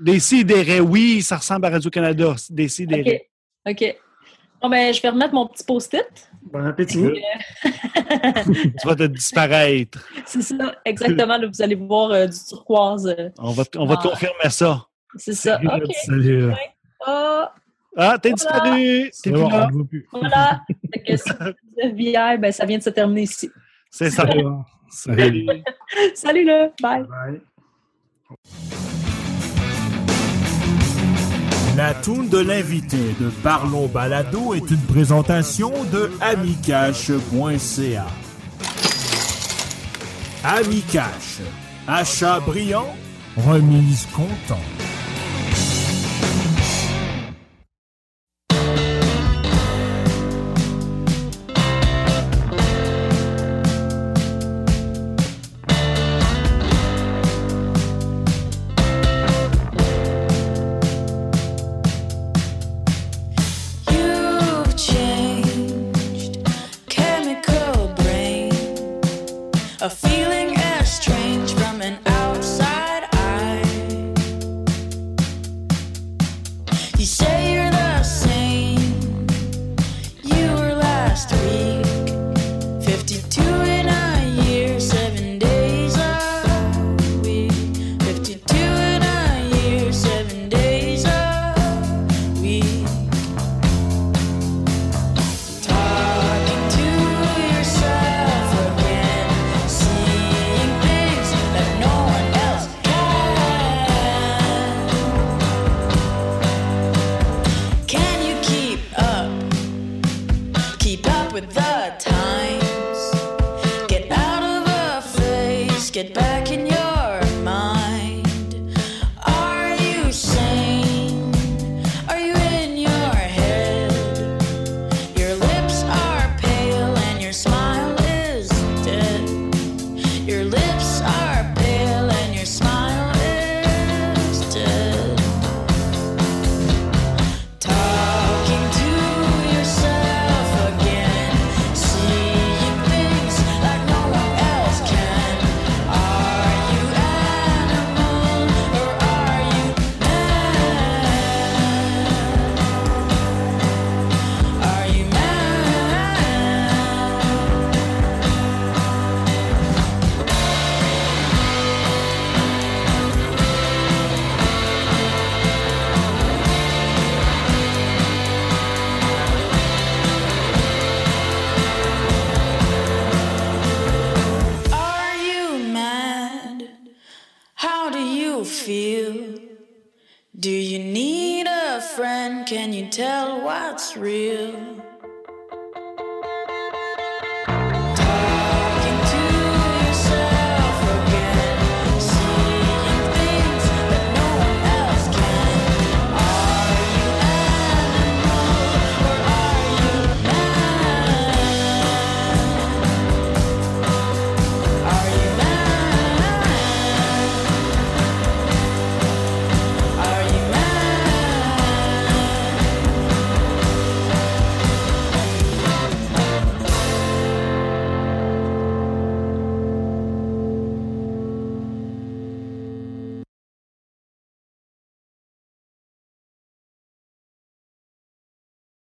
ben, sidérés, oui, ça ressemble à Radio-Canada. Des. OK. Bon, ben, je vais remettre mon petit post-it. Bon appétit. Tu vas te disparaître. C'est ça, exactement. Là, vous allez voir euh, du turquoise. euh, On va, te- on va te Ah. confirmer ça. c'est ça. Salut, euh, Ah, t'es Voilà. disparu! T'es bon, là. plus. voilà. Que si vous êtes hier, ben, ça vient de se terminer ici. C'est ça. Salut. Salut. Salut, là. Bye. Bye. La toune de l'invité de Parlons Balado est une présentation de amicache.ca. Amicache. Achat brillant, remise content.